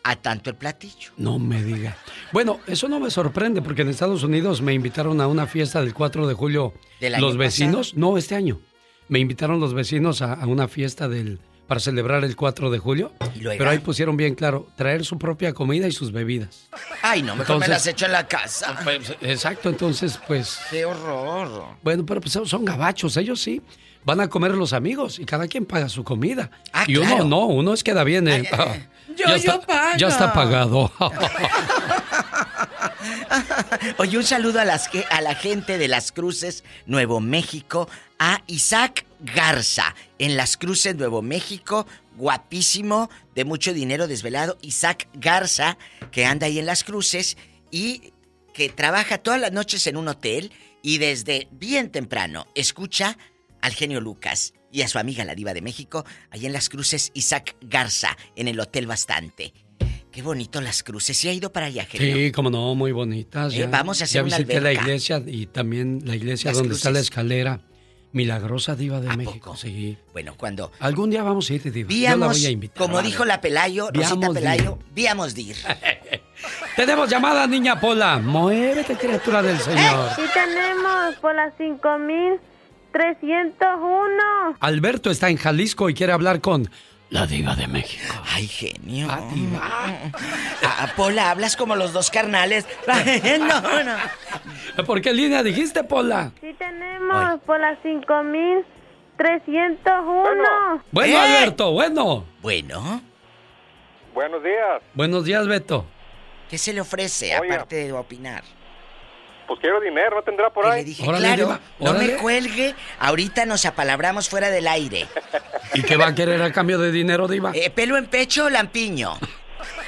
[SPEAKER 6] a tanto el platillo.
[SPEAKER 2] No me diga. Bueno, eso no me sorprende porque en Estados Unidos me invitaron a una fiesta del 4 de julio.
[SPEAKER 6] ¿Del año
[SPEAKER 2] los vecinos, no, este año. Me invitaron los vecinos a, a una fiesta del para celebrar el 4 de julio.
[SPEAKER 6] luego?
[SPEAKER 2] Pero ahí pusieron bien claro, traer su propia comida y sus bebidas.
[SPEAKER 6] Ay, no, mejor me las echo en la casa.
[SPEAKER 2] Pues, exacto, entonces, pues...
[SPEAKER 6] Qué horror.
[SPEAKER 2] Bueno, pero pues son gabachos, ellos sí. Van a comer los amigos y cada quien paga su comida.
[SPEAKER 6] Ah,
[SPEAKER 2] y uno no, uno es queda bien. eh, ah,
[SPEAKER 6] Yo-
[SPEAKER 2] ya,
[SPEAKER 6] yo
[SPEAKER 2] está,
[SPEAKER 6] pago.
[SPEAKER 2] ya está pagado.
[SPEAKER 6] Oye, un saludo a, las, que- a la gente de Las Cruces, Nuevo México, a Isaac Garza, en Las Cruces, Nuevo México, guapísimo, de mucho dinero desvelado, Isaac Garza, que anda ahí en Las Cruces y que trabaja todas las noches en un hotel y desde bien temprano escucha al genio Lucas y a su amiga la diva de México, allá en Las Cruces, Isaac Garza, en el Hotel Bastante. Qué bonito las cruces. ¿Sí ha ido para allá, Genio?
[SPEAKER 2] Sí, como no, muy bonitas.
[SPEAKER 6] Eh, vamos a hacer
[SPEAKER 2] ya visité la iglesia y también la iglesia donde está la escalera. Milagrosa diva de México. Sí.
[SPEAKER 6] Bueno, cuando
[SPEAKER 2] algún día vamos a ir diva. Víamos, Yo la voy a invitar.
[SPEAKER 6] Como dijo la Pelayo, Rosita Pelayo, víamos dir.
[SPEAKER 2] tenemos llamada, niña Pola. Muévete, criatura del eh, Señor.
[SPEAKER 7] Sí tenemos Pola 5000. 301.
[SPEAKER 2] Alberto está en Jalisco y quiere hablar con la diva de México.
[SPEAKER 6] Ay, genio. ¿A diva? Ah, ah, Pola, hablas como los dos carnales. no, no.
[SPEAKER 2] ¿Por qué línea dijiste, Pola?
[SPEAKER 7] Sí tenemos, Ay. Pola 5301.
[SPEAKER 2] Bueno.
[SPEAKER 6] ¡Eh!
[SPEAKER 2] Alberto, bueno.
[SPEAKER 6] Bueno.
[SPEAKER 44] Buenos días.
[SPEAKER 2] Buenos días, Beto.
[SPEAKER 6] ¿Qué se le ofrece aparte de opinar?
[SPEAKER 44] Pues quiero dinero, ¿no tendrá por ahí?
[SPEAKER 6] Dije,
[SPEAKER 2] Órale,
[SPEAKER 6] claro,
[SPEAKER 2] diva,
[SPEAKER 6] no me cuelgue, ahorita nos apalabramos fuera del aire.
[SPEAKER 2] ¿Y qué va a querer a cambio de dinero, diva?
[SPEAKER 6] Eh, ¿Pelo en pecho o lampiño?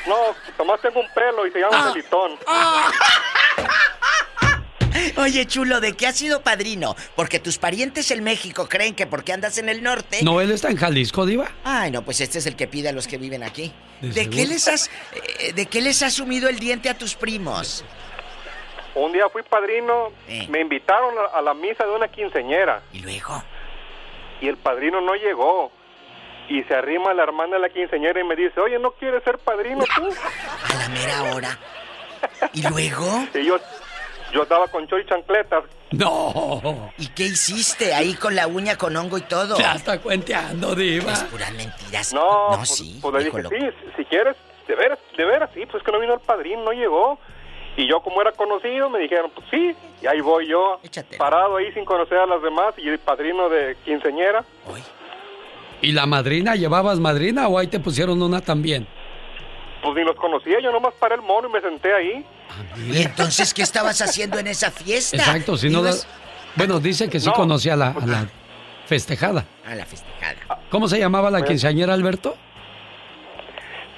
[SPEAKER 44] No, nomás tengo un pelo y se llama. Felitón.
[SPEAKER 6] Oye, chulo, ¿de qué has sido padrino? Porque tus parientes en México creen que porque andas en el norte...
[SPEAKER 2] No, él está en Jalisco, diva.
[SPEAKER 6] Ay, no, pues este es el que pide a los que viven aquí.
[SPEAKER 2] ¿De
[SPEAKER 6] ¿De, qué les has eh, de qué les has sumido el diente a tus primos?
[SPEAKER 44] Un día fui padrino,
[SPEAKER 6] Eh.
[SPEAKER 44] me invitaron a, a la misa de una quinceñera.
[SPEAKER 6] ¿Y luego?
[SPEAKER 44] Y el padrino no llegó. Y se arrima la hermana de la quinceñera y me dice, oye, ¿no quieres ser padrino tú?
[SPEAKER 6] A la mera hora. ¿Y luego?
[SPEAKER 44] Y yo, yo estaba con chor y chancletas.
[SPEAKER 2] No.
[SPEAKER 6] ¿Y qué hiciste ahí con la uña con hongo y todo?
[SPEAKER 2] Ya está cuenteando, diva.
[SPEAKER 6] Es puras mentiras.
[SPEAKER 44] No,
[SPEAKER 6] no
[SPEAKER 44] pues,
[SPEAKER 6] sí.
[SPEAKER 44] pues le dije,
[SPEAKER 6] loco.
[SPEAKER 44] sí, si quieres, de veras, de veras, sí, pues que no vino el padrino, no llegó. Y yo como era conocido, me dijeron, pues sí, y ahí voy yo, parado ahí sin conocer a las demás, y el padrino de quinceñera.
[SPEAKER 2] ¿Y la madrina? ¿Llevabas madrina o ahí te pusieron una también?
[SPEAKER 44] Pues ni los conocía, yo nomás paré el mono y me senté ahí.
[SPEAKER 6] ¿Y entonces qué estabas haciendo en esa fiesta?
[SPEAKER 2] Exacto, si no...
[SPEAKER 6] Ibas
[SPEAKER 2] Bueno, dice que sí
[SPEAKER 44] No.
[SPEAKER 2] conocía a la, a la festejada.
[SPEAKER 6] A la festejada.
[SPEAKER 2] ¿Cómo se llamaba la
[SPEAKER 44] Pues-
[SPEAKER 2] quinceañera, Alberto?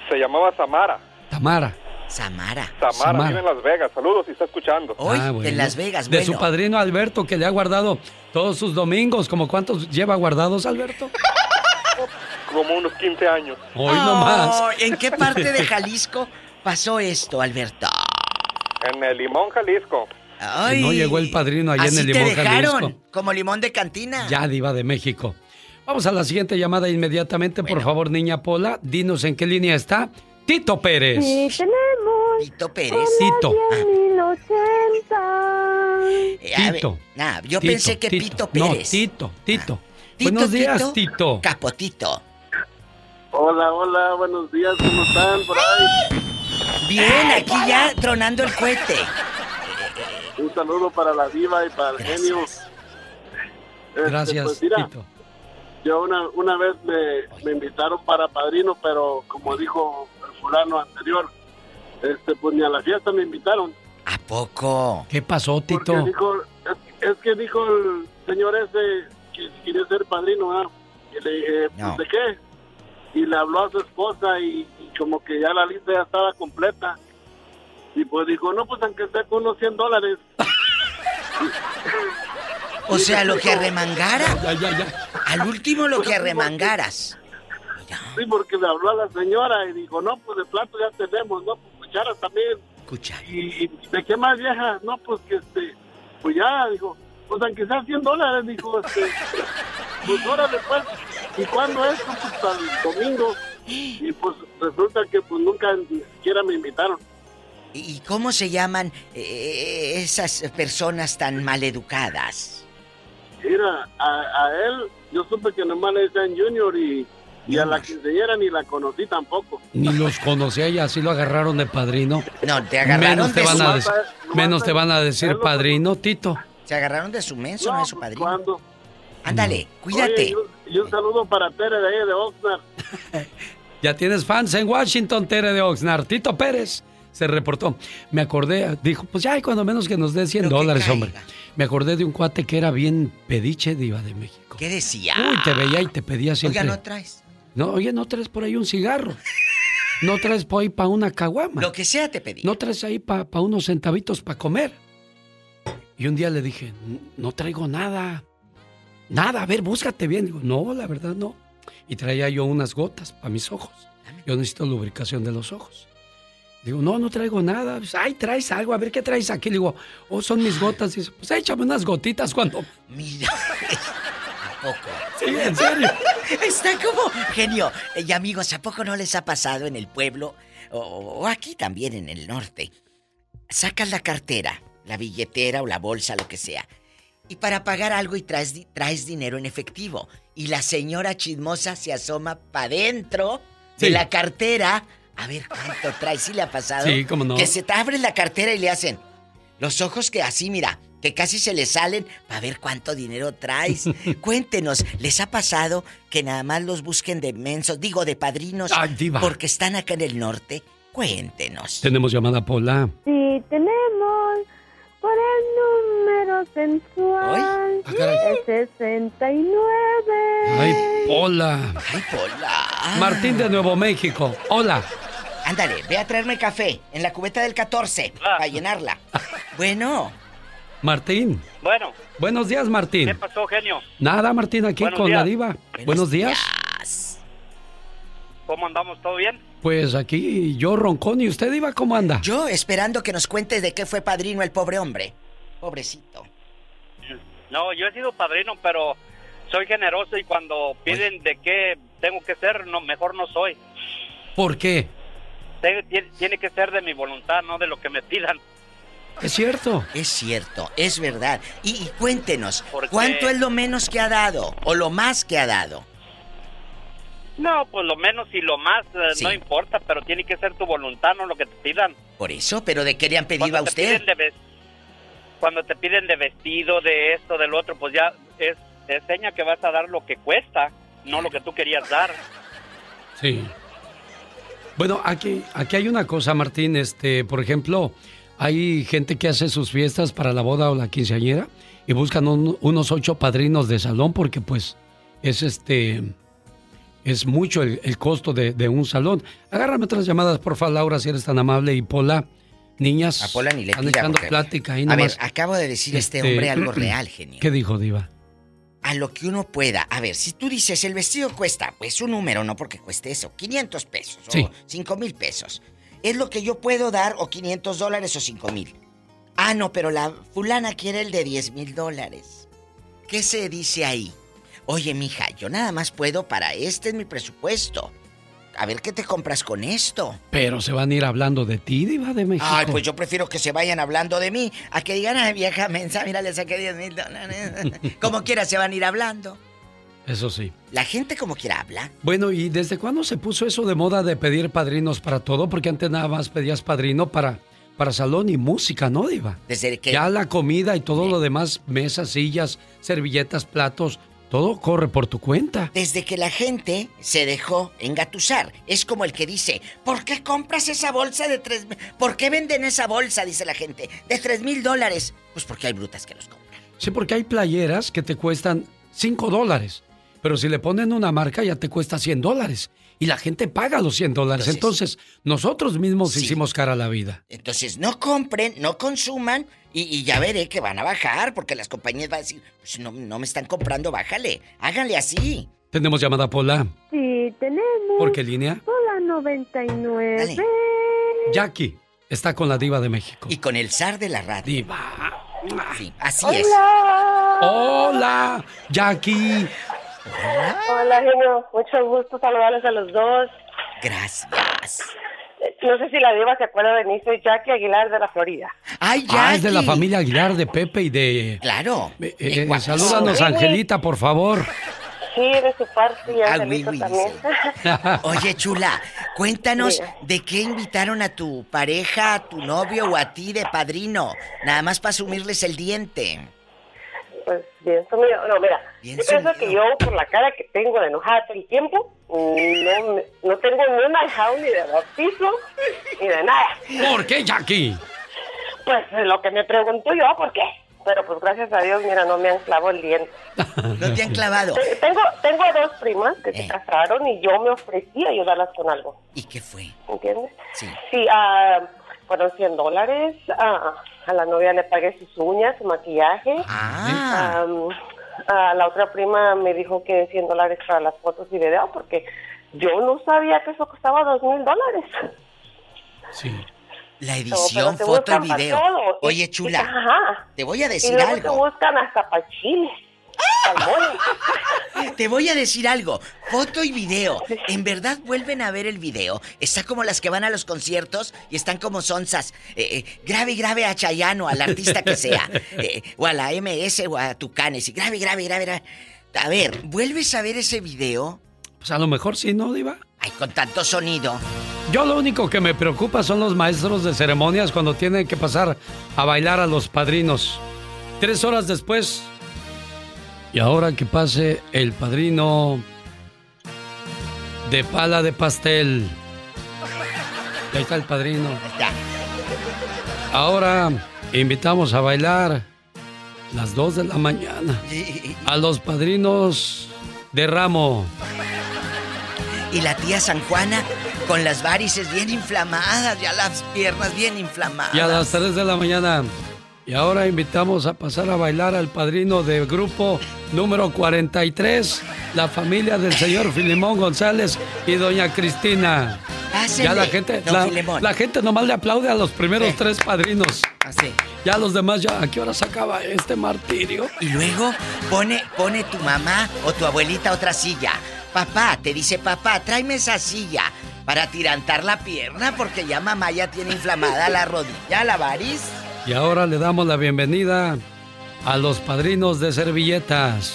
[SPEAKER 44] Se llamaba Samara.
[SPEAKER 2] Tamara.
[SPEAKER 6] Samara.
[SPEAKER 44] Samara,
[SPEAKER 2] Samara.
[SPEAKER 44] vive en Las Vegas. Saludos si está escuchando.
[SPEAKER 6] Hoy,
[SPEAKER 2] Ah, bueno.
[SPEAKER 6] en Las Vegas,
[SPEAKER 2] De su padrino Alberto, que le ha guardado todos sus domingos. ¿Como cuántos lleva guardados, Alberto?
[SPEAKER 44] Como unos 15 años.
[SPEAKER 2] Hoy nomás.
[SPEAKER 6] Oh, ¿En qué parte de Jalisco pasó esto, Alberto?
[SPEAKER 44] En el Limón, Jalisco.
[SPEAKER 6] Ay,
[SPEAKER 2] no llegó el padrino allá en el
[SPEAKER 6] te
[SPEAKER 2] Limón,
[SPEAKER 6] dejaron,
[SPEAKER 2] Jalisco.
[SPEAKER 6] como limón de cantina.
[SPEAKER 2] Ya, diva de México. Vamos a la siguiente llamada inmediatamente, por favor, niña Pola. Dinos en qué línea está Tito Pérez.
[SPEAKER 7] Sí tenemos
[SPEAKER 6] Tito Pérez.
[SPEAKER 2] Tito.
[SPEAKER 7] 10.080.
[SPEAKER 6] A ver,
[SPEAKER 2] Tito.
[SPEAKER 6] nah, yo
[SPEAKER 2] Tito,
[SPEAKER 6] pensé que
[SPEAKER 2] Tito.
[SPEAKER 6] Pito
[SPEAKER 2] No,
[SPEAKER 6] Pérez.
[SPEAKER 2] Tito, Tito.
[SPEAKER 6] Tito,
[SPEAKER 2] Buenos días,
[SPEAKER 6] Tito.
[SPEAKER 2] Tito.
[SPEAKER 6] Capotito.
[SPEAKER 25] Hola, hola, buenos días, ¿cómo están por ahí?
[SPEAKER 6] Bien, aquí ya tronando el cohete.
[SPEAKER 25] Un saludo para la diva y para el genio. Este,
[SPEAKER 2] Gracias,
[SPEAKER 25] pues, mira,
[SPEAKER 2] Tito.
[SPEAKER 25] Yo una, una vez me, me invitaron para padrino, pero como dijo fulano anterior, este, pues ni a la fiesta me invitaron.
[SPEAKER 6] ¿A poco?
[SPEAKER 2] ¿Qué pasó,
[SPEAKER 25] Porque
[SPEAKER 2] Tito?
[SPEAKER 25] dijo, es, es que dijo el señor ese que quería ser padrino, ¿verdad? Y le dije, pues,
[SPEAKER 6] No.
[SPEAKER 25] ¿de qué? Y le habló a su esposa y, y como que ya la lista ya estaba completa. Y pues dijo, no, pues aunque sea con unos 100 dólares.
[SPEAKER 6] O sea, lo que arremangara.
[SPEAKER 2] Ya, ya, ya.
[SPEAKER 6] Al último lo que arremangaras.
[SPEAKER 25] Sí, porque le habló a la señora y dijo, no, pues de plato ya tenemos, no, pues cucharas también.
[SPEAKER 6] Cucharas.
[SPEAKER 25] ¿Y de qué más vieja? No, pues que este, pues ya, dijo, pues aunque sea 100 dólares, dijo, este, pues órale pues, ¿y cuándo es? Pues hasta el domingo. Y pues resulta que pues nunca ni siquiera me invitaron.
[SPEAKER 6] ¿Y cómo se llaman eh, esas personas tan maleducadas?
[SPEAKER 25] Mira, a, a él, yo supe que nomás le decían Junior y,
[SPEAKER 45] Y a la quinceañera ni la conocí tampoco.
[SPEAKER 2] Ni los conocía y así lo agarraron de padrino.
[SPEAKER 6] No, te agarraron
[SPEAKER 2] menos te
[SPEAKER 6] de
[SPEAKER 2] van
[SPEAKER 6] su-
[SPEAKER 2] a decir, menos te van a decir padrino, Tito.
[SPEAKER 6] Se agarraron de su menso, no, de su padrino.
[SPEAKER 45] ¿Cuándo?
[SPEAKER 6] Ándale, cuídate.
[SPEAKER 45] Oye, y, un, y un saludo para Tere de ahí de Oxnard.
[SPEAKER 2] Ya tienes fans en Washington, Tere de Oxnard. Tito Pérez se reportó. Me acordé, dijo, pues ya, y cuando menos que nos dé 100 dólares, hombre. Me acordé de un cuate que era bien pediche diva de México.
[SPEAKER 6] ¿Qué decía?
[SPEAKER 2] Uy, te veía y te pedía siempre.
[SPEAKER 6] Oiga, ¿no traes?
[SPEAKER 2] No, oye, no traes por ahí un cigarro. No traes por ahí para una caguama.
[SPEAKER 6] Lo que sea te pedí.
[SPEAKER 2] No traes ahí para unos centavitos para comer. Y un día le dije, no traigo nada. Nada, a ver, búscate bien. Digo, no, la verdad no. Y traía yo unas gotas para mis ojos. Yo necesito lubricación de los ojos. Digo, no, no traigo nada. Ay, traes algo, a ver qué traes aquí. Le digo, oh, son mis gotas. Dice, pues échame unas gotitas cuando.
[SPEAKER 6] Mira. ¿A poco?
[SPEAKER 2] Sí, en serio.
[SPEAKER 6] Está como genio. Y amigos, ¿a poco no les ha pasado en el pueblo o, o aquí también en el norte? Sacas la cartera, la billetera o la bolsa, lo que sea. Y para pagar algo y traes, di- traes dinero en efectivo. Y la señora chismosa se asoma para adentro de la cartera. A ver cuánto traes. ¿Sí le ha pasado?
[SPEAKER 2] Sí, cómo no.
[SPEAKER 6] Que se te abre la cartera y le hacen los ojos que así, mira, que casi se le salen para ver cuánto dinero traes. Cuéntenos, ¿les ha pasado que nada más los busquen de mensos, digo, de padrinos,
[SPEAKER 2] Ay, diva.
[SPEAKER 6] porque están acá en el norte? Cuéntenos.
[SPEAKER 2] Tenemos llamada Pola.
[SPEAKER 7] Sí, tenemos por el número sensual.
[SPEAKER 2] Ah, caray.
[SPEAKER 7] El 69.
[SPEAKER 2] Ay, Pola.
[SPEAKER 6] Ay, Pola.
[SPEAKER 2] Martín de Nuevo México. Hola.
[SPEAKER 6] Ándale, ve a traerme café en la cubeta del 14 para llenarla. Bueno,
[SPEAKER 2] Martín.
[SPEAKER 46] Bueno,
[SPEAKER 2] Buenos días, Martín.
[SPEAKER 46] ¿qué pasó, genio?
[SPEAKER 2] Nada, Martín, aquí
[SPEAKER 46] Buenos
[SPEAKER 2] con la diva. Buenos, días.
[SPEAKER 46] ¿Cómo andamos? ¿Todo bien?
[SPEAKER 2] Pues aquí yo roncón y usted iba cómo anda.
[SPEAKER 6] yo esperando que nos cuentes de qué fue padrino el pobre hombre. Pobrecito.
[SPEAKER 46] No, yo he sido padrino, pero soy generoso y cuando piden de qué tengo que ser, no, mejor no soy.
[SPEAKER 2] ¿Por qué?
[SPEAKER 46] Tiene, tiene que ser de mi voluntad, no de lo que me pidan.
[SPEAKER 2] Es cierto.
[SPEAKER 6] Es cierto, es verdad. Y, y cuéntenos,
[SPEAKER 46] Porque-
[SPEAKER 6] ¿cuánto es lo menos que ha dado o lo más que ha dado?
[SPEAKER 46] No, pues lo menos y lo más eh,
[SPEAKER 6] Sí.
[SPEAKER 46] no importa, pero tiene que ser tu voluntad, no lo que te pidan.
[SPEAKER 6] Por eso, pero ¿de qué le han pedido
[SPEAKER 46] Cuando
[SPEAKER 6] a
[SPEAKER 46] te
[SPEAKER 6] usted?
[SPEAKER 46] piden de ves- cuando te piden de vestido, de esto, del otro, pues ya es, es seña que vas a dar lo que cuesta, no lo que tú querías dar.
[SPEAKER 2] Sí. Bueno, aquí, aquí hay una cosa, Martín. Este, por ejemplo, hay gente que hace sus fiestas para la boda o la quinceañera y buscan un- unos ocho padrinos de salón porque, pues, es este. Es mucho el, el costo de, de un salón. Agárrame otras llamadas, por favor, Laura, si eres tan amable. Y Pola, niñas.
[SPEAKER 6] A Pola ni le
[SPEAKER 2] están echando plática ahí
[SPEAKER 6] A
[SPEAKER 2] nomás.
[SPEAKER 6] ver, acabo de decir este
[SPEAKER 2] Este,
[SPEAKER 6] hombre algo real, genio.
[SPEAKER 2] ¿Qué dijo, Diva?
[SPEAKER 6] A lo que uno pueda. A ver, si tú dices el vestido cuesta, pues un número, no porque cueste eso, 500 pesos
[SPEAKER 2] Sí.
[SPEAKER 6] o 5 mil pesos. Es lo que yo puedo dar o 500 dólares o 5 mil. Ah, no, pero la fulana quiere el de 10 mil dólares. ¿Qué se dice ahí? Oye, mija, yo nada más puedo para este es mi presupuesto. A ver qué te compras con esto.
[SPEAKER 2] Pero se van a ir hablando de ti, Diva de México.
[SPEAKER 6] Ay, pues yo prefiero que se vayan hablando de mí a que digan, ay, vieja mensa, mira, le saqué 10 mil dólares. como quiera se van a ir hablando.
[SPEAKER 2] Eso sí.
[SPEAKER 6] La gente como quiera habla.
[SPEAKER 2] Bueno, ¿y desde cuándo se puso eso de moda de pedir padrinos para todo? Porque antes nada más pedías padrino para, para salón y música, ¿no, Diva?
[SPEAKER 6] Desde que...
[SPEAKER 2] Ya la comida y todo lo demás, mesas, sillas, servilletas, platos, todo corre por tu cuenta.
[SPEAKER 6] Desde que la gente se dejó engatusar. Es como el que dice, ¿por qué compras esa bolsa de tres... mil- ¿Por qué venden esa bolsa, dice la gente, de tres mil dólares? Pues porque hay brutas que los compran.
[SPEAKER 2] Sí, porque hay playeras que te cuestan 5 dólares, pero si le ponen una marca ya te cuesta 100 dólares. Y la gente paga los 100 dólares. Entonces, nosotros mismos hicimos cara a la vida.
[SPEAKER 6] Entonces, no compren, no consuman y, y ya veré que van a bajar porque las compañías van a decir, pues no, no me están comprando, bájale. Háganle así.
[SPEAKER 2] Tenemos llamada Pola.
[SPEAKER 7] Sí, tenemos.
[SPEAKER 2] ¿Por qué línea?
[SPEAKER 7] Hola 99.
[SPEAKER 2] Jackie está con la diva de México.
[SPEAKER 6] Y con el zar de la radio.
[SPEAKER 2] Diva.
[SPEAKER 6] Sí, así
[SPEAKER 7] Hola.
[SPEAKER 6] es.
[SPEAKER 2] Hola, Jackie.
[SPEAKER 43] Hola, genio. Mucho gusto saludarles a los dos.
[SPEAKER 6] Gracias.
[SPEAKER 43] No sé si la diva se acuerda de mí. Soy Jackie Aguilar de la Florida.
[SPEAKER 6] ¡Ay,
[SPEAKER 2] Ah, es de la familia Aguilar, de Pepe y de...
[SPEAKER 6] Claro.
[SPEAKER 2] Eh, eh, salúdanos,
[SPEAKER 43] Sí.
[SPEAKER 2] Angelita, por favor.
[SPEAKER 43] Sí, de su parte y
[SPEAKER 6] Ah,
[SPEAKER 43] Angelito
[SPEAKER 6] oui, oui,
[SPEAKER 43] también.
[SPEAKER 6] Oye, chula, cuéntanos de qué invitaron a tu pareja, a tu novio o a ti de padrino. Nada más para sumirles el diente.
[SPEAKER 43] Pues bien sumido. No, mira, yo pienso que yo, por la cara que tengo de enojada todo el tiempo, no, me- no tengo ni una hijao ni de bautizo, ni de nada.
[SPEAKER 2] ¿Por qué, Jackie?
[SPEAKER 43] Pues es lo que me pregunto yo, ¿por qué? Pero pues gracias a Dios, mira, no me han clavado el diente.
[SPEAKER 6] No te han clavado.
[SPEAKER 43] Te- Tengo, tengo dos primas que se casaron y yo me ofrecí a ayudarlas con algo.
[SPEAKER 6] ¿Y qué fue?
[SPEAKER 43] ¿Entiendes?
[SPEAKER 6] Sí.
[SPEAKER 43] Sí, ah, fueron 100 dólares. ah, a la novia le pagué sus uñas, su maquillaje.
[SPEAKER 6] Ah.
[SPEAKER 43] A la otra prima me dijo que 100 dólares para las fotos y video porque yo no sabía que eso costaba dos mil dólares.
[SPEAKER 6] La
[SPEAKER 43] No,
[SPEAKER 6] edición,
[SPEAKER 43] te
[SPEAKER 6] foto y video.
[SPEAKER 43] todo. Y-
[SPEAKER 6] Oye,
[SPEAKER 43] y-
[SPEAKER 6] chula, te voy a
[SPEAKER 43] Y
[SPEAKER 6] decir
[SPEAKER 43] luego te
[SPEAKER 6] algo.
[SPEAKER 43] buscan hasta para Chile.
[SPEAKER 6] Te voy a decir algo. Foto y video. En verdad vuelven a ver el video. Está como las que van a los conciertos y están como sonzas. Eh, eh, grave, grave a Chayano, al artista que sea. Eh, o a la MS o a Tucanes. Y grave, grave, grave, grave. A ver, ¿vuelves a ver ese video?
[SPEAKER 2] Pues a lo mejor sí, ¿no, Diva?
[SPEAKER 6] Ay, con tanto sonido.
[SPEAKER 2] Yo lo único que me preocupa son los maestros de ceremonias cuando tienen que pasar a bailar a los padrinos. Tres horas después. Y ahora que pase el padrino de pala de pastel. Ahí está el padrino. Ahora invitamos a bailar las dos de la mañana a los padrinos de ramo.
[SPEAKER 6] Y la tía San Juana con las varices bien inflamadas, ya las piernas bien inflamadas.
[SPEAKER 2] Y a las 3 de la mañana. Y ahora invitamos a pasar a bailar al padrino del grupo número 43, la familia del señor Filimón González y doña Cristina.
[SPEAKER 6] Pásenle,
[SPEAKER 2] Ya la gente, la, la gente nomás le aplaude a los primeros tres padrinos.
[SPEAKER 6] Así.
[SPEAKER 2] Ya los demás, ya, ¿a qué hora se acaba este martirio?
[SPEAKER 6] Y luego pone, pone tu mamá o tu abuelita otra silla. Papá, te dice papá, tráeme esa silla para tirantar la pierna porque ya mamá ya tiene inflamada la rodilla, la variz.
[SPEAKER 2] Y ahora le damos la bienvenida a los padrinos de servilletas.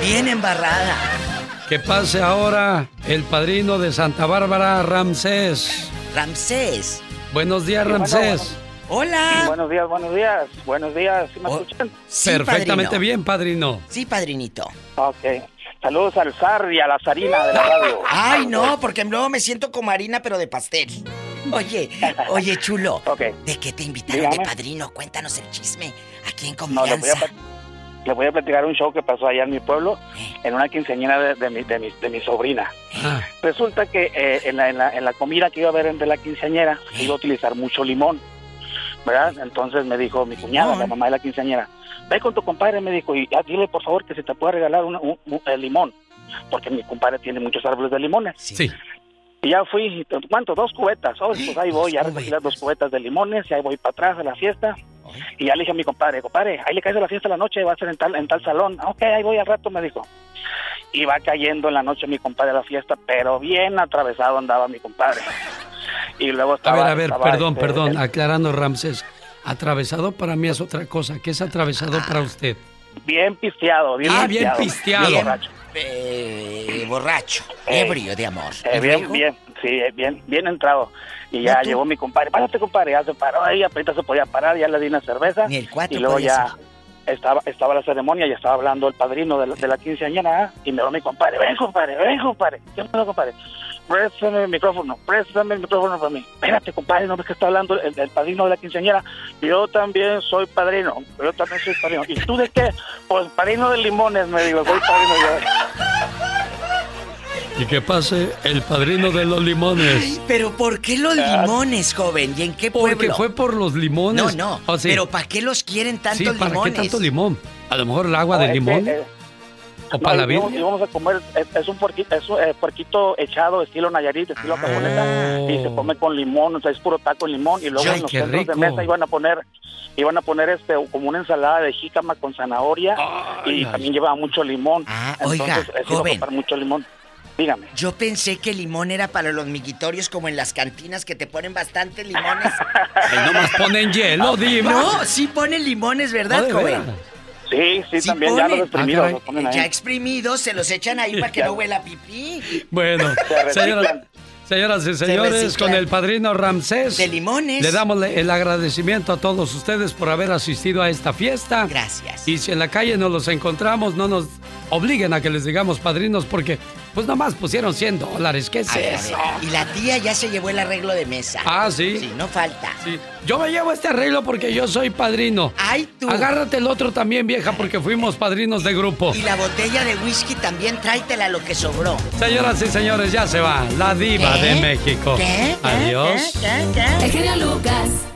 [SPEAKER 6] Bien embarrada.
[SPEAKER 2] Que pase ahora el padrino de Santa Bárbara, Ramsés.
[SPEAKER 6] Ramsés.
[SPEAKER 2] Buenos días,
[SPEAKER 44] Sí, bueno,
[SPEAKER 2] Ramsés.
[SPEAKER 6] Hola.
[SPEAKER 44] Buenos días, buenos días. Buenos días. ¿Sí me escuchan?
[SPEAKER 2] Perfectamente bien, padrino.
[SPEAKER 6] Sí, padrinito.
[SPEAKER 44] Ok. Saludos al zar y a la zarina de la radio.
[SPEAKER 6] Ay, no, porque luego me siento como harina, pero de pastel. Oye, oye, chulo. ¿De qué te invitaron de padrino? Cuéntanos el chisme. Aquí en
[SPEAKER 44] No, a,
[SPEAKER 6] confianza.
[SPEAKER 44] plat- le voy a platicar un show que pasó allá en mi pueblo, en una quinceañera de, de mi, de, mi, de mi sobrina. Resulta que eh, en, la, en, la, en la comida que iba a haber de la quinceañera, se iba a utilizar mucho limón, ¿verdad? Entonces me dijo mi cuñada, la mamá de la quinceañera, ve con tu compadre, me dijo, y ya dile por favor que se te pueda regalar una- un, un- el limón, porque mi compadre tiene muchos árboles de limones.
[SPEAKER 2] Sí.
[SPEAKER 44] Y ya fui, ¿cuánto? Dos cubetas. Oh, pues ahí voy, ya recogí las dos cubetas de limones, y ahí voy para atrás a la fiesta. Y ya le dije a mi compadre, compadre, ahí le caes a la fiesta la noche, va a ser en tal, en tal salón. "Ah, Ok, ahí voy al rato, me dijo. Y va cayendo en la noche mi compadre a la fiesta, pero bien atravesado andaba mi compadre. Y luego
[SPEAKER 2] A
[SPEAKER 44] estaba...
[SPEAKER 2] ver, a ver,
[SPEAKER 44] estaba,
[SPEAKER 2] perdón,
[SPEAKER 44] este,
[SPEAKER 2] perdón,
[SPEAKER 44] el-
[SPEAKER 2] aclarando, Ramsés. Atravesado para mí es otra cosa. ¿Qué es atravesado para usted?
[SPEAKER 44] Bien pisteado, bien
[SPEAKER 2] Ah, bien
[SPEAKER 44] pisteado.
[SPEAKER 2] pisteado.
[SPEAKER 44] Bien borracho.
[SPEAKER 6] Eh, borracho,
[SPEAKER 44] Eh,
[SPEAKER 6] ebrio de amor.
[SPEAKER 44] Eh,
[SPEAKER 6] ¿Y
[SPEAKER 44] bien,
[SPEAKER 6] luego?
[SPEAKER 44] bien, sí, eh, bien, bien entrado. Y ya
[SPEAKER 6] ¿No tú?
[SPEAKER 44] llegó mi compadre, párate compadre, ya se paró ahí, apenas se podía parar, ya le di una cerveza.
[SPEAKER 6] Ni el cuatro
[SPEAKER 44] y luego ya estaba, estaba la ceremonia, ya estaba hablando el padrino de la, de la quinceañera, y me va mi compadre, ven compadre, ven compadre, ¿qué pasó compadre? Préstame el micrófono, préstame el micrófono para mí. Espérate compadre, no ves que está hablando el, el padrino de la quinceañera. Yo también soy padrino, yo también soy padrino. ¿Y tú de qué? Pues padrino de limones, me digo, soy padrino yo.
[SPEAKER 2] Y que pase el padrino de los limones.
[SPEAKER 6] Pero ¿por qué los limones, joven? ¿Y en qué pueblo?
[SPEAKER 2] Porque fue por los limones.
[SPEAKER 6] No, no.
[SPEAKER 2] Oh, sí.
[SPEAKER 6] Pero ¿para qué los quieren tantos
[SPEAKER 2] Sí, ¿para
[SPEAKER 6] limones?
[SPEAKER 2] qué tanto limón? A lo mejor el agua
[SPEAKER 44] No,
[SPEAKER 2] de
[SPEAKER 44] que,
[SPEAKER 2] limón.
[SPEAKER 44] eh,
[SPEAKER 2] ¿O
[SPEAKER 44] No,
[SPEAKER 2] para la
[SPEAKER 44] y íbamos- íbamos a comer, es, es un puerquito, es un eh, puerquito echado estilo Nayarit, estilo
[SPEAKER 6] Ah.
[SPEAKER 44] japonesa, y se come con limón, o sea, es puro taco en limón, y luego
[SPEAKER 2] Ay,
[SPEAKER 44] en los centros de
[SPEAKER 2] rico.
[SPEAKER 44] mesa iban a poner, iban a poner este como una ensalada de jícama con zanahoria, y
[SPEAKER 2] ay.
[SPEAKER 44] también llevaba mucho limón.
[SPEAKER 6] Ah, oiga,
[SPEAKER 44] Entonces, eh, se iba a
[SPEAKER 6] joven.
[SPEAKER 44] mucho limón. Dígame.
[SPEAKER 6] Yo pensé que el limón era para los miguitorios como en las cantinas que te ponen bastante limones.
[SPEAKER 2] Ahí nomás ponen hielo, diva.
[SPEAKER 6] No, sí ponen limones, ¿verdad,
[SPEAKER 2] No, de
[SPEAKER 6] joven?
[SPEAKER 44] Sí, sí,
[SPEAKER 6] Sí
[SPEAKER 44] también, ya los exprimidos
[SPEAKER 6] Ah, caray.
[SPEAKER 44] los ponen ahí.
[SPEAKER 6] Ya exprimidos, se los echan ahí para que no huela pipí.
[SPEAKER 2] Bueno,
[SPEAKER 44] Se
[SPEAKER 2] señora- señoras y señores, con el padrino Ramsés.
[SPEAKER 6] De limones.
[SPEAKER 2] Le damos el agradecimiento a todos ustedes por haber asistido a esta fiesta.
[SPEAKER 6] Gracias.
[SPEAKER 2] Y si en la calle nos los encontramos, no nos obliguen a que les digamos padrinos porque pues nomás pusieron 100 dólares. ¿Qué es
[SPEAKER 6] A
[SPEAKER 2] eso?
[SPEAKER 6] ver. Y la tía ya se llevó el arreglo de mesa.
[SPEAKER 2] Ah, ¿sí?
[SPEAKER 6] Sí, no falta.
[SPEAKER 2] Sí. Yo me llevo este arreglo porque yo soy padrino.
[SPEAKER 6] Ay, tú.
[SPEAKER 2] Agárrate el otro también, vieja, porque fuimos padrinos de grupo.
[SPEAKER 6] Y la botella de whisky también tráetela lo que sobró.
[SPEAKER 2] Señoras y señores, ya se va la diva
[SPEAKER 6] ¿Qué?
[SPEAKER 2] de México.
[SPEAKER 6] ¿Qué? ¿Qué?
[SPEAKER 2] Adiós.
[SPEAKER 6] ¿Qué? ¿Qué?
[SPEAKER 33] El genio Lucas.